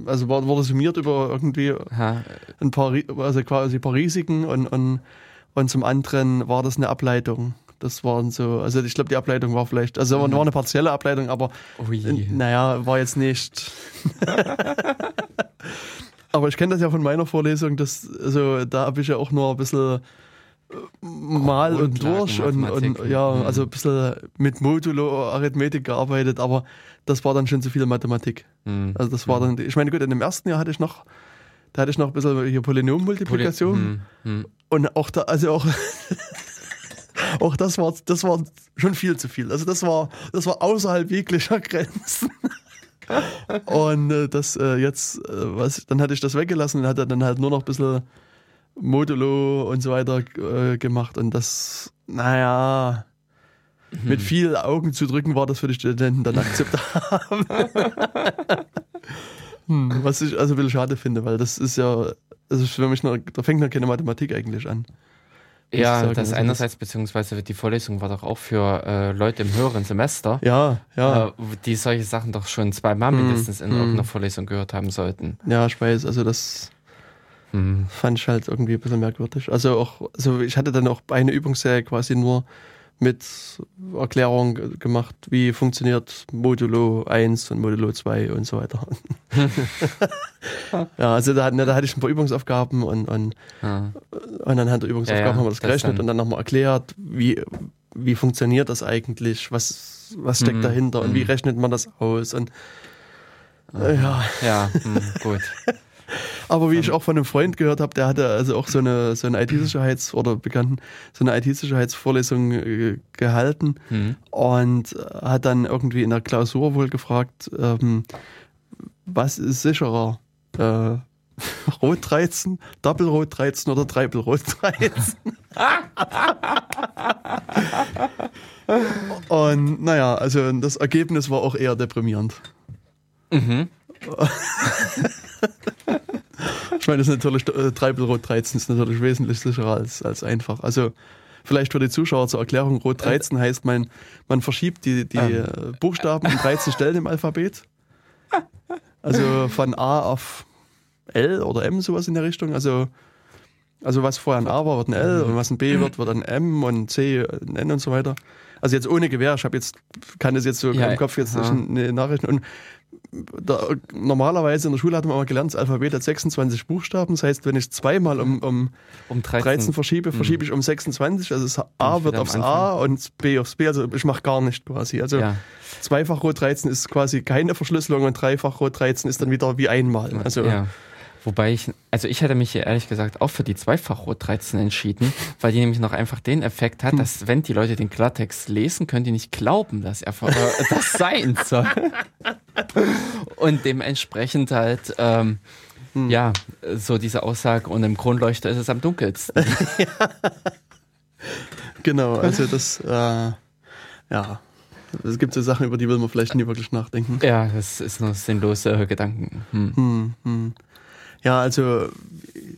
also war, wurde summiert über irgendwie Ha, ein paar, also quasi ein paar Risiken und, und, und zum anderen war das eine Ableitung Das waren so, also ich glaube, die Ableitung war vielleicht, also war eine partielle Ableitung, aber äh, naja, war jetzt nicht. aber ich kenne das ja von meiner Vorlesung, dass, also da habe ich ja auch nur ein bisschen äh, mal und durch und, und ja, Mhm. also ein bisschen mit Modulo Arithmetik gearbeitet, aber das war dann schon zu viel Mathematik. Hm. Also das war dann, ich meine, gut, in dem ersten Jahr hatte ich noch, da hatte ich noch ein bisschen hier Polynommultiplikation. Hm, hm. Und auch da, also auch, auch das war, das war schon viel zu viel. Also das war, das war außerhalb jeglicher Grenzen. Und äh, das äh, jetzt, äh, was, dann hatte ich das weggelassen und hatte dann halt nur noch ein bisschen Modulo und so weiter äh, gemacht. Und das, naja, mit viel Augen zu drücken war das für die Studenten dann akzeptabel. hm, was ich also ein bisschen schade finde, weil das ist ja, also für mich noch, da fängt noch keine Mathematik eigentlich an. Ja, das Also einerseits, beziehungsweise die Vorlesung war doch auch für äh, Leute im höheren Semester, Ja, ja, äh, die solche Sachen doch schon zweimal Hm, mindestens in hm. irgendeiner Vorlesung gehört haben sollten. ja, ich weiß, also das Hm. fand ich halt irgendwie ein bisschen merkwürdig. Also auch, also ich hatte dann auch eine Übungsserie quasi nur mit Erklärung gemacht, wie funktioniert Modulo 1 und Modulo 2 und so weiter. ja, also da, hatten- da hatte ich ein paar Übungsaufgaben und, und, Ja. und anhand der Übungsaufgaben Ja, haben wir das das gerechnet dann- und dann nochmal erklärt, wie, wie funktioniert das eigentlich, was, was steckt Mhm, dahinter und wie mhm. rechnet man das aus und äh, ja. Ja, hm, gut. Aber wie ich auch von einem Freund gehört habe, der hatte also auch so eine, so eine IT-Sicherheits- oder Bekannten, so eine IT-Sicherheitsvorlesung äh, gehalten Hm. und hat dann irgendwie in der Klausur wohl gefragt, ähm, was ist sicherer? Äh, Rot 13, Doppelrot 13 oder Treibelrot 13? und naja, also das Ergebnis war auch eher deprimierend. Mhm. Ich meine, das ist natürlich, äh, Treibelrot 13 ist natürlich wesentlich sicherer als, als einfach. Also vielleicht für die Zuschauer zur Erklärung, Rot 13 heißt, man, man verschiebt die, die Ähm. äh, Buchstaben um 13 Stellen im Alphabet. Also von A auf L oder M, sowas in der Richtung. Also, also was vorher ein A war, wird ein L und was ein B wird, wird ein M und C ein N und so weiter. Also jetzt ohne Gewehr, ich habe jetzt, kann das jetzt so Ja, im Kopf jetzt nicht eine Nachricht. Und da, normalerweise in der Schule hat man immer gelernt, das Alphabet hat 26 Buchstaben. Das heißt, wenn ich zweimal um, um Um 13. 13 verschiebe, verschiebe ich um 26. Also das A wird aufs A und B aufs B. Also ich mache gar nicht quasi. Also ja. zweifach Rot 13 ist quasi keine Verschlüsselung und dreifach Rot 13 ist dann wieder wie einmal. Also ja. Wobei ich, also ich hätte mich hier ehrlich gesagt auch für die Zweifach-Rot 13 entschieden, weil die nämlich noch einfach den Effekt Hm. hat, dass wenn die Leute den Klartext lesen, können die nicht glauben, dass er äh, das sein soll. Und dementsprechend halt, ähm, Hm. ja, so diese Aussage, und im Kronleuchter ist es am dunkelsten. genau, also das, äh, ja. Es gibt so Sachen, über die will man vielleicht nie wirklich nachdenken. ja, das ist nur sinnlose Gedanken. Hm. Hm, hm. Ja, also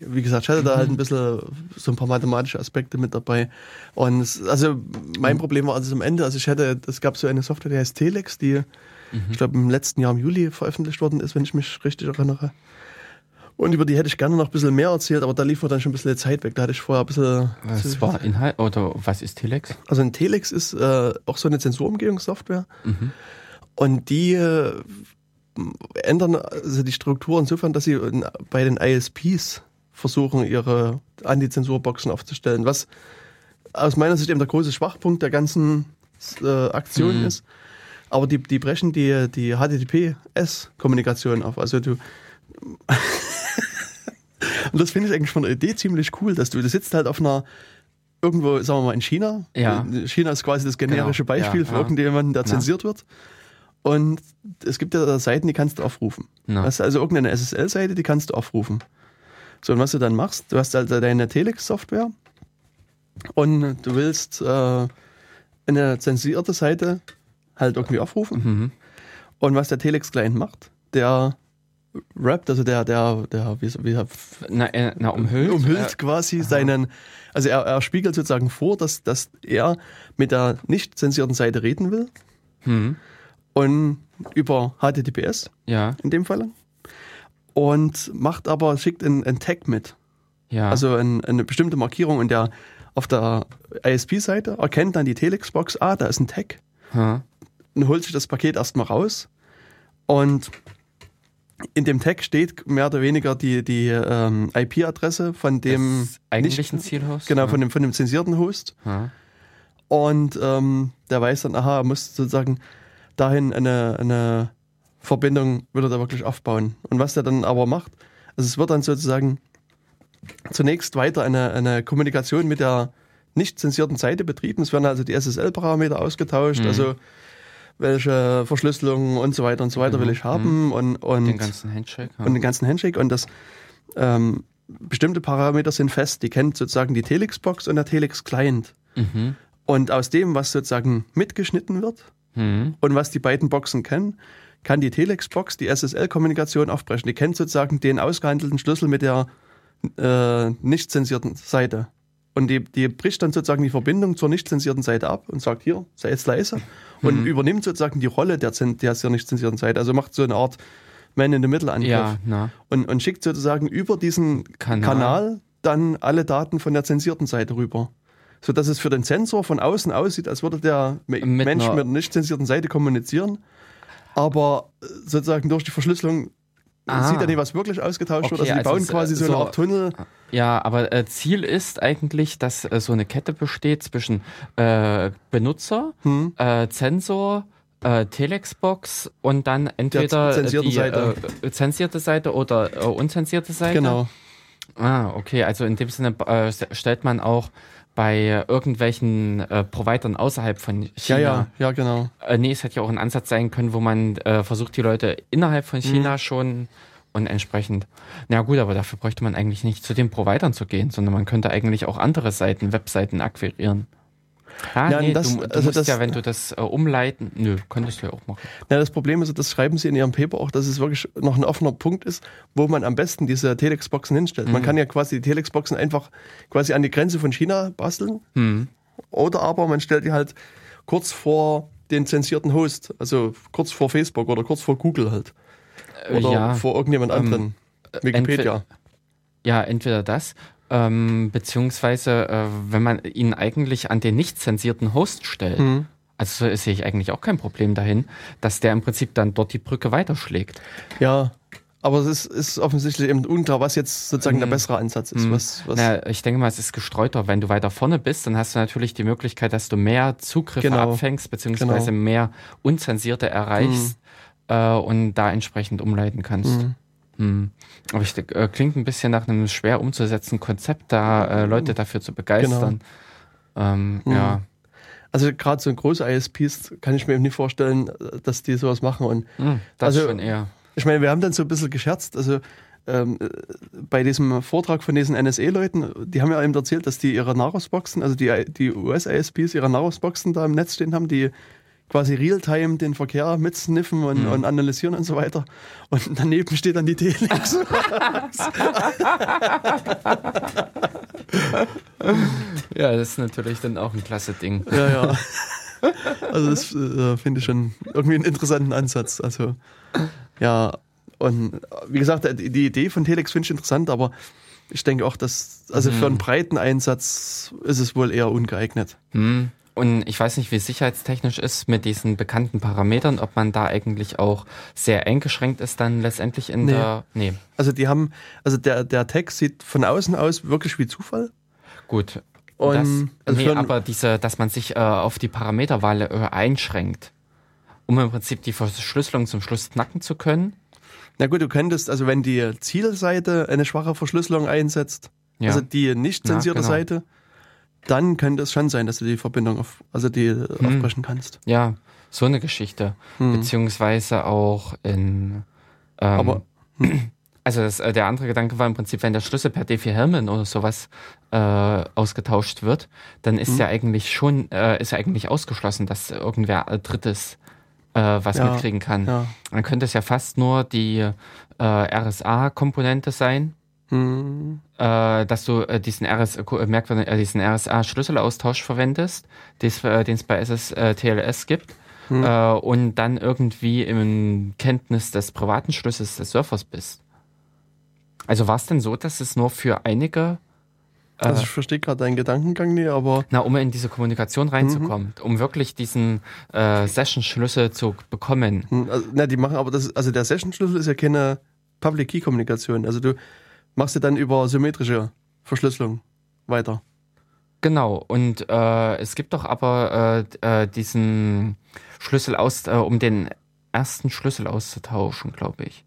wie gesagt, ich hatte da halt ein bisschen so ein paar mathematische Aspekte mit dabei. Und es, also mein Problem war also am Ende, also ich hätte, es gab so eine Software, die heißt Telex, die ich glaube im letzten Jahr im Juli veröffentlicht worden ist, wenn ich mich richtig erinnere. Und über die hätte ich gerne noch ein bisschen mehr erzählt, aber da lief mir dann schon ein bisschen Zeit weg. Da hatte ich vorher ein bisschen. Was war Inhalt oder was ist Telex? Also ein Telex ist äh, auch so eine Zensurumgehungssoftware. Mhm. Und die äh, ändern also die Struktur insofern, dass sie bei den ISPs versuchen, ihre Anti-Zensur-Boxen aufzustellen, was aus meiner Sicht eben der große Schwachpunkt der ganzen äh, Aktion Mhm. ist. Aber die, die brechen die, die HTTPS-Kommunikation auf. Also du. Und das finde ich eigentlich von der Idee ziemlich cool, dass du, du sitzt halt auf einer, irgendwo, sagen wir mal, in China. Ja. China ist quasi das generische Genau, Beispiel ja, für ja. irgendjemanden, der Ja. zensiert wird. Und es gibt ja Seiten, die kannst du aufrufen. Na. Das ist also irgendeine SSL-Seite, die kannst du aufrufen. So, und was du dann machst, du hast also deine Telex-Software und du willst äh, eine zensierte Seite halt irgendwie aufrufen. Mhm. Und was der Telex-Client macht, der rappt, also der, der, der, wie, wie, Na, äh, na umhüllt? umhüllt quasi seinen, also er, er spiegelt sozusagen vor, dass, dass er mit der nicht zensierten Seite reden will Äh, hm. Und über HTTPS Ja, in dem Fall und macht aber, schickt einen, Tag mit, ja. also ein, eine bestimmte Markierung und der auf der ISP-Seite, erkennt dann die Telex-Box, ah, da ist ein Tag, Hm. und holt sich das Paket erstmal raus. Und in dem Tag steht mehr oder weniger die, die ähm, IP-Adresse von dem eigentlichen Zielhost? Genau, Ja. von dem, von dem zensierten Host. Ja. Und ähm, der weiß dann, aha, er muss sozusagen dahin eine, eine Verbindung will er da wirklich aufbauen. Und was der dann aber macht, also es wird dann sozusagen zunächst weiter eine, eine Kommunikation mit der nicht zensierten Seite betrieben. Es werden also die SSL-Parameter ausgetauscht, Mhm. also welche Verschlüsselungen und so weiter und so weiter will ich haben und, und, Den ganzen Handshake. Ja. und den ganzen Handshake und das ähm, bestimmte Parameter sind fest. Die kennt sozusagen die Telex-Box und der Telex-Client. mhm. Und aus dem, was sozusagen mitgeschnitten wird Mhm. und was die beiden Boxen kennen, kann die Telex-Box die SSL-Kommunikation aufbrechen. Die kennt sozusagen den ausgehandelten Schlüssel mit der äh, nicht zensierten Seite. Und die, die bricht dann sozusagen die Verbindung zur nicht zensierten Seite ab und sagt, hier, sei jetzt leise. Und Mhm. übernimmt sozusagen die Rolle der, der sehr nicht zensierten Seite. Also macht so eine Art Man-in-the-Middle-Angriff. Ja, na. Und, und schickt sozusagen über diesen Kanal. Kanal. dann alle Daten von der zensierten Seite rüber. So dass es für den Sensor von außen aussieht, als würde der Mit Mensch einer- mit der nicht zensierten Seite kommunizieren. Aber äh, sozusagen durch die Verschlüsselung äh, Ah. sieht er nicht, was wirklich ausgetauscht wird. Okay, Also die also bauen quasi äh, so eine so- Art Tunnel. Ja, aber äh, Ziel ist eigentlich, dass äh, so eine Kette besteht zwischen äh, Benutzer, Hm. Sensor, äh, Telexbox und dann entweder die Seite. Zensierte Seite oder unzensierte Seite. Genau. Ah, okay. Also in dem Sinne stellt man auch bei irgendwelchen äh, Providern außerhalb von Ja, China. ja, ja, genau. Äh, nee, es hätte ja auch ein Ansatz sein können, wo man äh, versucht, die Leute innerhalb von China Mhm. schon und entsprechend. Na gut, aber dafür bräuchte man eigentlich nicht zu den Providern zu gehen, sondern man könnte eigentlich auch andere Seiten, Webseiten akquirieren. Ah, Ja, nee, das- du, du also musst das- ja, wenn du das äh, umleiten, nö, könntest du ja auch machen. Ja, das Problem ist, das schreiben sie in ihrem Paper auch, dass es wirklich noch ein offener Punkt ist, wo man am besten diese Telex-Boxen hinstellt. Man Mhm. kann ja quasi die Telex-Boxen einfach quasi an die Grenze von China basteln. Hm. Oder aber man stellt die halt kurz vor den zensierten Host, also kurz vor Facebook oder kurz vor Google halt. Äh, Oder ja, vor irgendjemand ähm, anderen. Wikipedia. ja, entweder das, ähm, beziehungsweise äh, wenn man ihn eigentlich an den nicht zensierten Host stellt. Mhm. Also so sehe ich eigentlich auch kein Problem dahin, dass der im Prinzip dann dort die Brücke weiterschlägt. Ja, aber es ist, ist offensichtlich eben unklar, was jetzt sozusagen der Mhm. bessere Ansatz ist. Mhm. Was, was, Na, ich denke mal, es ist gestreuter. Wenn du weiter vorne bist, dann hast du natürlich die Möglichkeit, dass du mehr Zugriffe Genau. abfängst, beziehungsweise Genau. mehr Unzensierte erreichst äh, und da entsprechend umleiten kannst. Mhm. Hm. Aber ich äh, klingt ein bisschen nach einem schwer umzusetzen Konzept, da äh, Leute dafür zu begeistern. Ähm, Mhm. Ja. Also gerade so große ISPs kann ich mir eben nicht vorstellen, dass die sowas machen. Und Hm, das Also- schon eher. ich meine, wir haben dann so ein bisschen gescherzt. Also ähm, äh, bei diesem Vortrag von diesen NSE-Leuten, die haben ja eben erzählt, dass die ihre Nahrungsboxen, also die, die US-ISPs ihre Nahrungsboxen da im Netz stehen haben, die quasi real-time den Verkehr mitsniffen und, Mhm. und analysieren und so weiter. Und daneben steht dann die Telex. Ja, das ist natürlich dann auch ein klasse Ding. ja, ja. Also das äh, finde ich schon irgendwie einen interessanten Ansatz. Also ja, und wie gesagt, die, Idee von Telex finde ich interessant, aber ich denke auch, dass also für einen breiten Einsatz ist es wohl eher ungeeignet. Hm. Und ich weiß nicht, wie es sicherheitstechnisch ist mit diesen bekannten Parametern, ob man da eigentlich auch sehr eingeschränkt ist dann letztendlich in Nee. der. Nee, Also die haben, also der, der Text sieht von außen aus wirklich wie Zufall. gut. Und das, also nee, aber diese, dass man sich äh, auf die Parameterwahl äh, einschränkt, um im Prinzip die Verschlüsselung zum Schluss knacken zu können. Na gut, du könntest, also wenn die Zielseite eine schwache Verschlüsselung einsetzt, Ja. also die nicht zensierte Ja, genau. Seite, dann könnte es schon sein, dass du die Verbindung auf, also die Hm. aufbrechen kannst. ja, so eine Geschichte. Hm. Beziehungsweise auch in. Ähm, Aber Also das, äh, der andere Gedanke war im Prinzip, wenn der Schlüssel per D4-Hellman oder sowas äh, ausgetauscht wird, dann ist Mhm. ja eigentlich schon, äh, ist ja eigentlich ausgeschlossen, dass irgendwer Drittes äh, was Ja, mitkriegen kann. ja. Dann könnte es ja fast nur die äh, RSA-Komponente sein, Hm. äh, dass du äh, diesen, RS, äh, merkwürdig, äh, diesen RSA-Schlüsselaustausch verwendest, des, äh, den es bei SS, äh, TLS gibt. Hm. Äh, und dann irgendwie in Kenntnis des privaten Schlüssels des Surfers bist. Also war es denn so, dass es nur für einige Also ich verstehe gerade deinen Gedankengang nicht, aber. Na, um in diese Kommunikation reinzukommen, mhm. um wirklich diesen äh, Session-Schlüssel zu bekommen. Hm, also, na, die machen aber das, also der Session-Schlüssel ist ja keine Public Key-Kommunikation. Also du machst ja dann über symmetrische Verschlüsselung weiter. Genau, und äh, es gibt doch aber äh, äh diesen Schlüssel aus, äh, um den ersten Schlüssel auszutauschen, glaube ich.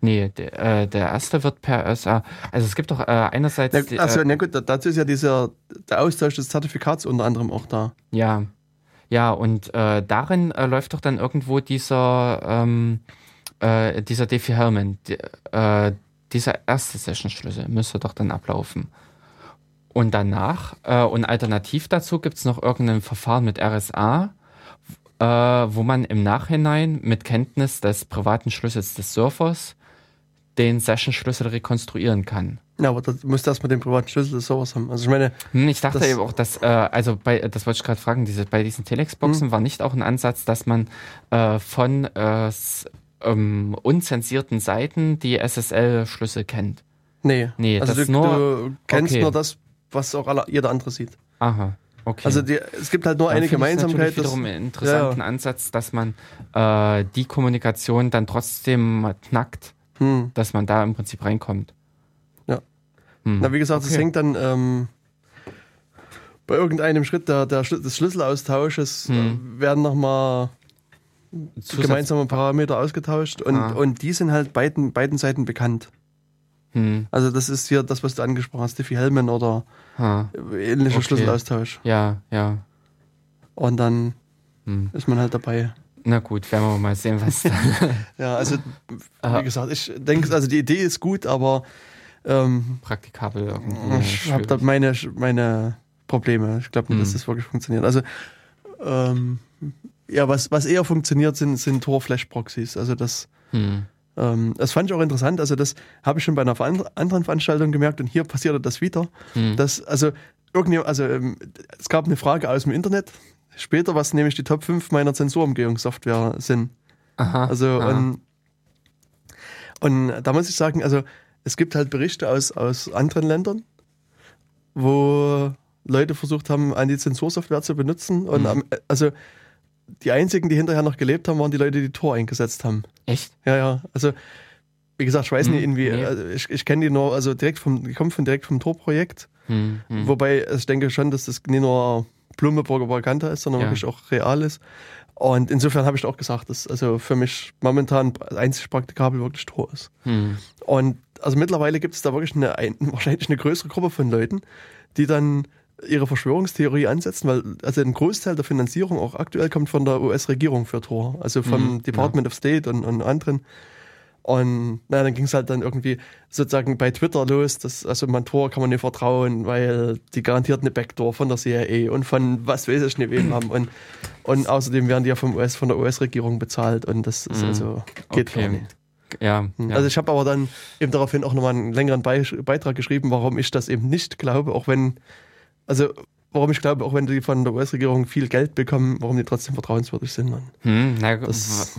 Nee, der, äh, der erste wird per SA. Also es gibt doch äh, einerseits. Na, also, na gut, dazu ist ja dieser der Austausch des Zertifikats unter anderem auch da. Ja. Ja, und darin läuft doch dann irgendwo dieser, ähm, äh, dieser Defi-Hellman, die, äh, dieser erste Session-Schlüssel müsste doch dann ablaufen. Und danach, äh, und alternativ dazu gibt es noch irgendein Verfahren mit RSA, äh, wo man im Nachhinein mit Kenntnis des privaten Schlüssels des Surfers den Session-Schlüssel rekonstruieren kann. Ja, aber das muss erstmal den privaten Schlüssel des Servers haben. Also ich meine. Hm, ich dachte eben auch, dass, äh, also bei, das wollte ich gerade fragen, diese, bei diesen Telex-Boxen hm. war nicht auch ein Ansatz, dass man äh, von äh, ähm, unzensierten Seiten die SSL-Schlüssel kennt. Nee. Nee, also das du, nur, du kennst okay. nur das, was auch alle, jeder andere sieht. Aha. Okay. Also die, es gibt halt nur dann eine Gemeinsamkeit. Das ist wiederum einen interessanten ja. Ansatz, dass man äh, die Kommunikation dann trotzdem knackt hm. dass man da im Prinzip reinkommt. Ja. Hm. Na, wie gesagt, es okay. hängt dann ähm, bei irgendeinem Schritt der, der, des Schlüsselaustausches hm. Äh, werden nochmal gemeinsame Parameter ausgetauscht und, ah. und die sind halt beiden, beiden Seiten bekannt. Hm. Also das ist hier das, was du angesprochen hast, Diffie Hellman oder ah. ähnlicher okay. Schlüsselaustausch. Ja, ja. Und dann hm. ist man halt dabei. Na gut, werden wir mal sehen, was da. ja, also wie gesagt, ich denke, also die Idee ist gut, aber ähm, praktikabel irgendwie. Ich habe da meine, meine Probleme. Ich glaube nicht, hm. dass das wirklich funktioniert. Also ähm, ja, was, was eher funktioniert, sind, sind Tor-Flash-Proxys. Also das, hm. ähm, das fand ich auch interessant. Also das habe ich schon bei einer anderen Veranstaltung gemerkt und hier passierte das wieder. Hm. Dass, also irgendwie, also ähm, es gab eine Frage aus dem Internet, später, was nämlich die Top 5 meiner Zensurumgehungssoftware sind. Aha. Also aha. Und, und da muss ich sagen, also es gibt halt Berichte aus, aus anderen Ländern, wo Leute versucht haben, Anti-Zensursoftware zu benutzen. Und mhm. also die einzigen, die hinterher noch gelebt haben, waren die Leute, die Tor eingesetzt haben. Echt? Ja, ja. Also wie gesagt, ich weiß hm, nicht, irgendwie, nee. also ich, ich kenne die nur, also direkt vom, die kommen von direkt vom Tor-Projekt. Hm, hm. Wobei also ich denke schon, dass das nicht nur plumpe Propaganda ist, sondern ja. wirklich auch real ist. Und insofern habe ich auch gesagt, dass also für mich momentan einzig praktikabel wirklich Tor ist. Hm. Und also mittlerweile gibt es da wirklich eine, ein, wahrscheinlich eine größere Gruppe von Leuten, die dann ihre Verschwörungstheorie ansetzen, weil also ein Großteil der Finanzierung auch aktuell kommt von der US-Regierung für Tor, also vom mhm, Department ja. of State und, und anderen. Und naja, dann ging es halt dann irgendwie sozusagen bei Twitter los, dass also man Tor kann man nicht vertrauen, weil die garantiert eine Backdoor von der CIA und von was weiß ich nicht wem haben. Und, und außerdem werden die ja vom US, von der US-Regierung bezahlt und das ist mhm. also geht okay. gar nicht. Ja, ja, Also ich habe aber dann eben daraufhin auch nochmal einen längeren Beitrag geschrieben, warum ich das eben nicht glaube, auch wenn, also warum ich glaube, auch wenn die von der US-Regierung viel Geld bekommen, warum die trotzdem vertrauenswürdig sind. Hm, na,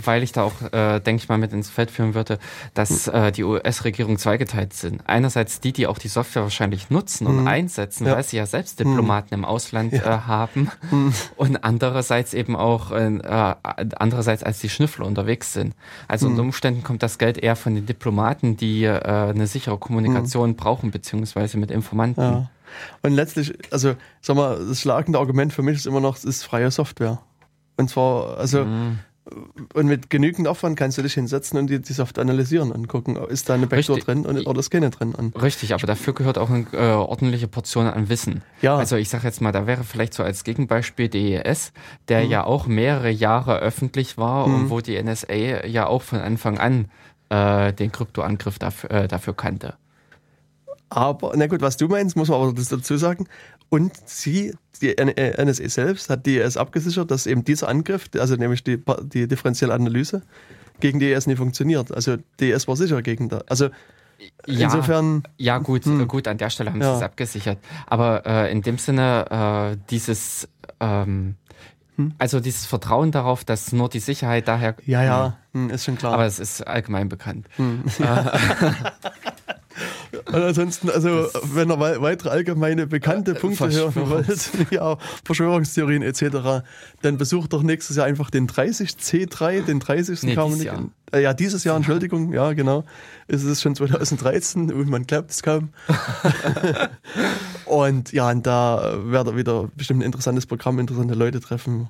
weil ich da auch, äh, denke ich mal, mit ins Feld führen würde, dass hm. äh, die US-Regierung zweigeteilt sind. Einerseits die, die auch die Software wahrscheinlich nutzen und hm. einsetzen, ja. weil sie ja selbst hm. Diplomaten im Ausland ja. äh, haben hm. und andererseits eben auch, äh, andererseits als die Schnüffler unterwegs sind. Also unter hm. Umständen kommt das Geld eher von den Diplomaten, die äh, eine sichere Kommunikation brauchen, beziehungsweise mit Informanten. Ja. Und letztlich, also sag mal, das schlagende Argument für mich ist immer noch, es ist freie Software. Und zwar, also, mhm. und mit genügend Aufwand kannst du dich hinsetzen und die, die Software analysieren und gucken, ist da eine Backdoor Richtig. drin und, oder ist keine drin. Und Richtig, aber dafür gehört auch eine äh, ordentliche Portion an Wissen. Ja. Also ich sag jetzt mal, da wäre vielleicht so als Gegenbeispiel DES, der mhm. ja auch mehrere Jahre öffentlich war mhm. und wo die NSA ja auch von Anfang an äh, den Kryptoangriff dafür, äh, dafür kannte. Aber, na gut, was du meinst, muss man aber das dazu sagen. Und sie, die NSA selbst, hat DES abgesichert, dass eben dieser Angriff, also nämlich die, die differenzielle Analyse, gegen DES nicht funktioniert. Also DES war sicher gegen da. Also ja, insofern. Ja, gut, hm. gut, an der Stelle haben ja. sie es abgesichert. Aber äh, in dem Sinne, äh, dieses ähm, hm. also dieses Vertrauen darauf, dass nur die Sicherheit daher. Ja, ja, hm, ist schon klar. Aber es ist allgemein bekannt. Hm. Und ansonsten, also wenn ihr weitere allgemeine bekannte Punkte hören wollt, ja, Verschwörungstheorien etc., dann besucht doch nächstes Jahr einfach den 30C3, den 30. Nee, dieses nicht. Jahr. Äh, ja, dieses Jahr, Entschuldigung, ja, genau. Es ist schon 2013 und man glaubt es kaum. und ja, und da werdet ihr wieder bestimmt ein interessantes Programm, interessante Leute treffen.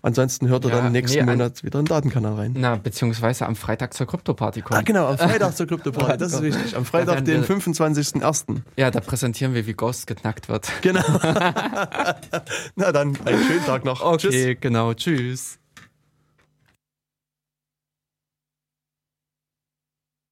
Ansonsten hört ihr Ja, dann nächsten nee, Monat wieder in den Datenkanal rein. Na, beziehungsweise am Freitag zur Krypto-Party kommen. Ah, genau, am Freitag zur Krypto-Party, das ist wichtig. Am Freitag, den wir- 25.01. Ja, da präsentieren wir, wie Ghost geknackt wird. Genau. Na dann, einen schönen Tag noch. Tschüss. genau. Tschüss.